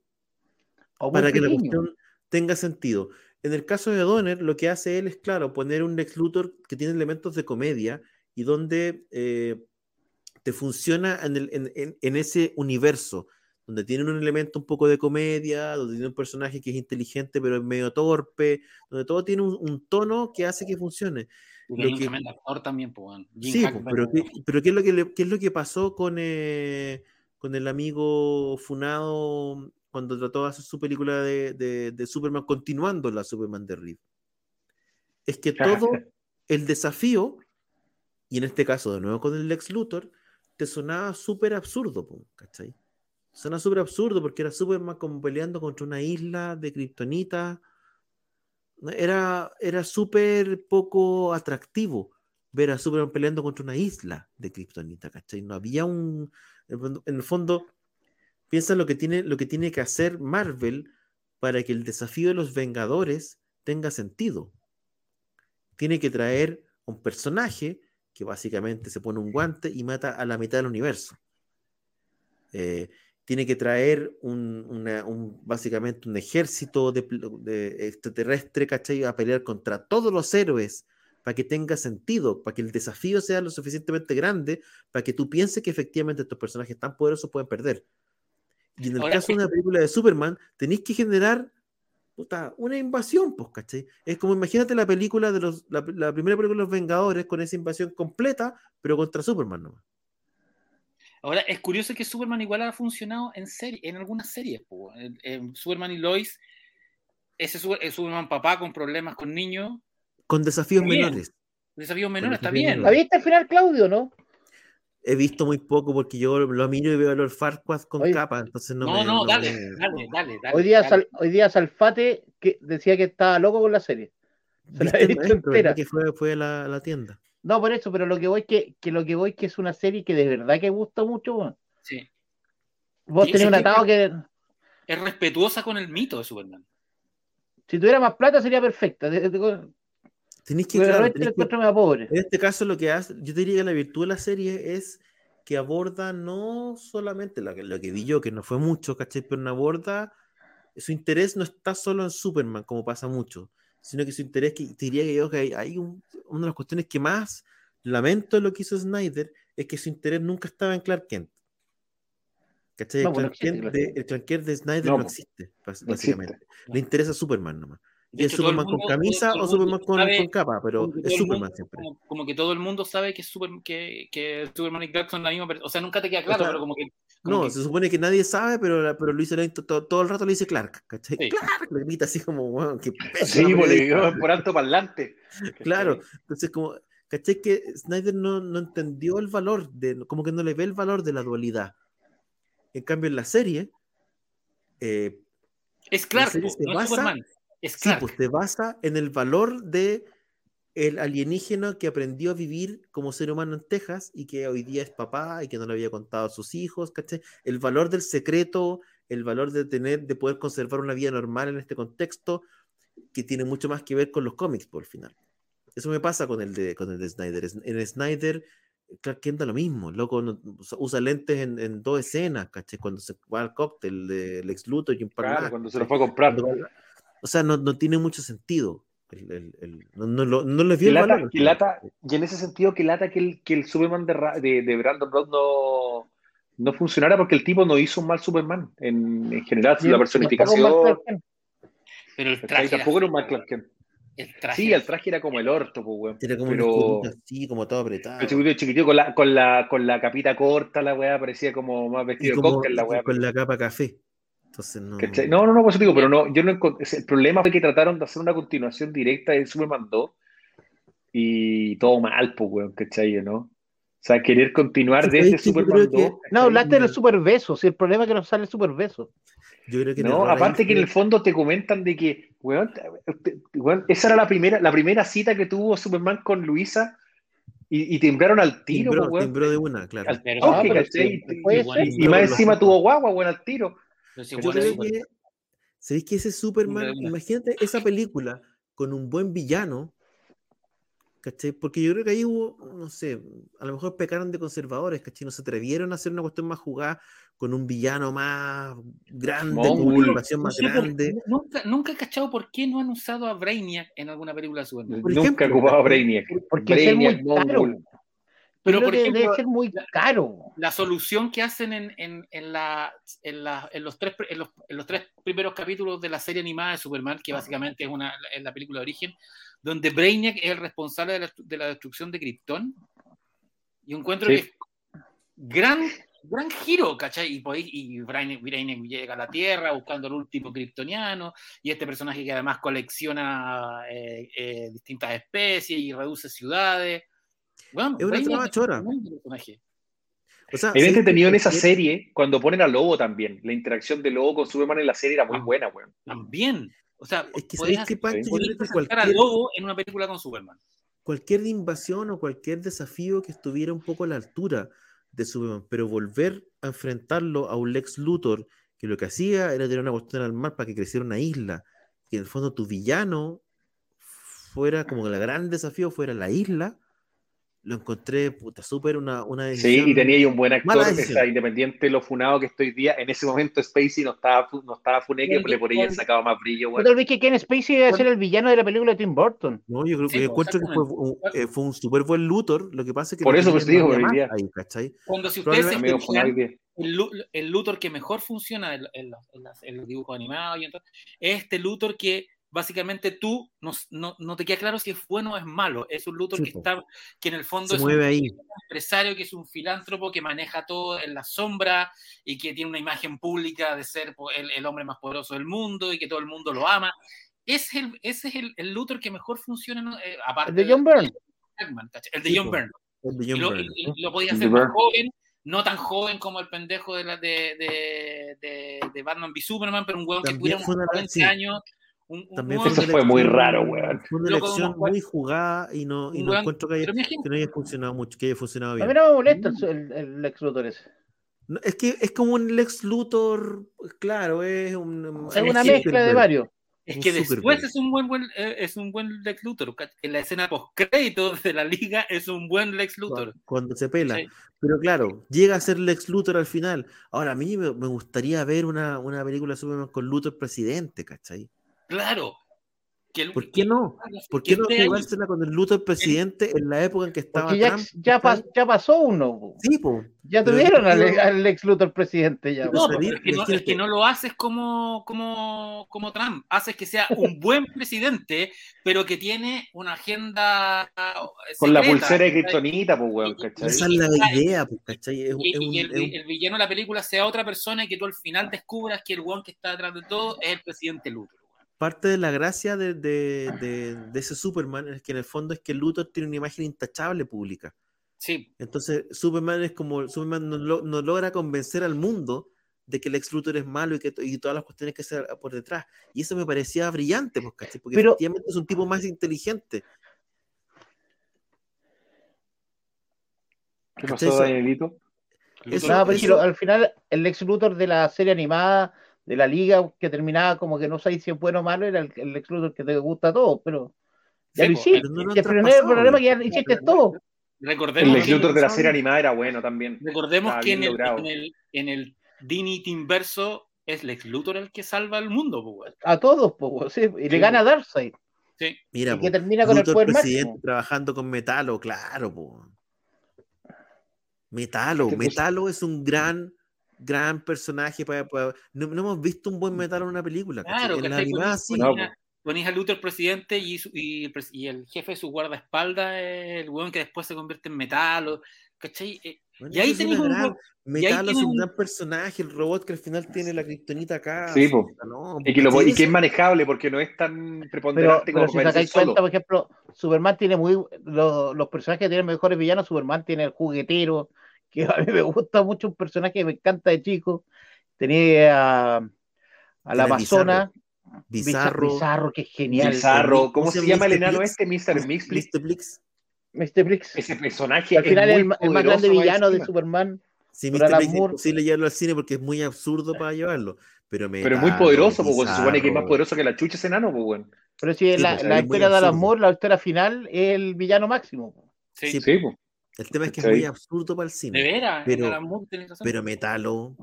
S4: O
S1: para que la cuestión tenga sentido. En el caso de Donner, lo que hace él es, claro, poner un Lex Luthor que tiene elementos de comedia y donde eh, te funciona en, el- en- en- en ese universo, donde tiene un elemento un poco de comedia, donde tiene un personaje que es inteligente pero es medio torpe, donde todo tiene un, un tono que hace que funcione.
S3: y
S1: lo
S3: hay un
S1: que-
S3: tremendo actor también. Gene
S1: Sí,
S3: Hackman,
S1: pues, pero, ¿qué, pero ¿qué es lo que, le- qué es lo que pasó con, eh, con el amigo Funado cuando trató de hacer su película de, de- de Superman, continuando la Superman de Reed? Es que todo el desafío, y en este caso de nuevo con el Lex Luthor, te sonaba súper absurdo, ¿cachai? Suena súper absurdo porque era Superman como peleando contra una isla de Kryptonita. Era, era súper poco atractivo ver a Superman peleando contra una isla de Kryptonita, ¿cachai? No había un... En el fondo, piensa lo que tiene, lo que tiene que hacer Marvel para que el desafío de los Vengadores tenga sentido. Tiene que traer un personaje que básicamente se pone un guante y mata a la mitad del universo. Eh, tiene que traer un, básicamente un ejército de extraterrestre, ¿cachai? A pelear contra todos los héroes para que tenga sentido, para que el desafío sea lo suficientemente grande, para que tú pienses que efectivamente estos personajes tan poderosos pueden perder. Y en el
S3: Ahora,
S1: caso de una película de Superman, tenéis que generar puta, una invasión, pues, ¿cachai? Es como imagínate la película de los, la, la primera película de los Vengadores con esa invasión completa, pero contra Superman nomás.
S3: Ahora, es curioso que Superman igual ha funcionado en serie, en algunas series. po. En- en Superman y Lois, ese Super- el Superman papá con problemas con niños,
S1: Con desafíos
S3: bien.
S1: menores.
S3: desafíos menores, está bien.
S4: ¿La viste al final, Claudio, no?
S1: He visto muy poco porque yo lo miro y veo a Lord Farquaad con capa, entonces no,
S3: No,
S1: me-
S3: no,
S1: no
S3: dale,
S1: me-
S3: dale, dale, dale.
S4: Hoy día,
S3: dale.
S4: Sal- hoy día Salfate que decía que estaba loco con la serie. Se la
S1: ¿Viste
S4: he
S1: el
S4: visto
S1: maestro,
S4: entera.
S1: verdad que fue, fue a la, la tienda.
S4: No, por eso, pero lo que voy que, que lo que voy que es una serie que de verdad que gusta mucho. weón.
S3: Sí.
S4: Vos
S3: Sí,
S4: tenés un atado que
S3: Es respetuosa con el mito de Superman.
S4: si tuviera más plata sería perfecta. De- de- de-
S1: Tenéis que, claro,
S4: lo
S1: que-
S4: pobre.
S1: En este caso, lo que hace, yo te diría que la virtud de la serie es que aborda no solamente lo que, lo que vi yo, que no fue mucho, ¿cachai? Pero no aborda, su interés no está solo en Superman, como pasa mucho, sino que su interés, que te diría que yo que hay, hay un- una de las cuestiones que más lamento lo que hizo Snyder, es que su interés nunca estaba en Clark Kent. ¿Cachai?
S4: No,
S1: el,
S4: pues no
S1: Clark
S4: existe
S1: Kent de, el Clark Kent de Snyder
S2: No,
S1: no,
S2: pues.
S1: existe, básicamente.
S2: existe.
S1: Le interesa Superman nomás.
S3: De
S1: Y es
S3: hecho, todo
S1: Superman
S3: mundo-
S1: con camisa
S3: todo
S1: o Superman con,
S3: sabe-
S1: con capa, pero es
S3: todo
S1: Superman
S3: mundo-
S1: siempre.
S3: Como, como que todo el mundo sabe que, Super, que, que Superman y Clark son la misma persona. O sea, nunca te queda claro,
S1: sea,
S3: pero como que. como
S1: No,
S3: que-
S1: se supone que nadie sabe, pero, pero Luis Lane to- to- todo, el rato le dice Clark, ¿cachai?
S3: Sí.
S1: Clark, le grita así como, qué
S2: Sí, por,
S1: periodista.
S2: por alto parlante.
S1: Claro, entonces como, ¿cachai? Que Snyder no, no entendió el valor, de, como que no le ve el valor de la dualidad. En cambio, en la serie, eh,
S3: es Clark,
S1: serie
S3: po,
S1: se
S3: no es
S1: basa
S3: Superman. Es Es
S1: Sí,
S3: Clark.
S1: pues te basa en el valor de el alienígena que aprendió a vivir como ser humano en Texas y que hoy día es papá y que no le había contado a sus hijos, ¿cachai? El valor del secreto, el valor de tener, de poder conservar una vida normal en este contexto, que tiene mucho más que ver con los cómics por el final. Eso me pasa con el de, con el de Snyder. En Snyder, Clark Kent da lo mismo, loco, no- usa- lentes en, en dos escenas, ¿cachai? Cuando se va al cóctel de Lex Luthor y un par
S2: Claro,
S1: más,
S2: cuando se lo fue a comprar.
S1: Cuando- o sea, no, no tiene mucho sentido. El, el- el- no, no, lo- no les vi
S2: Que
S1: el
S2: lata,
S1: valor.
S2: que lata- y en ese sentido, que lata que el, que el Superman de, Ra- de, de Brandon Routh no, no funcionara porque el tipo no hizo un mal Superman en, en general,
S4: Sí,
S2: la personificación.
S3: Pero el traje.
S2: Tampoco era un mal Clark Kent.
S3: el traje
S2: Sí, el traje era como el orto, pues, weón.
S1: Era como
S2: pero-
S1: así, como todo apretado.
S2: El chiquitito, chiquitito con la, con la, con la capita corta, la weá parecía como más vestido de
S1: como-
S2: cóctel, la weá.
S1: con la capa café. Entonces no.
S2: ¿Cachai? No, no, no, por eso digo, pero no, yo no el problema fue que trataron de hacer una continuación directa de Superman 2 y todo mal, pues, weón, ¿cachai? ¿no? O sea, querer continuar
S1: Sí,
S2: desde Superman
S1: creo que-
S2: 2.
S4: No, hablaste del super beso, si el problema es que no sale el super beso.
S1: Yo creo que el
S2: No, aparte que en el fondo te comentan de que, weón, esa era la primera, la primera cita que tuvo Superman con Luisa y, y timbraron al tiro,
S1: timbró,
S2: pues, weón.
S1: timbró de una, claro.
S2: Al
S4: Ah,
S2: Y- y, más encima tuvo guagua, weón, al tiro.
S3: Pero si
S1: Yo creo
S3: es
S1: que. ¿Sabéis que ese Superman, imagínate esa película con un buen villano? ¿Cachai? Porque yo creo que ahí hubo, no sé, a lo mejor pecaron de conservadores, ¿cachai? No se atrevieron a hacer una cuestión más jugada con un villano más grande, con una invasión
S3: No
S1: más
S3: sé
S1: grande.
S3: nunca, nunca he cachado por qué no han usado a Brainiac en alguna película de Superman.
S1: Por
S2: Nunca
S1: ejemplo,
S2: he ocupado a. Brainiac.
S4: Porque es
S2: Brainiac,
S4: muy caro.
S3: Pero, por
S4: debe
S3: ejemplo,
S4: ser muy caro.
S3: la solución que hacen en, en, en, la, en, la- en los tres, en, los, en los tres primeros capítulos de la serie animada de Superman, que básicamente es, una, es la película de origen, donde Brainiac es el responsable de la, de la destrucción de Krypton. Y encuentro
S2: Sí.
S3: que es gran, gran giro, ¿cachai? Y, y Brainiac, Brainiac llega a la Tierra buscando el último kryptoniano, y este personaje que además colecciona eh, eh, distintas especies y reduce ciudades. Bueno,
S1: Es una trama
S3: un
S1: chora. O sea,
S2: Es bien
S1: ¿sabéis
S2: entretenido en
S1: que
S2: esa
S1: cualquier-
S2: serie cuando ponen a Lobo también. La interacción de Lobo con Superman en la serie era muy
S3: Ah.
S2: buena, weón.
S3: También. O sea,
S1: Es que
S3: podés hacer-
S1: Pancho, yo
S3: podés
S1: creo que
S3: presentar a
S1: cualquier,
S3: Lobo en una película con Superman.
S1: cualquier invasión o cualquier desafío que estuviera un poco a la altura de Superman, pero volver a enfrentarlo a un Lex Luthor que lo que hacía era tener una cuestión al mar para que creciera una isla, que en el fondo tu villano fuera como que el gran desafío fuera la isla, lo encontré puta súper una, una
S2: Sí,
S1: decisión-
S2: y tenía ahí un buen actor, esa, independiente de lo funado que estoy día. En ese momento Spacey no estaba, no estaba funé, que le por ella sacaba más brillo, weón.
S4: tal vez que Ken Spacey iba a ser el villano de la película de Tim Burton.
S1: No, yo creo
S3: Sí,
S1: que
S3: pues,
S1: encuentro que fue un, eh, fue un súper buen Luthor, lo que pasa es que
S2: Por eso, pues, día.
S1: ahí, ¿cachai?
S3: Cuando si ustedes se el, el Luthor que mejor funciona en, en los- en las- en los dibujos animados y entonces, es este Luthor que básicamente tú no, no, no te queda claro si es bueno o es malo. Es un Luthor
S1: Sí,
S3: que está, que en el fondo es
S1: mueve
S3: un
S1: ahí.
S3: empresario, que es un filántropo, que maneja todo en la sombra y que tiene una imagen pública de ser el, el hombre más poderoso del mundo y que todo el mundo lo ama. Es el, ese es el, el Luthor que mejor funciona. Eh, aparte
S4: El de John Byrne.
S3: El de John. Byrne. Lo, lo podía hacer más joven, no tan joven como el pendejo de, la, de, de, de, de Batman v Superman, pero un weón que tuviera unos
S1: una-
S3: 40
S1: sí.
S3: años. Un, un
S1: También
S2: fue muy raro, weón.
S1: Fue una elección muy jugada y no, y no
S3: weón-
S1: encuentro que haya, que no haya funcionado mucho, que haya funcionado
S4: A
S1: bien.
S4: mí no me molesta el, el, el Lex Luthor ese.
S1: No, es que es como un Lex Luthor, claro, es un.
S4: Es
S3: Es
S4: una mezcla de varios.
S3: Es que después es un buen, buen eh, es un buen Lex Luthor. En la escena post créditos de la liga es un buen Lex Luthor.
S1: Cuando, cuando se pela.
S3: Sí.
S1: Pero claro, llega a ser Lex Luthor al final. Ahora, a mí me, me gustaría ver una, una película de Superman con Luthor presidente, ¿cachai?
S3: Claro. Que el-
S1: ¿Por qué no? ¿Por qué no jugársela con el Luthor presidente en la época en que estaba
S4: ya,
S1: Trump?
S4: ya, pas- ya pasó uno. po.
S1: Sí, po.
S4: Ya tuvieron al, al Lex Luthor presidente ya.
S3: No, pero es que no, es que no lo haces como, como, como Trump. Haces que sea un buen presidente, pero que tiene una agenda.
S2: Con la pulsera de. Kryptonita, pues, weón, ¿cachai?
S1: Esa es la idea, pues, ¿cachai? Es,
S3: Y,
S1: es un-
S3: y el,
S1: es un-
S3: el villano de la película sea otra persona y que tú al final descubras que el one que está detrás de todo es el presidente Luthor.
S1: Parte de la gracia de, de- de- de ese Superman es que en el fondo es que Luthor tiene una imagen intachable pública.
S3: Sí,
S1: Entonces, Superman es como Superman no, lo- no logra convencer al mundo de que el ex Luthor es malo y que y todas las cuestiones que se por detrás. Y eso me parecía brillante, pues. Porque
S4: Pero-
S1: efectivamente es un tipo más inteligente.
S2: ¿Qué pasó, Danielito?
S1: Eso-
S4: No, pero es que lo-
S1: eso-
S4: al final el ex Luthor de la serie animada de la liga que terminaba como que no sabéis si es bueno o malo era el, el ex Luthor que te gusta a todos, pero ya
S3: Sí,
S4: lo hiciste.
S1: No
S4: el problema, el
S1: traspasado,
S4: problema es que ya hiciste todo.
S2: El
S3: Recordemos,
S2: Lex
S3: que,
S2: Luthor de la serie animada era bueno también.
S3: recordemos que en el, en el, en el Dignity inverso es Lex Luthor el que salva al mundo, pues.
S4: A todos, sí, y le gana a Darkseid.
S3: Sí.
S1: Mira,
S4: y que termina con el
S1: Luthor
S4: poder
S1: presidente
S4: máximo.
S1: trabajando con Metalo, claro, po. Metalo,
S2: pues-
S1: Metalo es un gran, gran personaje para, para- No, no hemos visto un buen Metalo en una película.
S3: Claro,
S1: en la
S3: ¿cachai?
S1: animada
S3: Ponís-
S1: sí.
S2: No,
S3: ponís a- Luthor presidente y, su- y, y el jefe de su guardaespaldas es el weón que después se convierte en metal. o- ¿Cachai? Eh,
S1: Bueno,
S3: y ahí
S1: una
S3: un
S1: gran- Metalo es un gran personaje, el robot que al final tiene la kriptonita acá.
S2: Sí, po.
S1: no,
S2: Y que, lo,
S1: ¿cachai?
S2: y que es manejable porque no es tan
S4: Pero,
S2: preponderante
S4: pero
S2: como
S4: si sacáis cuenta, por ejemplo, Superman tiene muy. Los, los personajes que tienen mejores villanos, Superman tiene el juguetero, que a mí me gusta mucho, un personaje que me encanta de chico. Tenía a, a la Amazona,
S1: Bizarro.
S4: Bizarro, que es genial.
S2: Bizarro.
S1: ¿Cómo
S2: ¿Cómo
S1: se
S2: se
S1: llama
S2: el enano este? Mr. Mixplix.
S1: Mr. Blix.
S4: Mr. Blix.
S2: Ese personaje
S4: Al final
S2: es
S4: el, más grande villano de. Superman.
S1: Sí, Mr. Blix es imposible llevarlo al cine porque es muy absurdo para llevarlo. Pero,
S2: Pero es muy poderoso, porque se supone que es más poderoso que la chucha ese enano, pues.
S4: Pero si
S1: Sí,
S4: la,
S1: pues,
S4: la historia de Alan. Moore, la historia final, es el villano máximo.
S3: sí.
S1: Sí,
S2: Sí, pues.
S1: El tema es que es muy absurdo para el
S3: De
S1: cine.
S3: veras,
S1: Pero-. Pero Metalo.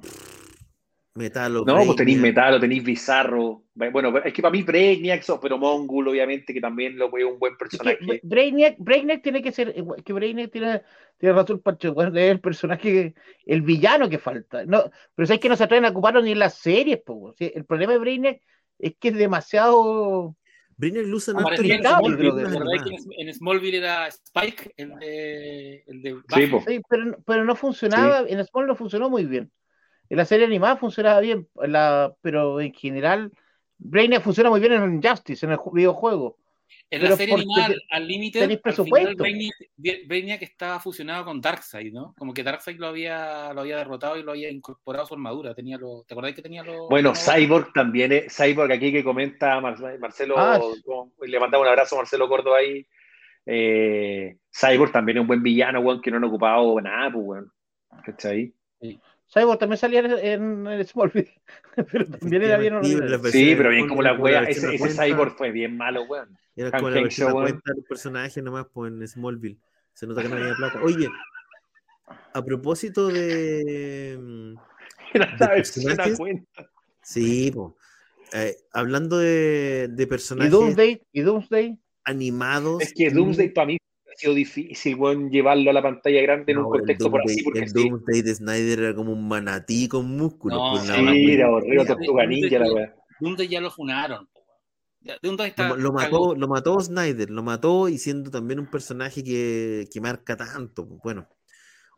S1: Metalo.
S2: No, pues tenéis Metalo, tenéis Bizarro. Bueno, es que para mí Brainiac, so- pero Mongul, obviamente, que también lo veo un buen
S4: Es que
S2: personaje.
S4: Brainiac, Brainiac tiene que ser, igual que Brainiac tiene, tiene razón, Pancho, bueno, es el personaje, el villano que falta. No, pero es que no se atreven a ocuparlo ni en las series, po. Sí, el problema de Brainiac es que es demasiado.
S1: Brainiac harto en
S3: parecía en
S4: Smallville,
S3: Smallville,
S1: películas
S3: ¿te acordás
S1: animadas.
S3: que en, Smallville era Spike, el de, el de
S2: Sí,
S4: sí, pero, pero no funcionaba, en Small no funcionó muy bien. En la serie animada funcionaba bien, en la, pero en general, Brainiac funciona muy bien en Justice, en el ju- videojuego.
S3: En
S4: Pero
S3: la serie
S4: te-
S3: al límite,
S4: tenéis presupuesto.
S3: Brainiac, estaba fusionado con Darkseid, ¿no? Como que Darkseid lo había, lo había derrotado y lo había incorporado a su armadura. Tenía los, ¿Te acordás que tenía los...
S2: Bueno, Cyborg también es. Cyborg aquí que comenta Mar- Marcelo.
S4: Ah,
S2: le mandamos un abrazo a Marcelo Córdoba ahí. Eh, Cyborg también es un buen villano, weón, que no han ocupado nada, pues, weón. ¿Cachai?
S4: Cyborg también salía en, en Smallville, pero también era bien ordinario.
S1: las
S2: Sí,
S1: versiones
S2: pero bien como la wea. Ese, ese Cyborg fue bien malo, weón.
S1: Era como la versión cuenta del personaje nomás pues, en Smallville. Se nota que no había plata. Oye, a propósito de.
S2: Era la versión
S1: personajes?
S2: cuenta.
S1: Sí, po, eh, hablando de, de
S4: Y
S1: personajes
S4: Doomsday, y Doomsday,
S1: animados.
S2: Es que Doomsday para mí sido difícil, weón, llevarlo a la pantalla grande en
S1: No,
S2: un contexto por así, porque
S1: el
S2: sí.
S1: Doomsday de Snyder era como un manatí con músculos.
S3: No,
S1: pues,
S3: sí,
S2: era horrible. Tortuga Ninja, la weá.
S3: Doomsday ya lo funaron. Ya, Doomsday está,
S1: Lo, mató, lo mató Snyder, lo mató y siendo también un personaje que, que marca tanto. Bueno,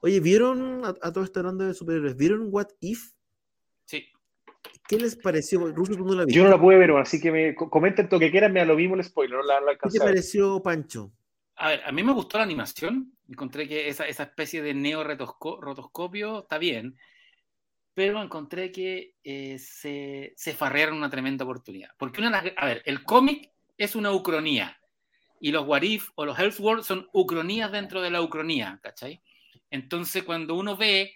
S1: oye, ¿vieron a, a todo esto hablando de superhéroes? ¿Vieron What If?
S3: Sí.
S1: ¿Qué les pareció? Ruso, tú no la viste.
S2: Yo no la pude ver, así que me co- comenten lo que quieran, me da lo mismo el spoiler, no la, no la
S1: ¿Qué te pareció, Pancho?
S3: A ver, a mí me gustó la animación. Encontré que esa, esa especie de neo-rotoscopio está bien. Pero encontré que eh, se, se farrearon una tremenda oportunidad. Porque una A ver, el cómic es una ucronía. Y los What If o los Elseworlds son ucronías dentro de la ucronía, ¿cachai? Entonces, cuando uno ve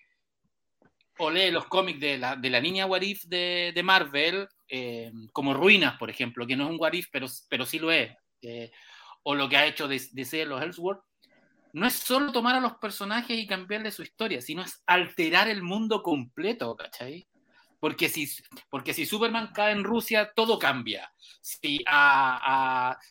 S3: o lee los cómics de la, de la niña What If de, de Marvel, eh, como Ruinas, por ejemplo, que no es un What If, pero, pero sí lo es, eh, o lo que ha hecho DC en los Elseworlds, no es solo tomar a los personajes y cambiarle su historia, sino es alterar el mundo completo, ¿cachai? Porque si, porque si Superman cae en Rusia, todo cambia. Si,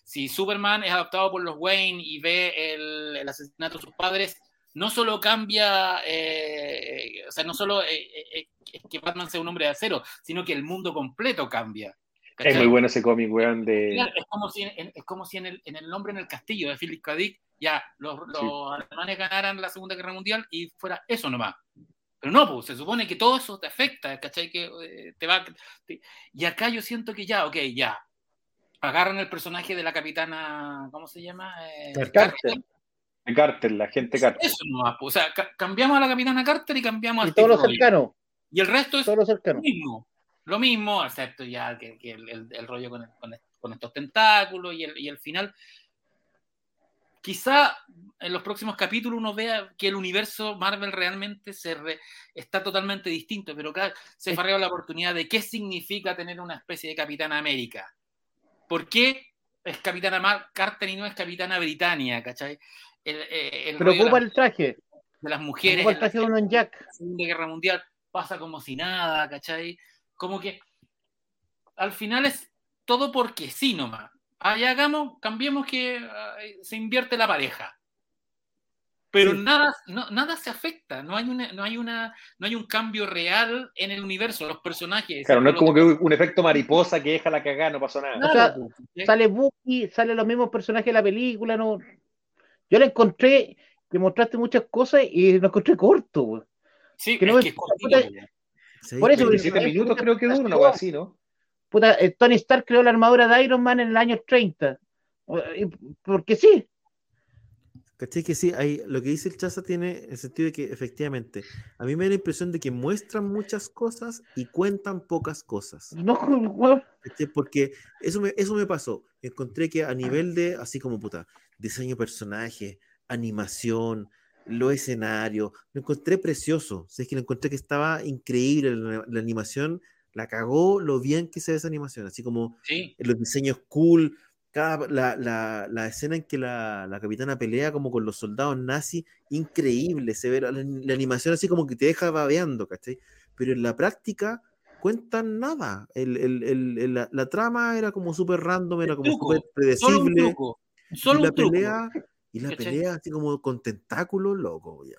S3: si Superman es adoptado por los Wayne y ve el, el asesinato de sus padres, no solo cambia, eh, o sea, no solo eh, eh, eh, que Batman sea un hombre de acero, sino que el mundo completo cambia.
S2: Es muy bueno ese cómic, weón, de...
S3: Es como si, en, es como si en, el, en el nombre en el castillo de Philip K. Dick ya los, los alemanes ganaran la Segunda Guerra Mundial y fuera eso nomás. Pero no, pues se supone que todo eso te afecta, ¿cachai? Que eh, te va. te- Y acá yo siento que ya, ok, ya. Agarran el personaje de la capitana, ¿cómo se llama? Eh,
S4: Carter.
S2: de Carter, la gente Carter.
S3: Eso nomás, pues, o sea, ca- cambiamos a la capitana Carter y cambiamos
S4: y
S3: a
S4: todos
S3: Steve
S4: los
S3: Rogers.
S4: cercanos.
S3: Y el resto es
S4: Todo lo
S3: lo
S4: cercano.
S3: mismo. Lo mismo, excepto ya que, que el, el- el rollo con, el- con con estos tentáculos y el, y final. Quizá en los próximos capítulos uno vea que el universo Marvel realmente se re- está totalmente distinto, pero acá se farreó la oportunidad de qué significa tener una especie de Capitana América. ¿Por qué es Capitana Mar- Carter y no es Capitana Britannia? ¿Cachai? El, eh, el
S4: Pero ocupa el traje.
S3: de las mujeres
S4: Ocupa el
S3: la
S4: traje de Jack.
S3: Segunda Guerra Mundial pasa como si nada, ¿cachai? Como que al final es todo porque sí nomás. Ya hagamos, cambiemos que se invierte la pareja. Pero
S1: Sí.
S3: nada, no- nada se afecta, no hay, una, no, hay una, no hay un cambio real en el universo, los personajes.
S2: Claro, no es como que un efecto mariposa que deja la cagada, no pasó nada.
S3: Nada,
S4: O sea,
S3: pues.
S4: Sale Bucky, salen los mismos personajes de la película. no Yo le encontré, le mostraste muchas cosas y lo encontré corto. güey.
S3: Sí,
S4: que
S3: es
S4: no
S3: que es cortito, pues.
S1: Sí,
S4: Por eso,
S2: 27
S4: pero-
S2: minutos creo que dura, una cosa así, ¿no?
S4: Puta, eh, Tony Stark creó la armadura de Iron Man en el año 30. Eh, Porque sí.
S1: ¿Cachai? Que sí, hay, lo que dice el Chaza tiene el sentido de que efectivamente, a mí me da la impresión de que muestran muchas cosas y cuentan pocas cosas.
S4: No,
S1: ¿cachai? Porque eso me, eso me pasó. Encontré que a nivel de, así como puta, diseño de personaje, animación, los escenarios, lo encontré precioso. O sea, es que lo encontré que estaba increíble la, la animación, la cagó lo bien que se ve esa animación, así como
S3: Sí,
S1: los diseños cool, cada, la, la, la escena en que la, la capitana pelea como con los soldados nazis, increíble, se ve la, animación así como que te deja babeando, ¿cachai? Pero en la práctica cuentan nada, el, el- el- la, trama era como súper random, era como súper
S3: solo un
S1: predecible,
S3: truco. Solo
S1: la
S3: un truco.
S1: pelea, y la pelea así como con tentáculos, loco, ya.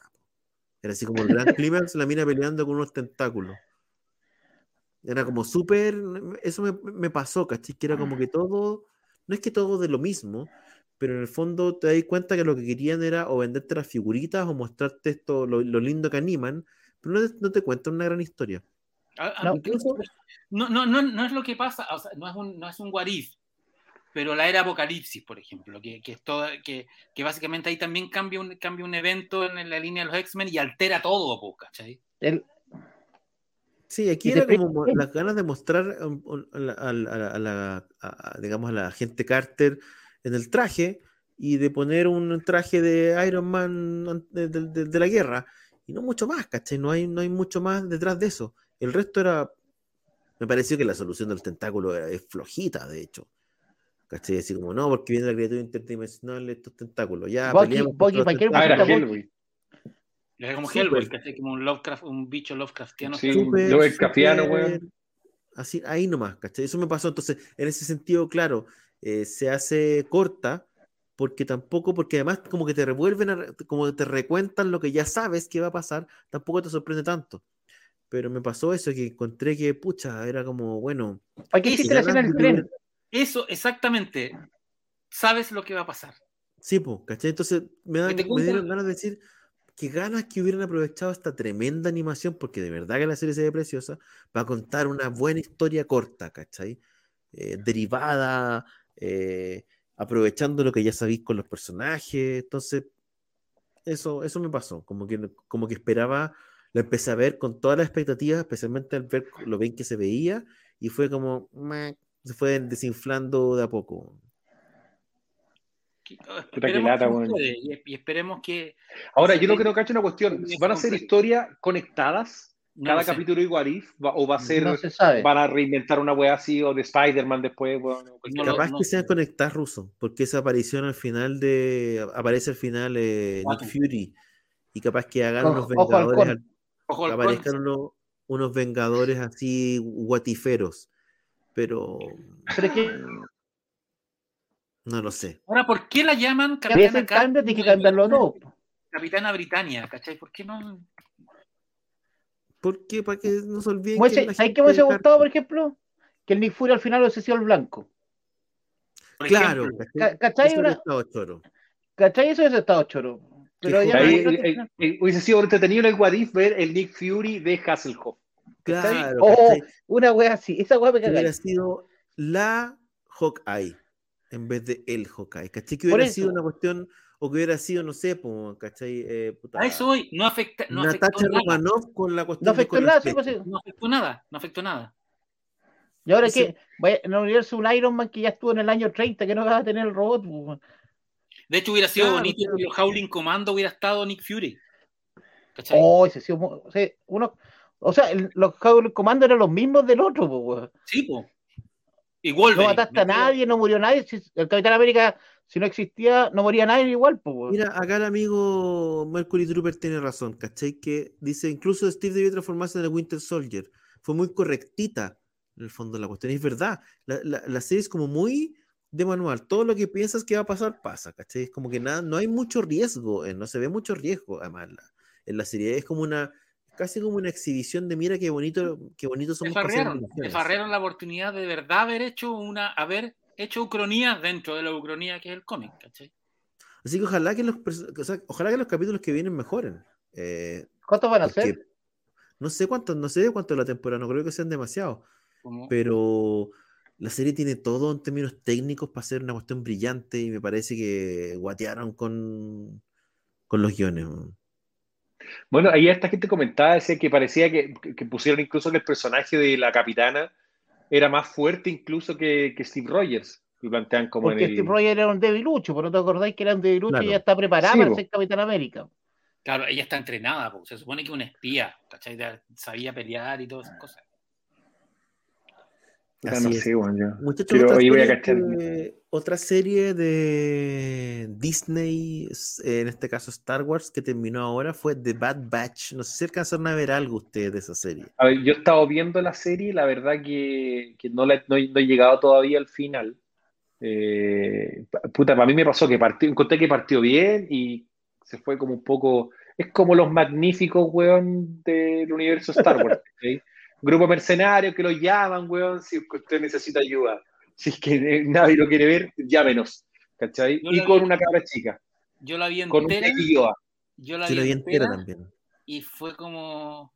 S1: Era así como el gran clímax, la mina peleando con unos tentáculos. Era como súper, eso me, me pasó, ¿cachai? Que era como que todo, no es que todo de lo mismo, pero en el fondo te das cuenta que lo que querían era o venderte las figuritas o mostrarte esto, lo, lo lindo que animan, pero no te, no te cuentan una gran historia.
S3: A- a-
S4: No,
S1: incluso-
S3: no, no, no, no es lo que pasa, o sea, no es un, no es un what if, pero la era Apocalipsis, por ejemplo, que, que, es toda, que, que básicamente ahí también cambia un, cambia un evento en la línea de los X-Men y altera todo, po, ¿cachai?
S4: el-
S1: Sí, aquí era como mo- las ganas de mostrar um, a la, a la- a la- a- a, digamos, a la gente Carter en el traje y de poner un traje de Iron Man an- de, de- de- de la guerra y no mucho más, ¿cachai? No hay, no hay mucho más detrás de eso. El resto era, me pareció que la solución del tentáculo era, es flojita, de hecho. ¿Cachai? Así como, no, porque viene la criatura interdimensional de estos tentáculos. Ya,
S4: Bucky-
S1: peleamos
S4: Bucky,
S1: contra los
S4: ¿para qué
S2: Ah, Hellboy.
S3: Era como
S1: Súper.
S3: Hellboy, ¿cachai? Como un, Lovecraft, un bicho Lovecraftiano.
S2: Sí. Lovecraftiano, weón.
S1: Así, ahí nomás, ¿cachai? Eso me pasó. Entonces, en ese sentido, claro, eh, se hace corta, porque tampoco, porque además como que te revuelven, a como te recuentan lo que ya sabes que va a pasar, tampoco te sorprende tanto. Pero me pasó eso, que encontré que, pucha, era como, bueno,
S4: ¿Para qué hiciste la escena del tren?
S3: Eso, exactamente. Sabes lo que va a pasar.
S1: sí, pues, ¿cachai? Entonces me, dan- me dieron ganas de decir que ganas que hubieran aprovechado esta tremenda animación, porque de verdad que la serie se ve preciosa, para contar una buena historia corta, ¿cachai? Eh, derivada, eh, aprovechando lo que ya sabéis con los personajes. Entonces, eso, eso me pasó, como que, como que esperaba, lo empecé a ver con todas las expectativas, especialmente al ver lo bien que se veía, y fue como, meh, se fue desinflando de a poco.
S2: Qué
S3: Esperemos
S2: lata,
S3: que y, y esperemos que
S2: Ahora, yo lo
S3: sí.
S2: que no cacho una cuestión. ¿Van a ser historias conectadas?
S3: no
S2: ¿Cada
S3: sé.
S2: capítulo igual if? Va- ¿O va a ser,
S4: No se sabe.
S2: van a reinventar una wea así o de Spider-Man después? weón, o cualquier-
S3: No lo-
S1: Capaz que sean conectar ruso, porque esa aparición al final de. Aparece al final eh, Nick. Fury. Y capaz que hagan
S4: Ojo-
S1: unos vengadores.
S4: halcón.
S1: al-
S3: Ojo al
S1: aparezcan unos, unos vengadores así guatiferos. Pero.
S4: Pero es que
S1: No lo sé.
S3: Ahora, ¿por qué la llaman Capitana
S4: que cambiarlo todo.
S3: Capitana Britannia, ¿cachai? ¿Por qué no?
S1: ¿Por qué? Para que no se olviden. Que
S4: hubiese-
S1: la
S4: ¿Sabes
S1: gente
S4: qué me hubiese gustado, por ejemplo? Que el Nick Fury al final hubiese sido el blanco.
S3: Por
S1: Claro,
S3: ejemplo,
S1: ¿cachai?
S4: Ca- ¿Cachai?
S1: Eso estado choro.
S4: ¿Cachai? Eso hubiese estado choro. Pero ya
S2: Ahí,
S4: no-
S2: eh, eh, hubiese sido entretenido en el What If ver el Nick Fury de Hasselhoff.
S1: Claro,
S4: Oh, una wea así. Esa wea me
S1: que hubiera sido la Hawkeye en vez de el Hawkeye. ¿Cachai? Que hubiera sido una cuestión o que hubiera sido, no sé, po, ¿cachai? Eh, puta,
S3: A eso hoy no afecta, no afectó
S1: Natasha
S3: nada.
S1: Con la cuestión
S4: No afectó nada, sí, pues, sí.
S3: No afectó nada, no afectó nada.
S4: Y ahora
S1: Ese-
S4: que vaya, en el universo un Iron Man que ya estuvo en el año 30, que no va a tener el robot. pues.
S3: De hecho, hubiera sido
S1: Claro,
S3: bonito que los Howling Commando hubiera estado Nick Fury. ¿Cachai?
S4: Oh, ese sí, mo- o sea, uno, o sea, el- los Howling Commando eran los mismos del otro, pues, weón.
S3: Sí, po. Y
S4: No
S3: Wolverine.
S4: mataste a nadie, no murió nadie. si- el Capitán América, si no existía, no moría nadie igual, pues, weón.
S1: Mira, acá el amigo Mercury Trooper tiene razón, ¿cachai? Que dice, incluso Steve debió transformarse en el Winter Soldier. Fue muy correctita, en el fondo, la cuestión. Y es verdad, la, la- la serie es como muy de manual. Todo lo que piensas que va a pasar, pasa, ¿cachai? Es como que nada, no hay mucho riesgo, eh, no se ve mucho riesgo, además, la, en la serie. Es como una, casi como una exhibición de mira qué bonito, qué bonito somos hacer
S3: farrearon, se
S1: animaciones".
S3: farrearon la oportunidad de verdad haber hecho una, haber hecho ucronías dentro de la ucronía que es el cómic, ¿cachai?
S1: Así que ojalá que los, o sea, ojalá que los capítulos que vienen mejoren. eh,
S4: ¿Cuántos van a ser?
S1: no sé cuántos, no sé de cuánto es la temporada, no creo que sean demasiados. Pero la serie tiene todo en términos técnicos para ser una cuestión brillante y me parece que guatearon con, con los guiones. weón.
S2: Bueno, ahí esta gente comentaba, decía que parecía que, que pusieron incluso que el personaje de la capitana era más fuerte incluso que, que Steve Rogers. Lo plantean como
S4: Porque
S2: en el...
S4: Steve Rogers era un debilucho, ¿por no te acordáis que era un debilucho
S1: Claro.
S4: y ya está preparada
S2: Sí,
S4: para ser Capitán América?
S3: Claro, ella está entrenada, po. se supone que es una espía, ¿cachai? Sabía pelear y todas esas cosas.
S1: Así
S2: no
S1: es.
S2: sé, bueno, yo- Pero voy a cachar.
S1: de- otra serie de Disney, en este caso Star Wars, que terminó ahora fue The Bad Batch. No sé si alcanzaron a ver algo ustedes de esa serie.
S2: A ver, yo he estado viendo la serie, la verdad que, que no, la- no he, no he llegado todavía al final. Eh, puta, para mí me pasó que partió, encontré que partió bien y se fue como un poco. Es como los magníficos, weón, del universo Star Wars. ¿sí? Grupo de mercenarios que los llaman, weón, si usted necesita ayuda. Si es que eh, nadie lo quiere ver, llámenos. ¿Cachai?
S3: Yo
S2: Y con
S3: vi-
S2: una cabra chica,
S3: Yo la vi
S2: con un
S3: entera,
S2: Baby Yoda.
S3: yo la
S1: Yo la
S3: vi
S1: vi entera
S3: entera
S1: también.
S3: y fue como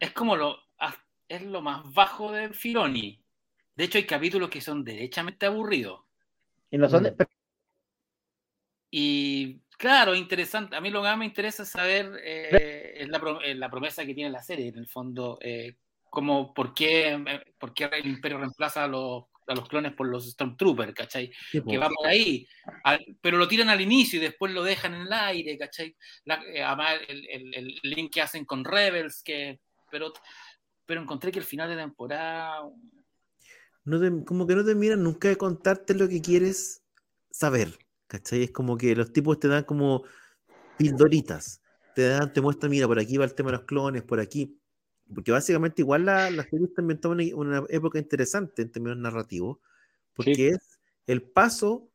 S3: es como lo es lo más bajo de Filoni. De hecho, hay capítulos que son derechamente aburridos.
S4: Y no son de-
S1: Mm.
S3: Y claro, interesante. A mí lo que más me interesa es saber eh, es la, pro- eh, la promesa que tiene la serie, en el fondo, eh, como por qué, eh, por qué el Imperio reemplaza a los, a los clones por los Stormtroopers, ¿cachai?
S1: Sí.
S3: Que va por ahí, Al- pero lo tiran al inicio y después lo dejan en el aire, ¿cachai? La- eh, además, el, el- el link que hacen con Rebels, que, pero, pero encontré que el final de temporada
S1: No te- como que no terminan nunca de contarte lo que quieres saber. ¿Cachai? Es como que los tipos te dan como pildoritas. Te dan, te muestran, mira, por aquí va el tema de los clones, por aquí. Porque básicamente igual la, la serie está ambientada en una, una época interesante en términos narrativos, porque
S2: Sí.
S1: es el paso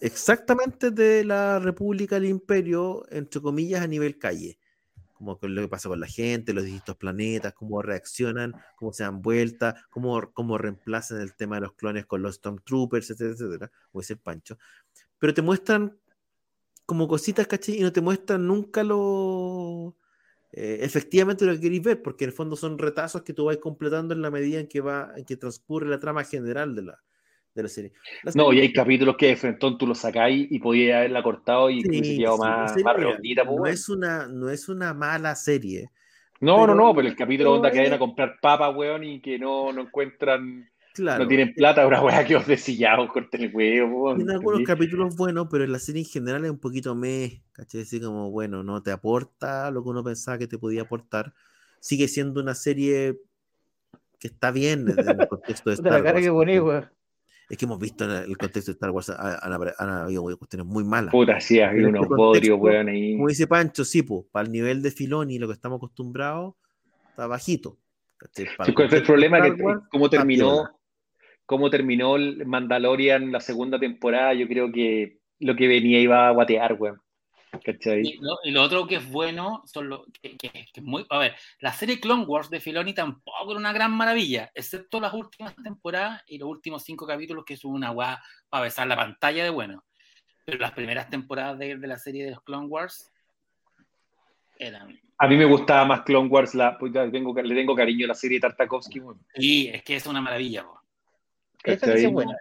S1: exactamente de la República al Imperio, entre comillas, a nivel calle. Como que lo que pasa con la gente, los distintos planetas, cómo reaccionan, cómo se dan vueltas, cómo, cómo reemplazan el tema de los clones con los Stormtroopers, etcétera, etcétera, como dice el Pancho. Pero te muestran como cositas, ¿cachai? Y no te muestran nunca lo eh, efectivamente lo que queréis ver, porque en el fondo son retazos que tú vas completando en la medida en que va, en que transcurre la trama general de la, de la serie. La
S2: No, y hay capítulos que de frentón tú los sacáis y podías haberla cortado y
S1: Sí, sí,
S2: más, más redondita, pues,
S1: no, es una, no es una mala serie.
S2: No, no,
S1: pero-
S2: no, pero el capítulo
S1: pero
S2: onda que a comprar papas, weón, y que no, no encuentran,
S1: Claro,
S2: no tienen plata, una weá que os desillado, corten el huevo, weón.
S1: Tiene algunos capítulos buenos, pero en la serie en general es un poquito meh, ¿cachai? Así como, bueno, no te aporta lo que uno pensaba que te podía aportar. Sigue siendo una serie que está bien en el contexto de Star Wars. Es que hemos visto en el contexto de Star Wars ha- han, habido cuestiones muy malas.
S2: Puta, sí, había
S1: En este
S2: unos bodrios, weón, ahí.
S1: Como dice Pancho, sí, pues, para el nivel de Filoni, lo que estamos acostumbrados, está bajito. ¿cachai? Para
S2: Sí, ¿Cuál fue el problema?
S1: Star
S2: Que,
S1: está
S2: terminó. Cómo terminó el Mandalorian la segunda temporada, yo creo que lo que venía iba a guatear, weón. ¿Cachai?
S3: Y lo, y lo otro que es bueno son lo que, que- que es muy. A ver, la serie Clone Wars de Filoni tampoco era una gran maravilla, excepto las últimas temporadas y los últimos cinco capítulos, que son una guá para besar la pantalla de bueno. Pero las primeras temporadas de, de la serie de los Clone Wars eran.
S2: A mí me gustaba más Clone Wars, la, pues tengo, le tengo cariño a la serie de Tartakovsky.
S3: Sí, es que es una maravilla. po.
S4: Esa sí es buena.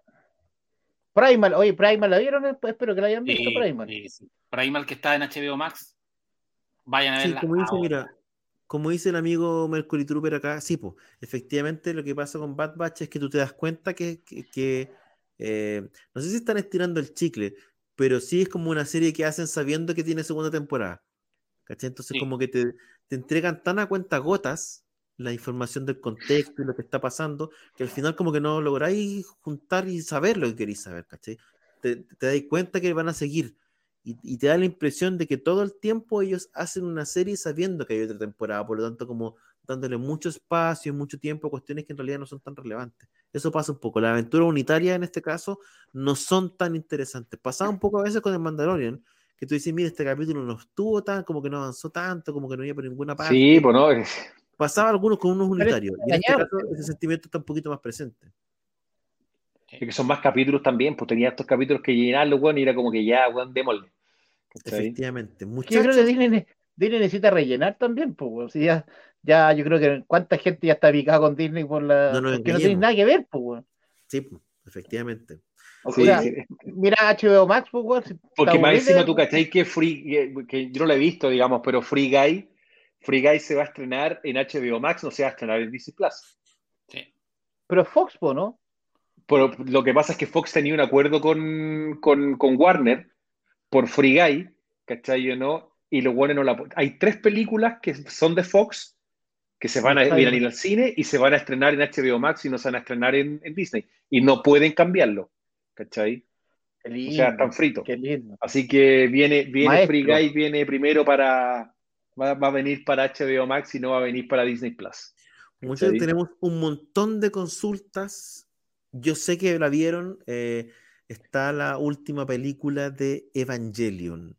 S4: Primal, oye, Primal, ¿la vieron? Espero que la hayan visto,
S3: Sí,
S4: Primal.
S3: sí, sí. Primal que está en HBO Max. Vayan a
S1: Sí,
S3: verla.
S1: como dice,
S3: ahora.
S1: mira, como dice el amigo Mercury Trooper acá, sí, pues, efectivamente lo que pasa con Bad Batch es que tú te das cuenta que, que- que, eh, no sé si están estirando el chicle, pero sí es como una serie que hacen sabiendo que tiene segunda temporada. ¿Cachai? Entonces
S3: Sí.
S1: como que te, te entregan tan a cuenta gotas la información del contexto y lo que está pasando, que al final como que no lográis juntar y saber lo que queréis saber, ¿cachai? Te, te dais cuenta que van a seguir y, y te da la impresión de que todo el tiempo ellos hacen una serie sabiendo que hay otra temporada, por lo tanto como dándole mucho espacio y mucho tiempo a cuestiones que en realidad no son tan relevantes. Eso pasa un poco. La aventura unitaria en este caso no son tan interesantes. Pasaba un poco a veces con el Mandalorian, que tú dices, mira, este capítulo no estuvo tan, como que no avanzó tanto, como que no iba por ninguna parte.
S2: Sí, pues no, es-
S1: Pasaba algunos con unos unitarios. Y en este caso ese sentimiento está un poquito más presente.
S2: es que son más capítulos también, pues tenía estos capítulos que llenarlo, weón, y era como que ya, weón, démosle.
S1: Efectivamente.
S4: Que yo
S1: Muchachos,
S4: creo que Disney, ne- Disney necesita rellenar también, pues. Si ya, ya, yo creo que cuánta gente ya está picada con Disney por la,
S1: No
S4: porque no tiene nada que ver, pues, weón.
S1: sí, efectivamente.
S4: O
S2: Sí,
S4: sea,
S2: sí.
S4: mira HBO Max, pues, weón. si
S2: Porque más encima tú cachai que Free, que, que yo no lo he visto, digamos, pero Free Guy, Free Guy se va a estrenar en HBO Max, no se va a estrenar en Disney Plus.
S3: Sí.
S4: Pero Fox, ¿no?
S2: Pero lo que pasa es que Fox tenía un acuerdo con, con, con Warner por Free Guy, ¿cachai o no? Y los Warner no la... Hay tres películas que son de Fox que se van a ir al cine y se van a estrenar en HBO Max y no se van a estrenar en, en Disney. Y no pueden cambiarlo, ¿cachai?
S4: Qué
S2: O
S4: lindo.
S2: sea, están fritos.
S4: Qué lindo.
S2: Así que viene, viene
S4: Maestro.
S2: Free Guy, viene primero para... Va, va a venir para HBO Max y no va a venir para Disney Plus. ¿Cachai?
S1: tenemos un montón de consultas. Yo sé que la vieron. eh, está la última película de Evangelion.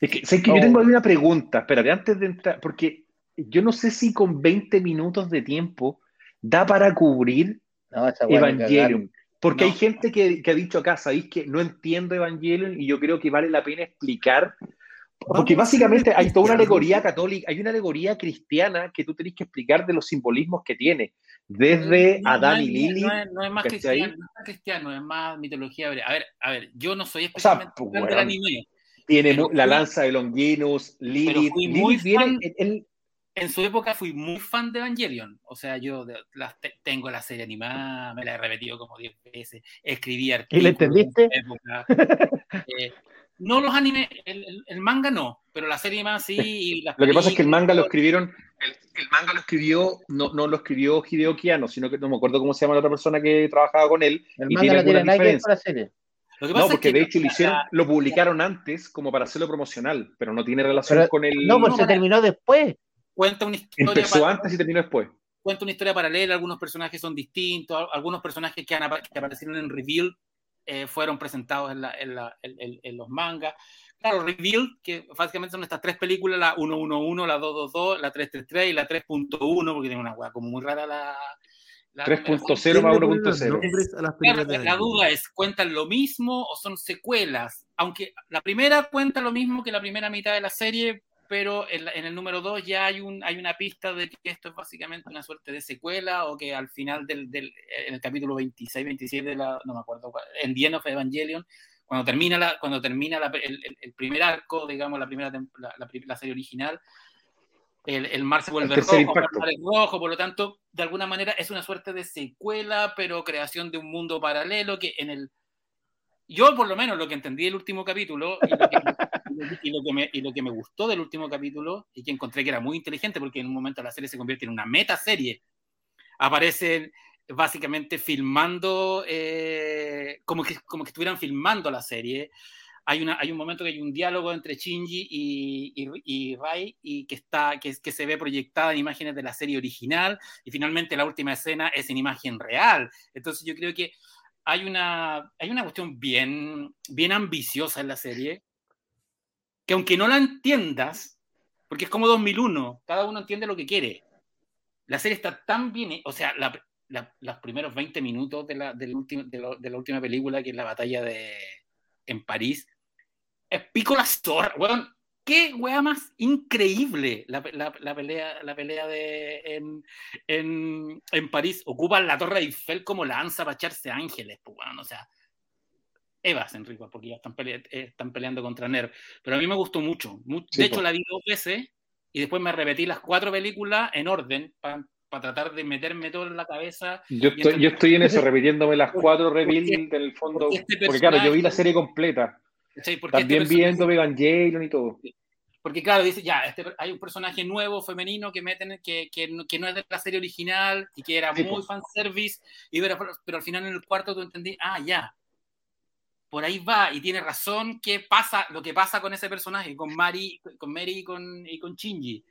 S2: Es que, sé que
S4: Oh.
S2: yo tengo una pregunta, espérate, antes de entrar, porque yo no sé si con 20 minutos de tiempo da para cubrir
S4: No,
S2: Evangelion. Porque
S3: No.
S2: hay gente que, que ha dicho acá, ¿sabéis que no entiendo Evangelion? Y yo creo que vale la pena explicar. Porque básicamente hay toda una alegoría católica, hay una alegoría cristiana que tú tenés que explicar de los simbolismos que tiene. Desde
S3: No,
S2: Adán
S3: no
S2: y Lili.
S3: No es, no es más cristiano, no es más cristiano, es más mitología hebrea. A ver, a ver, yo no soy
S2: O sea,
S3: especialmente
S2: pues,
S3: del
S2: weón,
S3: anime.
S2: Tiene
S3: pero
S2: la lanza de Longinus, Lilith. Lilith
S3: muy
S2: viene, él-
S3: En su época fui muy fan de Evangelion. O sea, yo de- las tengo la serie animada, me la he repetido como 10 veces, escribí
S4: ¿Y
S3: artículos.
S4: le entendiste?
S3: en época. Eh, no los animes, el, manga no, pero la serie más sí. y las
S2: Lo que pasa es que el manga lo escribieron, el, el manga lo escribió, no, no lo escribió Hideo Kiano, sino que no me acuerdo cómo se llama la otra persona que trabajaba con él.
S4: El
S2: y
S4: manga
S2: tiene
S4: no tiene
S2: algunas
S4: nada que ver
S2: diferencias.
S4: con la serie.
S3: Lo que pasa
S2: No,
S3: es
S2: porque
S3: que
S2: de hecho lo
S3: la-
S2: hicieron,
S3: la-
S2: lo publicaron antes como para hacerlo promocional, pero no tiene relación
S4: Pero-
S2: con el.
S4: No, pues
S3: No,
S4: se
S3: para-
S4: terminó después.
S3: cuenta una historia
S2: Empezó
S3: para-
S2: antes y terminó después.
S3: cuenta una historia paralela, algunos personajes son distintos, al- algunos personajes que, han que aparecieron en Reveal eh, fueron presentados en, la- en la- en- en- en los mangas. Claro, Reveal, que básicamente son estas tres películas, la 111, la 222, la 333 y la 3.1, porque tiene una hueá como muy rara la... la
S2: 3.0 más
S1: ¿Quién le pone los
S2: 1.0.
S1: nombres a las
S3: Claro, la, duda es, ¿cuentan lo mismo o son secuelas? Aunque la primera cuenta lo mismo que la primera mitad de la serie, pero en, la- en el número 2 ya hay, un, hay una pista de que esto es básicamente una suerte de secuela o que al final del, del en el capítulo 26, 27 de la, no me acuerdo, cuál, en The End of Evangelion, cuando termina, la, cuando termina la- el, primer arco, digamos, la primera la, serie original, el, el mar se vuelve rojo, el rojo, por lo tanto, de alguna manera es una suerte de secuela, pero creación de un mundo paralelo que en el... Yo por lo menos lo que entendí del último capítulo y lo que, me, y lo que me gustó del último capítulo y que encontré que era muy inteligente porque en un momento la serie se convierte en una meta serie. Aparecen básicamente filmando, eh, como, que, como que estuvieran filmando la serie. Hay, una, hay un momento que hay un diálogo entre Shinji y, y, y y que, está, que, que se ve proyectada en imágenes de la serie original y finalmente la última escena es en imagen real. Entonces yo creo que hay una, hay una cuestión bien, bien ambiciosa en la serie que aunque no la entiendas, porque es como 2001, cada uno entiende lo que quiere. La serie está tan bien, o sea, los primeros 20 minutos de la, del de, la última película, que es la batalla de, en París, es pico la zorra, weón. Qué wea más increíble la, la, la, pelea, la pelea de en, en, en París. Ocupan la Torre Eiffel como lanza para echarse ángeles, pues, weón. O sea, Evas en Reborn, porque ya están, pelea- eh, están peleando contra Nerv. Pero a mí me gustó mucho. mu-
S2: Sí,
S3: de hecho,
S2: po.
S3: la vi dos veces y después me repetí las cuatro películas en orden para tratar de meterme todo en la cabeza.
S2: Yo estoy, yo estoy en eso, repitiéndome las cuatro reveals en el fondo.
S3: porque este
S2: Porque claro, yo vi la serie completa.
S3: Porque este
S2: También
S3: personaje-
S2: viendo Evangelion y todo.
S3: Porque claro, dice, ya, este, hay un personaje nuevo, femenino, que meten, que, que, no, que no es de la serie original y que era
S2: Sí,
S3: muy
S2: po.
S3: fanservice, y pero, pero al final en el cuarto tú entendí, ah, ya, por ahí va, y tiene razón que pasa, lo que pasa con ese personaje, con Mari, con Mary y con, y con Shinji.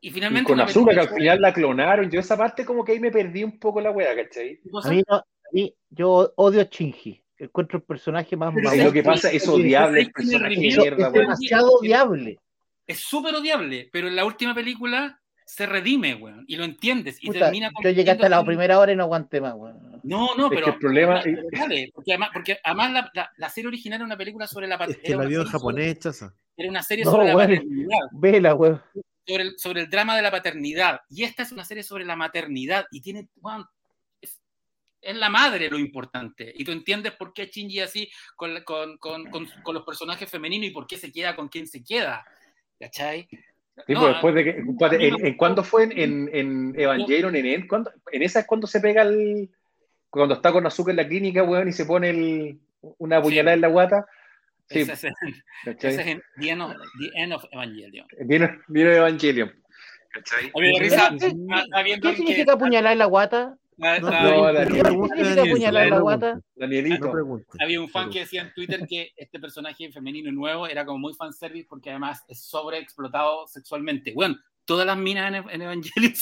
S3: Y
S2: Y
S3: finalmente
S2: con
S3: una
S2: Azúcar, que al final la clonaron. Yo esa parte como que ahí me perdí un poco la wea, ¿cachai?
S4: A mí, no- a mí- yo odio a Shinji. Encuentro el personaje más
S2: Es
S4: malo.
S2: lo que pasa, es odiable el
S3: ¿sabes qué me
S2: personaje mierda,
S4: es
S2: weón.
S4: demasiado odiable.
S3: es súper odiable, pero en la última película se redime, weón, y lo entiendes, y
S4: Puta,
S3: termina
S4: yo llegué hasta la primera hora y no aguanté más, weón.
S3: No, no,
S2: Es
S3: pero.
S2: que el problema-
S3: pero dale, porque además, porque además la, la- la serie original era una película sobre la
S1: Es
S3: paternidad.
S1: que la vio en japonés, chaza.
S3: Era una serie
S4: No,
S3: sobre la
S4: bueno.
S3: paternidad,
S4: Vela, weón.
S3: sobre el, sobre el drama de la paternidad. Y esta es una serie sobre la maternidad. Y tiene. weón, es, es la madre lo importante. Y tú entiendes por qué Shinji así con, con, con, con, con los personajes femeninos y por qué se queda con quien se queda. ¿Cachai?
S2: Sí,
S3: No,
S2: pues, después de que, ¿en, en cuándo fue? ¿En, en, en Evangelion? ¿En, en, ¿cuándo? ¿En esa es cuando se pega el. Cuando está con azúcar en la clínica, weón, y se pone el, una puñalada en la guata? Sí,
S3: Ese es, ese es en The End of, The End of Evangelion.
S2: Viene, viene Evangelion. ¿cachai?
S4: ¿Qué- ¿Qué
S3: que-
S4: significa apuñalar en la guata?
S3: Ah,
S1: No,
S3: está-
S2: no,
S1: no
S2: Danielito.
S1: Pregunte.
S3: Había un fan que decía en Twitter que este personaje femenino nuevo era como muy fanservice porque además es sobreexplotado sexualmente. Bueno, todas las minas en, en Evangelion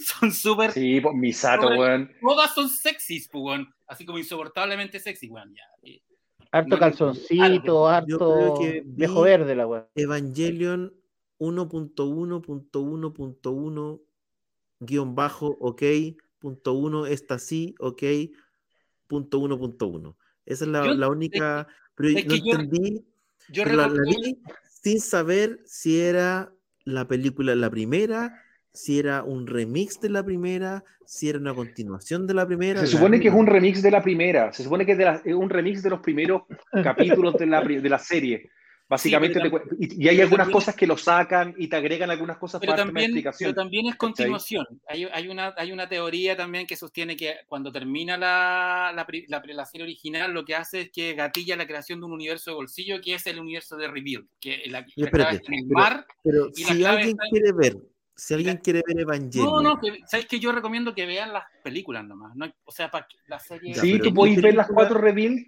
S3: son súper.
S2: Sí, pues Misato, weón.
S3: Todas son sexys, pues, weón. Así como insoportablemente sexy, weón. Ya.
S4: Harto
S3: No,
S4: calzoncito, harto viejo verde la weón.
S1: Evangelion 1.1.1.1 guion bajo, ok, punto uno, esta sí, ok, punto uno, punto uno. Esa es la,
S3: Yo-
S1: la única, pero no
S3: yo-
S1: entendí,
S3: Yo
S1: pero la, la vi sin saber si era la película la primera, si era un remix de la primera, si era una continuación de la primera.
S2: Se
S1: la
S2: supone que es un remix de la primera. Se supone que es, de la- es un remix de los primeros capítulos de la, de la serie. Básicamente,
S3: pero
S2: te y, y hay
S3: pero
S2: algunas
S3: también-
S2: cosas que lo sacan y te agregan algunas cosas
S3: pero
S2: para
S3: también,
S2: explicación.
S3: pero también es continuación. Hay, hay, una, hay una teoría también que sostiene que cuando termina la, la, la, la serie original, lo que hace es que gatilla la creación de un universo de bolsillo que es el universo de Rebuild, que la,
S1: espérate,
S3: en el
S1: pero-
S3: mar.
S1: Pero
S3: y la
S1: si alguien quiere ver, si
S3: y
S1: alguien quiere ver Evangelion,
S3: No, no, que, ¿sabes que Yo recomiendo que vean las películas nomás. No, o sea, para que la serie.
S2: Sí,
S1: pero
S2: tú
S1: ¿qué
S2: podéis ver las cuatro reveals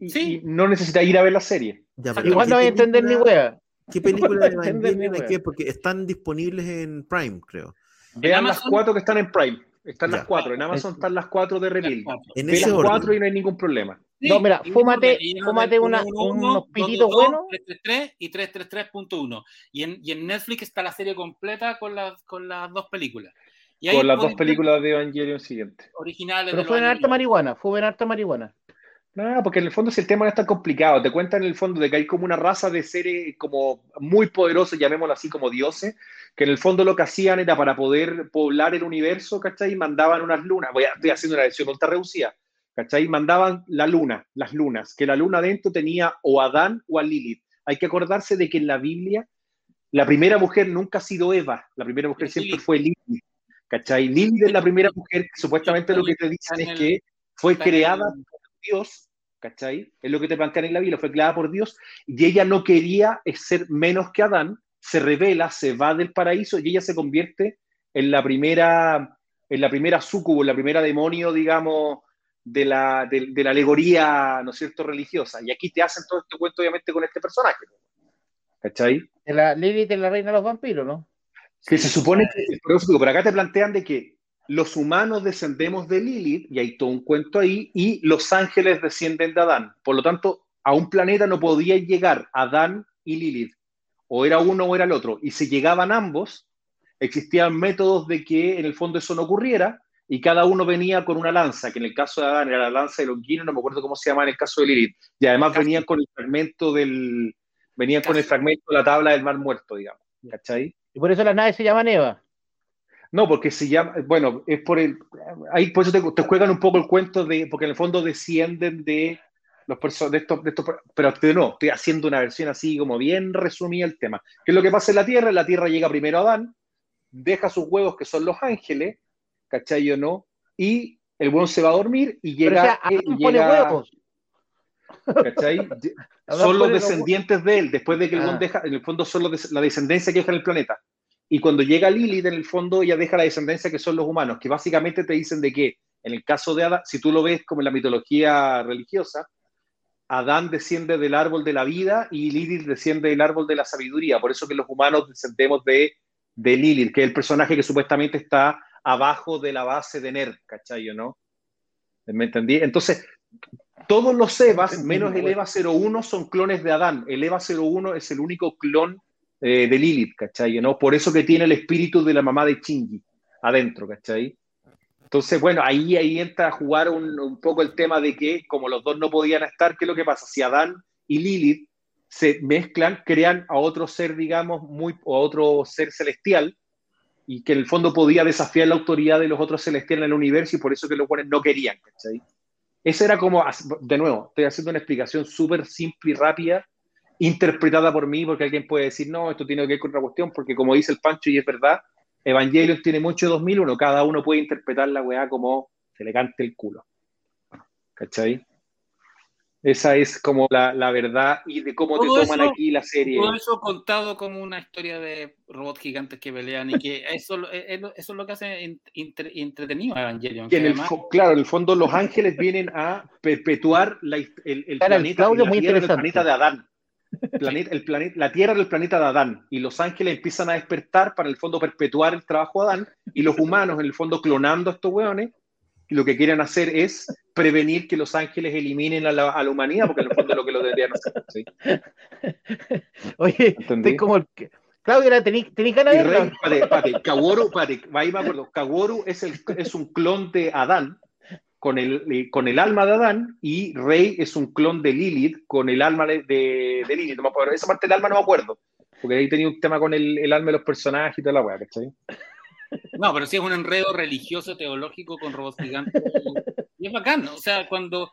S2: y,
S3: Sí.
S2: y no necesitas ir a ver la serie.
S1: ya, pero
S4: Igual
S1: ¿qué
S4: no voy a entender ni wea.
S1: ¿Qué película de Evangelion hay que? Porque están disponibles en Prime, creo.
S2: Vean las cuatro que están en Prime. Están
S1: Ya.
S2: las cuatro. En Amazon están las cuatro de reveal.
S1: En
S2: Ve
S1: ese
S2: las
S1: orden.
S2: cuatro y no hay ningún problema.
S4: No, mira, fúmate- fúmate una-
S3: 111,
S4: unos pititos
S3: 222,
S4: buenos.
S3: 333 y 333.1. Y en, y en Netflix está la serie completa con las, con las dos películas. Y
S2: Con las dos películas de Evangelion siguientes.
S3: originales.
S4: Pero
S3: de los
S4: fumen harta marihuana, fumen harta marihuana.
S2: No, porque en el fondo si el tema no es tan complicado, te cuentan en el fondo de que hay como una raza de seres como muy poderosos, llamémoslo así como dioses, que en el fondo lo que hacían era para poder poblar el universo, ¿cachai? Mandaban unas lunas, voy a, estoy haciendo una versión ultra reducida, ¿cachai? Mandaban la luna, las lunas, que la luna dentro tenía o a Adán o a Lilith. Hay que acordarse de que en la Biblia la primera mujer nunca ha sido Eva, la primera mujer
S3: Es
S2: siempre
S3: Lilith.
S2: fue Lilith, ¿cachai? Lilith es la primera mujer que supuestamente lo que te dicen
S3: en
S2: es que fue creada Dios, ¿cachai? Es lo que te plantean en la Biblia, fue creada por Dios y ella no quería ser menos que Adán, se revela, se va del paraíso y ella se convierte en la primera, en la primera súcubo, en la primera demonio, digamos, de la, de, de la alegoría, ¿no es cierto?, religiosa. Y aquí te hacen todo este cuento, obviamente, con este personaje, ¿cachai?
S4: De la Lilith es la reina de los vampiros, ¿no?
S2: Que se supone que, eso digo, pero acá te plantean de que los humanos descendemos de Lilith, y hay todo un cuento ahí, y los ángeles descienden de Adán. Por lo tanto, a un planeta no podía llegar Adán y Lilith. O era uno o era el otro. Y si llegaban ambos, existían métodos de que en el fondo eso no ocurriera, y cada uno venía con una lanza, que en el caso de Adán era la lanza de Longuino, no me acuerdo cómo se llama en el caso de Lilith. Y además venían con el fragmento del. Venían con el fragmento de la tabla del mar muerto, digamos. ¿Cachai?
S4: Y por eso las naves se llaman Eva.
S2: No, porque se llama, bueno, es por el, ahí por eso te, te juegan un poco el cuento de, porque en el fondo descienden de los de estos, de estos, pero no, estoy haciendo una versión así como bien resumida el tema. ¿Qué es lo que pasa en la Tierra? La Tierra llega primero Adán, deja sus huevos que son los ángeles, ¿cachai o no? Y el huevo se va a dormir y
S4: Pero, o
S2: llega,
S4: sea,
S2: eh,
S4: Adán pone
S2: llega-
S4: huevos.
S2: ¿cachai? Son los descendientes de él, después de que el
S4: Ah.
S2: deja, en el fondo son los la descendencia que deja en el planeta. Y cuando llega Lilith, en el fondo ella deja la descendencia que son los humanos, que básicamente te dicen de que, en el caso de Adán, si tú lo ves como en la mitología religiosa, Adán desciende del árbol de la vida y Lilith desciende del árbol de la sabiduría. Por eso que los humanos descendemos de, de Lilith, que es el personaje que supuestamente está abajo de la base de Ner, ¿cachai o no? ¿Me entendí? Entonces, todos los Evas, menos el. Eva 01, son clones de Adán. El Eva 01 es el único clon eh, de Lilith, ¿cachai? ¿no? Por eso que tiene el espíritu de la mamá de Shinji adentro, ¿cachai? Entonces, bueno, ahí, ahí entra a jugar un, un poco el tema de que, como los dos no podían estar, ¿qué es lo que pasa? Si Adán y Lilith se mezclan, crean a otro ser, digamos, muy, o a otro ser celestial, y que en el fondo podía desafiar la autoridad de los otros celestiales en el universo, y por eso que los buenos no querían, ¿cachai? Esa era como, de nuevo, estoy haciendo una explicación súper simple y rápida, interpretada por mí, porque alguien puede decir, no, esto tiene que ver con otra cuestión, porque como dice el Pancho, y es verdad, Evangelion tiene mucho de 2001, cada uno puede interpretar la weá como se le cante el culo. ¿Cachai? Esa es como la, la verdad y de cómo te
S3: Todo
S2: toman
S3: eso-
S2: aquí la serie.
S3: Todo eso contado como una historia de robots gigantes que pelean y que eso, es lo- eso es lo que hace en- entre- entretenido a Evangelion.
S2: Que en
S3: que
S2: el
S3: además-
S2: fo- claro, en el fondo los ángeles vienen a perpetuar la el, el
S4: el
S2: planeta,
S4: Claudio
S2: la
S4: muy interesante.
S2: planeta de Adán. Planeta, el planeta, la tierra del planeta de Adán. Y los ángeles empiezan a despertar para en el fondo perpetuar el trabajo de Adán. Y los humanos, en el fondo, clonando a estos hueones, y lo que quieren hacer es prevenir que los ángeles eliminen a la, a la humanidad, porque en el fondo es lo que lo deberían hacer. ¿sí?
S4: Oye, estoy como el que. Claudia, ¿tenís tenís ganas de
S2: espérate, Kaworu, ahí me acuerdo, Kaworu es, el, es un clon de Adán con el, eh, con el alma de Adán y Rey es un clon de Lilith con el alma de, de, de Lilith. No me acuerdo, esa parte del alma no me acuerdo, porque ahí tenía un tema con el, el alma de los personajes y toda la weá, ¿cachai?
S3: No, pero sí es un enredo religioso, teológico con robots gigantes. Y, es bacán, ¿no? o sea, cuando.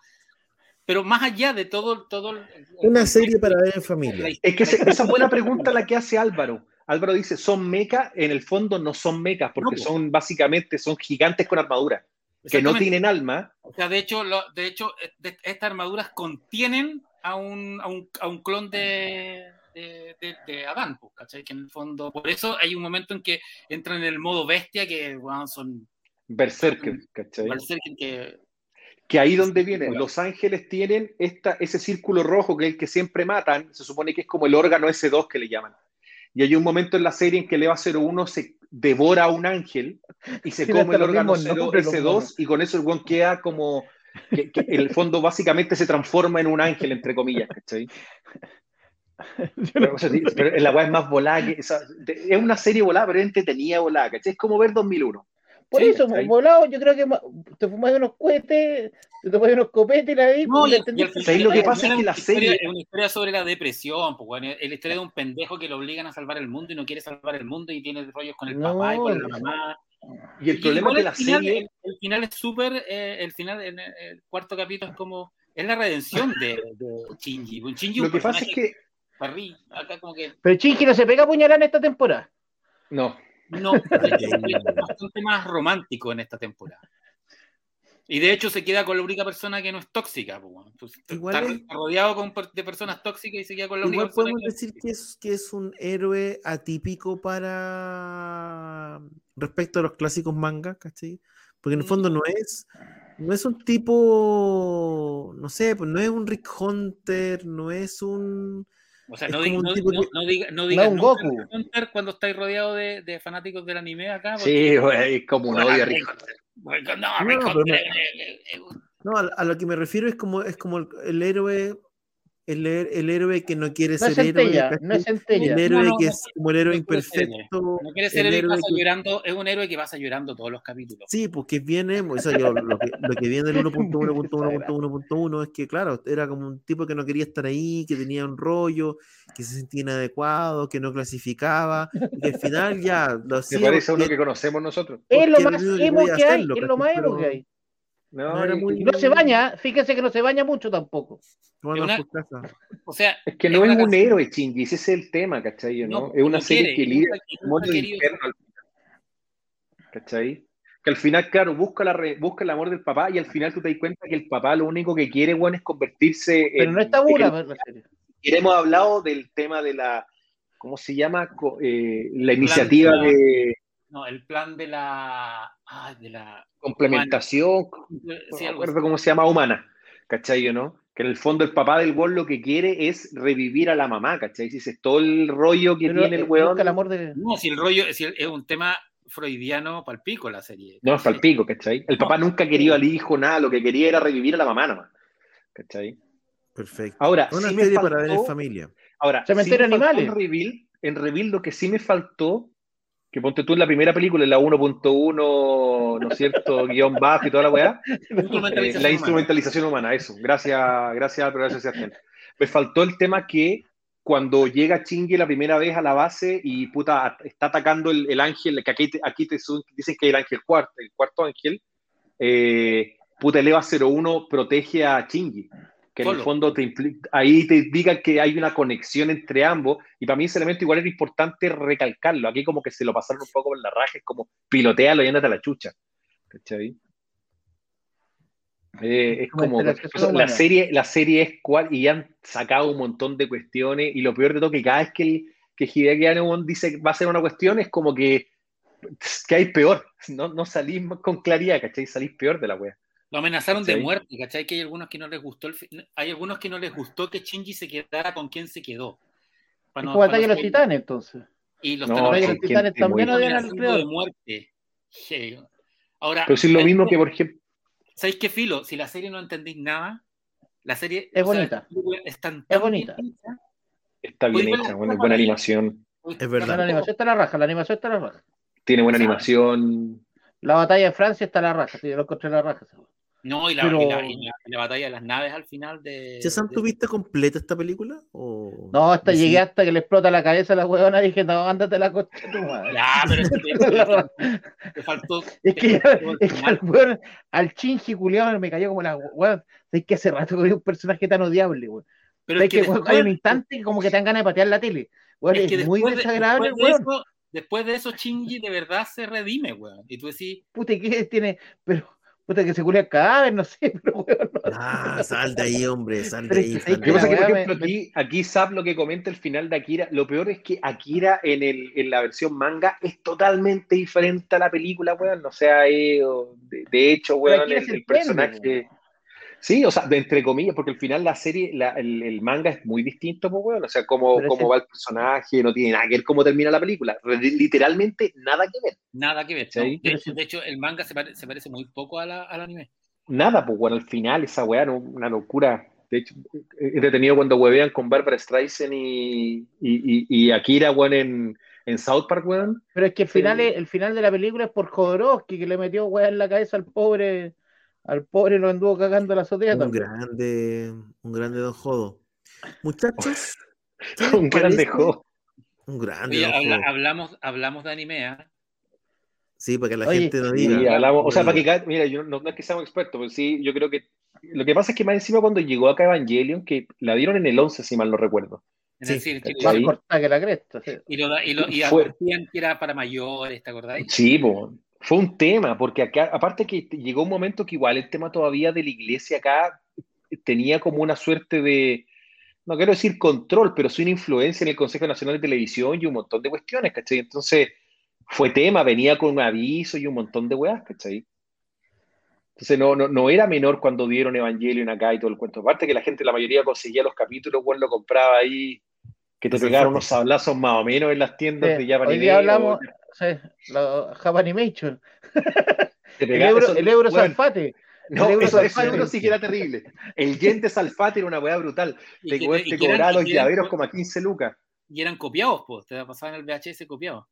S3: Pero más allá de todo. todo
S1: Una serie para ver en familia.
S2: Es que se- esa buena pregunta la que hace Álvaro. Álvaro dice, ¿son mecas? En el fondo no son mecas, porque
S3: No, po.
S2: son básicamente, son gigantes con armadura, que no tienen alma,
S3: O sea, de hecho, lo- de hecho eh, de- estas armaduras contienen a un, a un, a un clon de, de, de- de Adán, pues, ¿cachai? Que en el fondo, por eso hay un momento en que entran en el modo bestia, que bueno, son
S2: berserker, ¿cachai?
S3: berserker que
S2: que ahí donde viene, los ángeles tienen esta, ese círculo rojo que es el que siempre matan, se supone que es como el órgano S2 que le llaman. Y hay un momento en la serie en que el EVA 01 se devora a un ángel y se
S4: Sí,
S2: come el órgano
S4: mismos
S2: 0
S4: nombres, los
S2: S2
S4: monos.
S2: y con eso el guan queda como, que, el fondo básicamente se transforma en un ángel, entre comillas, ¿cachai? Pero, o sea, sí, pero la weá es más volada que, o sea, de- es una serie volada, pero es entretenida volada, ¿cachai? Es como ver 2001.
S4: Por
S2: Sí,
S4: eso, volado, yo creo que te fumas unos cohetes, te tomas unos copetes y la veis.
S3: No,
S4: pues,
S3: y-
S4: la
S3: y
S4: entendís
S3: al final-
S2: ¿Sabéis lo que
S3: al
S2: pasa?
S3: final
S2: Es que la
S3: una historia-
S2: serie-
S3: Es una historia sobre la depresión, pues, bueno, es la historia de un pendejo que lo obligan a salvar el mundo y no quiere salvar el mundo y tiene rollos con el
S4: No,
S3: papá y con la mamá.
S2: Y el
S3: Y
S2: problema que la
S3: final,
S2: serie...
S3: el, el final es súper, eh, el final, en el, el cuarto capítulo es como, es la redención de, de Shinji. Un Shinji
S2: Lo
S3: un
S2: que pasa es que...
S3: parrí, acá como que
S4: Pero Chingy no se pega a puñalada en esta temporada.
S2: No,
S3: no, es bastante más romántico en esta temporada. Y de hecho se queda con la única persona que no es tóxica. pues. Entonces,
S1: Igual
S3: está
S1: es-
S3: rodeado con de personas tóxicas y se queda con la única
S1: Igual
S3: persona
S1: podemos
S3: que
S1: decir que es, que es un héroe atípico para respecto a los clásicos mangas, ¿cachai? Porque en el fondo no es, no es un tipo, no sé, pues no es un Rick Hunter, no es un...
S3: O sea, no,
S1: como
S3: diga-
S1: un
S3: no,
S1: tipo
S3: no-
S1: que-
S3: no diga, no digas
S4: un
S3: nunca
S4: Goku.
S3: Rick Hunter cuando estáis rodeado de, de fanáticos del anime acá. porque-
S2: sí, güey, es como un odio a
S3: Rick Hunter. No,
S1: a, a lo que me refiero es como, es como el, el héroe, el, el héroe que no quiere
S4: No
S1: ser héroe,
S4: centella,
S1: ¿cachai?
S4: no es centella.
S1: el héroe
S3: No, no,
S1: que
S3: no
S1: es como el héroe
S3: no quiere ser héroe.
S1: imperfecto.
S3: No quiere ser
S1: el
S3: héroe
S1: héroe
S3: pasa
S1: que-
S3: llorando. Es un héroe que pasa llorando todos los capítulos.
S1: Sí, porque viene, o sea, yo, lo, que, lo que viene del 1.1.1.1.1 es que, claro, era como un tipo que no quería estar ahí, que tenía un rollo, que se sentía inadecuado, que no clasificaba, y que al final ya lo hacía
S2: parece a uno que conocemos nosotros.
S4: Es lo más
S1: que
S4: emo que hay,
S1: hacerlo,
S4: es lo más emo que hay.
S2: No,
S1: No era
S2: y-
S1: muy-
S4: Y no se baña, fíjese que no se baña mucho tampoco.
S1: Bueno,
S3: una-. O sea,
S2: Es que no es un
S3: canción-
S2: héroe, Chingy, ese es el tema, ¿cachai? ¿no?
S3: No,
S2: es una serie
S3: quiere,
S2: que lidia con infierno al final. ¿Cachai? Que al final, claro, busca, la re- busca el amor del papá y al final tú te das cuenta que el papá lo único que quiere, bueno, es convertirse
S4: Pero
S2: en...
S4: no está buena
S2: en- hemos hablado del tema de la... ¿Cómo se llama? Eh, la iniciativa de
S3: No, el plan de la. ah, de la.
S2: complementación,
S3: sí,
S2: no acuerdo cómo se llama, humana, ¿cachai o no? Que en el fondo el papá del gol lo que quiere es revivir a la mamá, ¿cachai? Si es todo el rollo que
S4: Pero,
S2: tiene el
S4: eh,
S2: weón,
S4: el amor de.
S3: No, si el rollo si el- es un tema freudiano palpico la serie.
S2: no es palpico, ¿cachai? El papá
S3: No.
S2: nunca ha querido al hijo, nada, lo que quería era revivir a la mamá nomás, ¿cachai?
S1: Perfecto.
S2: Ahora,
S1: Una
S2: sí me
S1: serie para ver en
S2: faltó-
S1: familia.
S2: Ahora,
S4: Cementerio
S2: sí me faltó
S4: Animales.
S2: En Reveal, en Reveal lo que sí me faltó, que ponte tú en la primera película, en la 1.1, ¿no es cierto? Guión bajo y toda la weá, Eh,
S3: Instrumentalización
S2: la
S3: humana.
S2: instrumentalización humana, eso. Gracias, gracias, pero gracias, Sebastián. Me faltó el tema que cuando llega Chingy la primera vez a la base y puta, está atacando el, el ángel, que aquí, te- aquí te su- dicen que es el ángel cuarto, el cuarto ángel, eh, puta, el EVA 01 protege a Chingy. Que en el fondo te ahí te diga que hay una conexión entre ambos, y para mí ese elemento igual era importante recalcarlo. Aquí como que se lo pasaron un poco por la raja, es como pilotealo y ándate a la chucha. ¿Cachai? Eh, es como la serie la serie es cual y han sacado un montón de cuestiones y lo peor de todo que cada vez que, el, que Hideaki dice que va a ser una cuestión es como que que hay peor no, no salís con claridad ¿cachai? salís peor de la wea
S3: Lo amenazaron de muerte, ¿cachai? Que hay algunos que no les gustó el fi- hay algunos que no les gustó que Shinji se quedara con quien se quedó. Para
S4: Es como Ataque a los Titanes, entonces.
S3: Y los
S2: No,
S4: los Titanes también odian al
S3: de muerte. Ahora,
S2: pero si es lo
S3: ¿sabéis
S2: mismo que por ejemplo
S3: ¿Sabéis qué filo? Si la serie no entendís nada, la serie
S4: Es
S3: sea,
S4: bonita.
S3: es tan,
S4: Es
S3: tan
S4: bonita.
S3: hecha.
S2: está bien hecha
S3: la
S2: buena
S3: ahí.
S2: animación
S1: Es
S4: La
S1: verdad.
S4: animación está la raja, la animación está la raja.
S2: tiene buena animación
S4: La batalla de Francia está la raja, sí, yo lo encontré la raja. weá.
S3: No, y la,
S4: Pero-
S3: y la- y la- y la batalla de las naves al final de.
S1: ¿César,
S3: de-
S1: tú viste completa esta película? O...
S4: No, hasta
S1: Sí.
S4: llegué hasta que le explota la cabeza a la huevona y dije, no, ándate la cocha de tu madre.
S3: Ya, pero es que te, faltó.
S4: Es que, ya-
S3: faltó el
S4: es que al, weón, al chinchi culiado me cayó como la weón. Es que hace rato que vi un personaje tan odiable, weón.
S3: Pero
S4: Es que,
S3: que después-
S4: hay un instante que como que te dan ganas de patear la tele. Weón,
S3: es
S4: es,
S3: que
S4: muy
S3: después de-
S4: desagradable,
S3: después de
S4: weón.
S3: eso- Después de eso, Shinji de verdad se redime, weón. Y tú decís,
S4: Puta, ¿qué tiene? Pero, puta, que se culia el cadáver, no sé, pero weón. no.
S1: Ah, sal de ahí, hombre, sal de ahí. sal de
S2: que
S4: la
S2: pasa es que, por
S4: weá
S2: ejemplo,
S4: me-
S2: aquí, aquí Zap lo que comenta el final de Akira, lo peor es que Akira en, el, en la versión manga es totalmente diferente a la película, weón. O sea, eh, de, de hecho, weón, el, el personaje. Sí, o sea, de entre comillas, porque al final la serie, la- el, el manga es muy distinto, pues, weón. O sea, cómo, cómo va el personaje, no tiene nada que ver cómo termina la película. Literalmente nada que ver.
S3: nada que ver.
S2: Sí,
S3: ¿no? De, hecho,
S4: sí.
S3: de hecho, el manga se, pare- se parece muy poco a la- al anime.
S2: Nada, pues, bueno, al final esa weá, no, una locura. De hecho, eh, entretenido cuando huevean con Barbara Streisand y, y, y, y Akira, weón, en, en South Park, weón.
S4: Pero es que el final, es- el final de la película es por Jodorowsky, que le metió weá en la cabeza al pobre, al pobre lo anduvo cagando la azotea
S1: Un
S4: también.
S1: grande, un grande Don Jodo. Muchachos, ¿qué les
S2: Un grande juego.
S1: Un grande
S3: Oye,
S1: Don
S3: habla-
S1: Jodo.
S3: hablamos, hablamos de anime, ¿ah?
S1: Sí, para que la
S4: Oye,
S1: gente no
S2: Sí,
S1: diga.
S2: hablamos, o sea, para que mira, yo no, no es que seamos expertos, pero sí, yo creo que lo que pasa es que más encima cuando llegó acá Evangelion, que la dieron en el 11, si mal no recuerdo.
S3: Es
S1: Sí,
S3: decir, que-
S2: ¿cachai?
S4: Más corta que la cresta. sí.
S3: y, lo, y, lo, y
S2: Fue-
S3: advertían que era para mayores, ¿te acordáis?
S2: Sí, po. Fue un tema, porque acá, aparte que llegó un momento que igual el tema todavía de la iglesia acá tenía como una suerte de, no quiero decir control, pero sí una influencia en el Consejo Nacional de Televisión y un montón de cuestiones, ¿cachai? Entonces, fue tema, venía con un aviso y un montón de weas, ¿cachai? Entonces, no, no, no era menor cuando dieron Evangelion acá y todo el cuento. Aparte que la gente, la mayoría conseguía los capítulos, bueno, lo compraba ahí, que te pegaron unos sablazos más o menos en las tiendas
S4: Sí,
S2: de Japan
S4: Hoy día hablamos, sí, la Japanimation, el euro,
S2: esos-
S4: el euro
S2: weón,
S4: salfate.
S2: No,
S4: El euro
S2: eso, eso
S4: salfate.
S2: euro sí que era terrible. El yen de salfate era una weá brutal.
S3: Y
S2: Te,
S3: que-
S2: te cobraba los
S3: eran
S2: llaveros
S3: co-
S2: como a 15 lucas.
S3: Y eran copiados, pues, te pasaban el VHS copiado.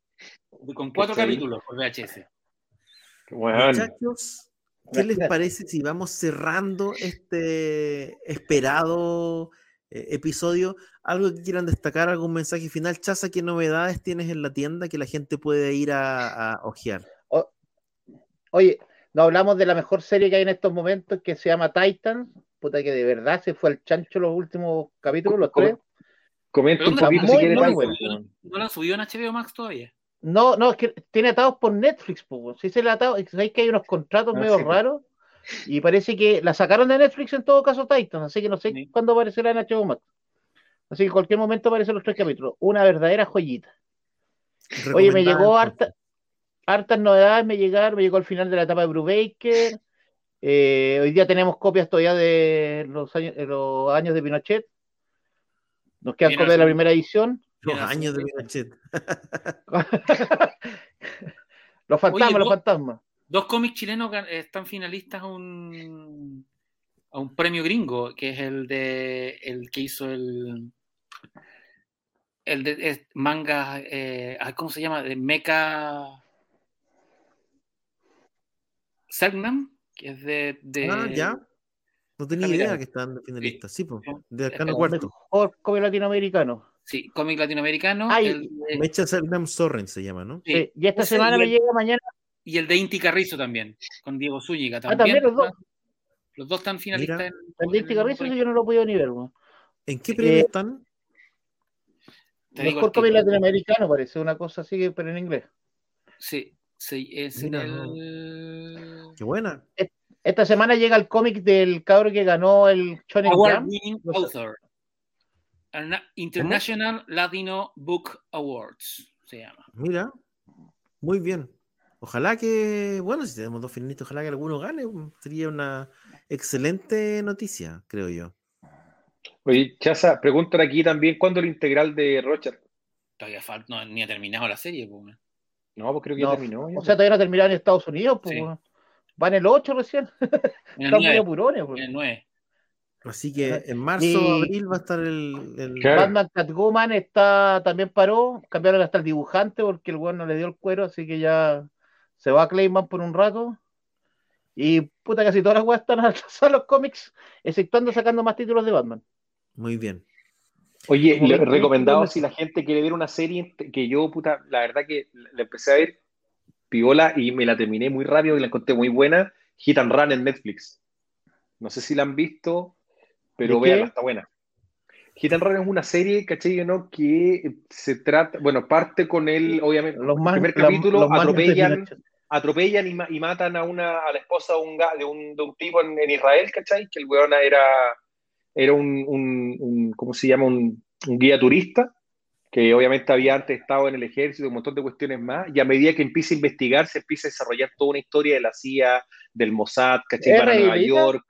S3: Con cuatro
S2: ¿Cachai?
S3: capítulos por VHS.
S2: Weón.
S1: Muchachos, ¿qué les parece si vamos cerrando este esperado eh, episodio? ¿Algo que quieran destacar? ¿Algún mensaje final? Chaza, ¿qué novedades tienes en la tienda que la gente puede ir a, a ojear?
S4: Oye, no hablamos de la mejor serie que hay en estos momentos, que se llama Titan. Puta que de verdad se fue al chancho los últimos capítulos, los tres.
S2: Comenta un
S3: ¿dónde
S2: poquito
S4: está?
S2: si quieres.
S3: ¿No lo han subido en HBO Max todavía?
S4: No, no, es que tiene atados por Netflix, pues. Sí se le atado, sabéis que hay unos contratos
S2: Ah,
S4: medio
S2: sí, pues.
S4: Y parece que la sacaron de Netflix en todo caso Titan, así que no sé
S3: Sí.
S4: cuándo aparecerá en HBO Max. Así que en cualquier momento aparecen los tres capítulos. Una verdadera joyita. Oye, me llegó harta, hartas novedades, me llegaron, me llegó el final de la etapa de Brubaker. Eh, hoy día tenemos copias todavía de los años, de los años de Pinochet. Nos quedan copias de la primera edición.
S1: Los años de. Pinochet.
S4: los fantasmas,
S3: Oye,
S4: los fantasmas.
S3: Dos cómics chilenos están finalistas a un, a un premio gringo, que es el de el que hizo el el de manga, eh, ay, ¿cómo se llama? De Mecha Selknam, que es de, de-
S1: Ah, ya. No tenía idea que estaban finalistas. Sí, pues.
S3: Sí.
S1: De Arcano
S3: El
S1: Cuarto.
S4: Mejor cómic latinoamericano.
S3: Sí, cómic latinoamericano.
S4: Ay,
S3: el de-
S1: Mecha Selknam Sorren se llama, ¿no?
S3: sí,
S4: Y esta semana
S3: y
S4: me llega mañana.
S3: Y el de Inti Carrizo también, con Diego Zúñiga también.
S4: Ah, también los dos.
S3: Los dos están finalistas.
S1: Mira.
S3: en-
S4: El de este Carrizo yo no lo he podido ni ver.
S1: ¿En qué
S4: Eh,
S1: premio están?
S3: Te digo
S4: Mejor cómic latinoamericano parece, una cosa así, pero en inglés.
S3: Sí, sí, es en
S1: Mira,
S3: el
S1: Qué buena.
S4: Esta semana llega el cómic del cabro que ganó el Shonen
S3: Award
S4: Jump. No.
S3: Author. International Latino Book Awards se llama.
S1: Mira. Muy bien. Ojalá que, bueno, si tenemos dos finalistas, ojalá que alguno gane. Sería una excelente noticia, creo yo.
S2: Oye, Chaza, preguntan aquí también cuándo el integral de Rocher.
S3: Todavía falta, no, ni ha terminado la serie. pues.
S2: No, pues creo que
S4: No,
S2: ya terminó. ya,
S4: O sea, todavía no ha terminado en Estados Unidos. Pues,
S3: Sí.
S4: Van el 8 recién. Están muy
S3: 9,
S4: apurones. pues.
S3: en el 9.
S1: Así que
S4: Ajá.
S1: en marzo,
S4: Y-
S1: abril va a estar el. el-
S2: Claro.
S4: Batman Catwoman está, también paró. Cambiaron hasta el dibujante porque el weón no le dio el cuero. Así que ya se va a Clayman por un rato. Y puta, casi todas las weas están atrasadas los cómics, exceptuando sacando más títulos de Batman.
S1: Muy bien.
S2: Oye, le- recomendado si la gente quiere ver una serie que yo, puta, la verdad que la empecé a ver piola y me la terminé muy rápido y la encontré muy buena. Hit and Run en Netflix. No sé si la han visto, pero véanla, está buena. Hit and Run es una serie, ¿cachai? ¿no? Que se trata, bueno, parte con él, obviamente,
S4: Los
S2: el
S4: más,
S2: primer capítulo
S4: los
S2: atropellan, atropellan y, ma- y matan a una a la esposa de un, de un, de un tipo en, en Israel, ¿cachai? Que el weón era, era un, un- un- ¿cómo se llama? Un, un guía turista, que obviamente había antes estado en el ejército, un montón de cuestiones más, y a medida que empieza a investigar, se empieza a desarrollar toda una historia de la CIA, del Mossad, ¿cachai?
S4: ¿Es
S2: Para Nueva? York.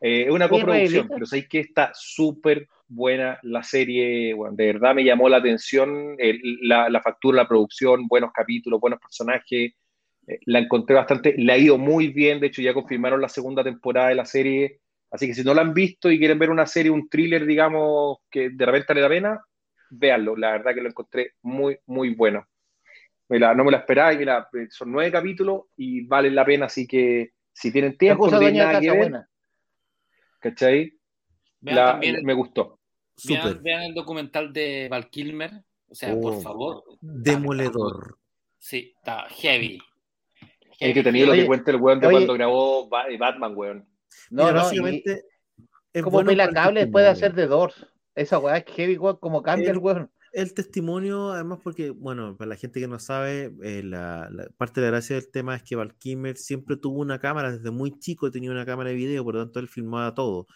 S2: Eh, es una
S4: ¿Es
S2: coproducción, pero sabéis que está súper buena la serie, bueno, de verdad me llamó la atención el- la, la factura, la producción, buenos capítulos, buenos personajes, eh, la encontré bastante, le ha ido muy bien, de hecho ya confirmaron la segunda temporada de la serie, así que si no la han visto y quieren ver una serie, un thriller, digamos, que de repente le da pena, véanlo, la verdad que lo encontré muy, muy bueno. Me la- no me la esperaba y mira, eh, son nueve capítulos y valen la pena, así que si tienen tiempo, nada que
S4: casa,
S2: ver,
S4: buena.
S2: ¿cachai? La-
S3: también
S2: me gustó.
S3: Vean, vean el documental de Val Kilmer. O sea, por
S1: Oh,
S3: favor.
S1: Demoledor.
S3: Sí, está heavy.
S2: Es que tenía lo que cuenta el weón de
S4: oye.
S2: cuando grabó Ba- Batman, weón.
S4: No,
S1: Mira,
S4: no,
S1: básicamente. es
S4: como
S1: bueno el
S4: cable después de
S1: testimonio.
S4: hacer The Doors. Esa weá es heavy, weón, como cambia
S1: El-
S4: el weón.
S1: el testimonio, además, porque, bueno, para la gente que no sabe, eh, la, la- parte de la gracia del tema es que Val Kilmer siempre tuvo una cámara, desde muy chico tenía una cámara de video, por lo tanto él filmaba todo.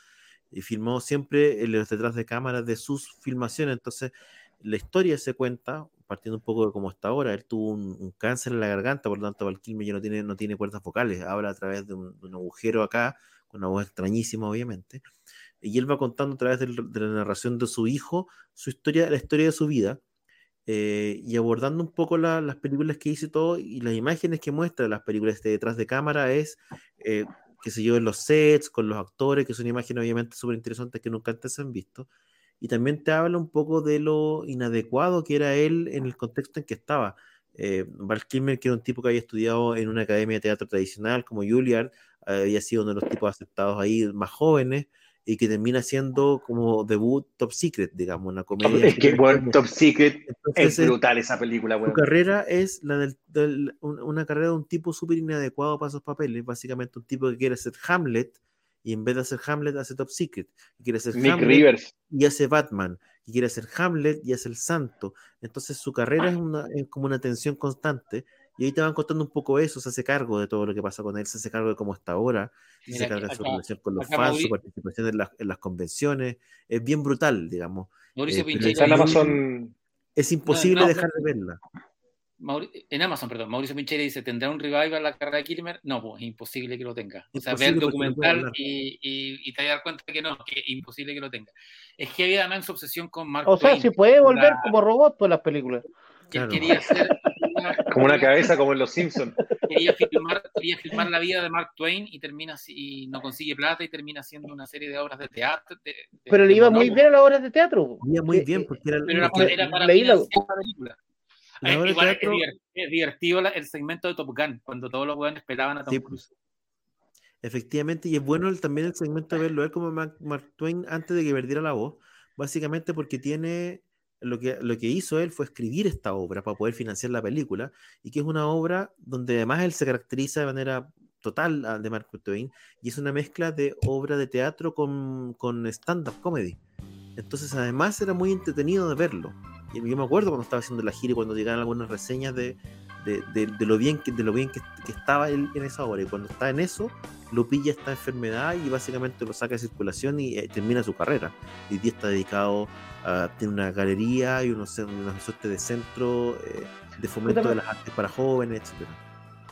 S1: Y filmó siempre los detrás de cámaras de sus filmaciones. Entonces, la historia se cuenta, partiendo un poco de cómo está ahora. Él tuvo un, un cáncer en la garganta, por lo tanto, Val Kilmer ya no tiene, no tiene cuerdas vocales, habla a través de un, un agujero acá, con una voz extrañísima, obviamente. Y él va contando a través del- de la narración de su hijo su historia, la historia de su vida, eh, y abordando un poco la- las películas que hizo y todo, y las imágenes que muestra las películas de detrás de cámara es, eh, qué sé yo, en los sets, con los actores, que son imágenes obviamente súper interesantes que nunca antes se han visto, y también te habla un poco de lo inadecuado que era él en el contexto en que estaba. Eh, Val Kilmer, que era un tipo que había estudiado en una academia de teatro tradicional como Juilliard, había sido uno de los tipos aceptados ahí más jóvenes, y que termina siendo como debut Top Secret, digamos, una comedia.
S2: Es que, bueno, Top Secret
S1: Entonces,
S2: es brutal esa película,
S1: Su
S2: weón.
S1: carrera es la del, del- un- una carrera de un tipo súper inadecuado para esos papeles, básicamente un tipo que quiere ser Hamlet y en vez de hacer Hamlet hace Top Secret, y quiere ser
S2: Nick
S1: Hamlet
S2: Rivers.
S1: y hace Batman, y quiere ser Hamlet y hace el Santo. Entonces su carrera es, una, es como una tensión constante. Y ahí te van contando un poco eso, se hace cargo de todo lo que pasa con él, se hace cargo de cómo está ahora, se hace cargo de su
S3: acá-
S1: relación con los fans, su participación en las, en las convenciones, es bien brutal, digamos.
S3: Mauricio
S1: Eh,
S3: Pincheira
S2: Está en Amazon.
S1: Es imposible
S3: no,
S1: dejar de verla.
S3: Mauri- en Amazon, perdón, Mauricio Pincheira dice, ¿tendrá un revival la carrera de Kilmer? No, pues es imposible que lo tenga. O sea, ve el
S1: Imposible no puede
S3: documental y, y- y te vas a dar cuenta que no, que es imposible que lo tenga. Es que había además su obsesión con Mark
S4: O sea, si puede volver
S3: La-
S4: como robot por las películas.
S3: que él
S1: Claro.
S3: quería hacer una-
S2: Como una cabeza, como en Los Simpsons.
S3: quería filmar, quería filmar la vida de Mark Twain y termina y no consigue plata y termina haciendo una serie de obras de teatro. de- de-
S4: Pero le iba muy bien a las obras de teatro.
S1: Iba muy
S4: Eh,
S1: bien porque era,
S3: Pero era para, era para
S4: leí la-
S3: película.
S1: la
S3: Eh,
S1: obra de
S3: igual es,
S1: teatro-
S3: es divertido el segmento de Top Gun, cuando todos los weones esperaban a Tom
S1: Sí,
S3: Cruise.
S1: Efectivamente, y es bueno el- también el segmento de verlo él como Mark, Mark Twain antes de que perdiera la voz, básicamente porque tiene lo que, lo que hizo él fue escribir esta obra para poder financiar la película, y que es una obra donde además él se caracteriza de manera total a- de Mark Twain, y es una mezcla de obra de teatro con, con stand-up comedy. Entonces, además, era muy entretenido de verlo. Y yo me acuerdo cuando estaba haciendo la gira y cuando llegaban algunas reseñas de, de, de- de lo bien, que, de lo bien que, que estaba él en esa obra. Y cuando está en eso, lo pilla esta enfermedad y básicamente lo saca de circulación y eh, termina su carrera. Y día está dedicado a tiene una galería y unos, una suerte de centro eh, de fomento de las artes para jóvenes, etcétera.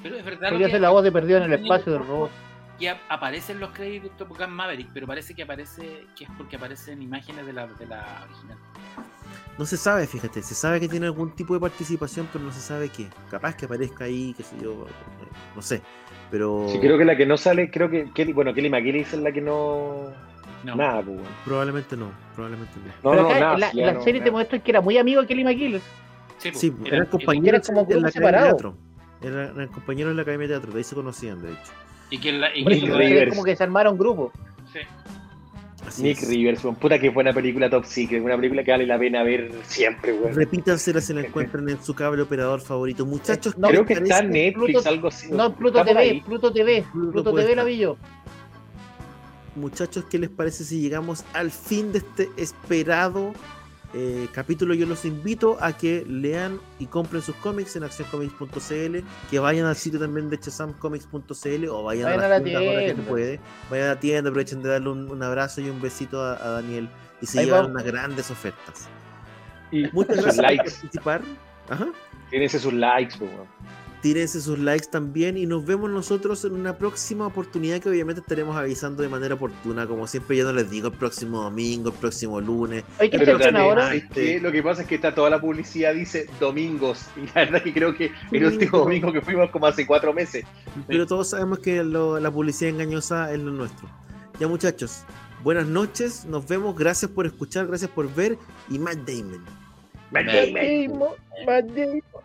S3: Pero es verdad
S4: Podría
S3: que-
S4: ser la voz de perdido en el espacio del robot.
S3: que ap- aparecen los créditos de Top Gun Maverick, pero parece que aparece que es porque aparecen imágenes de la, de la original.
S1: No se sabe, fíjate, se sabe que tiene algún tipo de participación, pero no se sabe qué. Capaz que aparezca ahí, qué sé yo, no sé. Pero
S2: Sí, creo que la que no sale, creo que Kelly, bueno, Kelly McGillis es la que no.
S3: No.
S2: Nada, pues, weón.
S1: probablemente no, probablemente no.
S2: No,
S4: Pero
S2: no,
S4: acá
S2: nada.
S4: la,
S2: sí, ya
S4: la
S2: no,
S4: serie te
S2: nada.
S4: muestra que era muy amigo de Kelly McGillis.
S3: Sí, pues,
S1: Sí,
S3: era-
S1: eran compañeros
S4: eran como
S1: en la Academia de. Teatro. Eran, eran compañeros en la Academia de Teatro, de ahí se conocían, de hecho.
S3: Y que la, y que
S2: Rivers.
S4: como que se armaron grupos.
S3: sí.
S1: Así
S2: Nick
S1: es.
S2: Rivers. Puta que buena película Top Secret. Una película que vale la pena ver siempre, weón.
S1: Repítansela si la encuentran en su cable operador favorito. Muchachos,
S4: No,
S1: ¿qué
S2: Creo que está en? Netflix,
S4: Pluto-
S2: algo así.
S4: No, Pluto TV,
S2: ahí.
S4: Pluto TV,
S1: Pluto
S4: Pluto TV la vi yo.
S1: Muchachos, ¿qué les parece si llegamos al fin de este esperado eh, capítulo? Yo los invito a que lean y compren sus cómics en accioncomics.cl, que vayan al sitio también de chasamcomics.cl o vayan,
S4: Vayan
S1: a
S4: a
S1: la tienda ahora que se
S4: tienda.
S1: puede. Vayan a la tienda, aprovechen de darle un, un abrazo y un besito a, a Daniel y se
S4: Ahí
S1: llevan
S4: vamos.
S1: unas grandes ofertas.
S2: Y
S1: Muchas gracias por
S2: likes.
S1: participar. Ajá.
S2: Tírense sus likes, pues, weón.
S1: Tírense sus likes también y nos vemos nosotros en una próxima oportunidad que obviamente estaremos avisando de manera oportuna. Como siempre, ya no les digo el próximo domingo, el próximo lunes.
S4: Hay que
S2: Pero
S4: estar
S2: también,
S4: ahora.
S2: ¿sabes qué? Lo que pasa es que está toda la publicidad dice domingos. Y la verdad que creo que el último domingo que fuimos como hace cuatro meses.
S1: Pero todos sabemos que lo- la publicidad engañosa es lo nuestro. Ya muchachos, buenas noches, nos vemos, gracias por escuchar, gracias por ver y Matt Damon.
S4: Matt Damon, Matt Damon, Matt-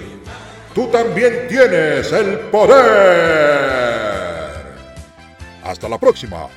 S5: tú también tienes el poder. Hasta la próxima.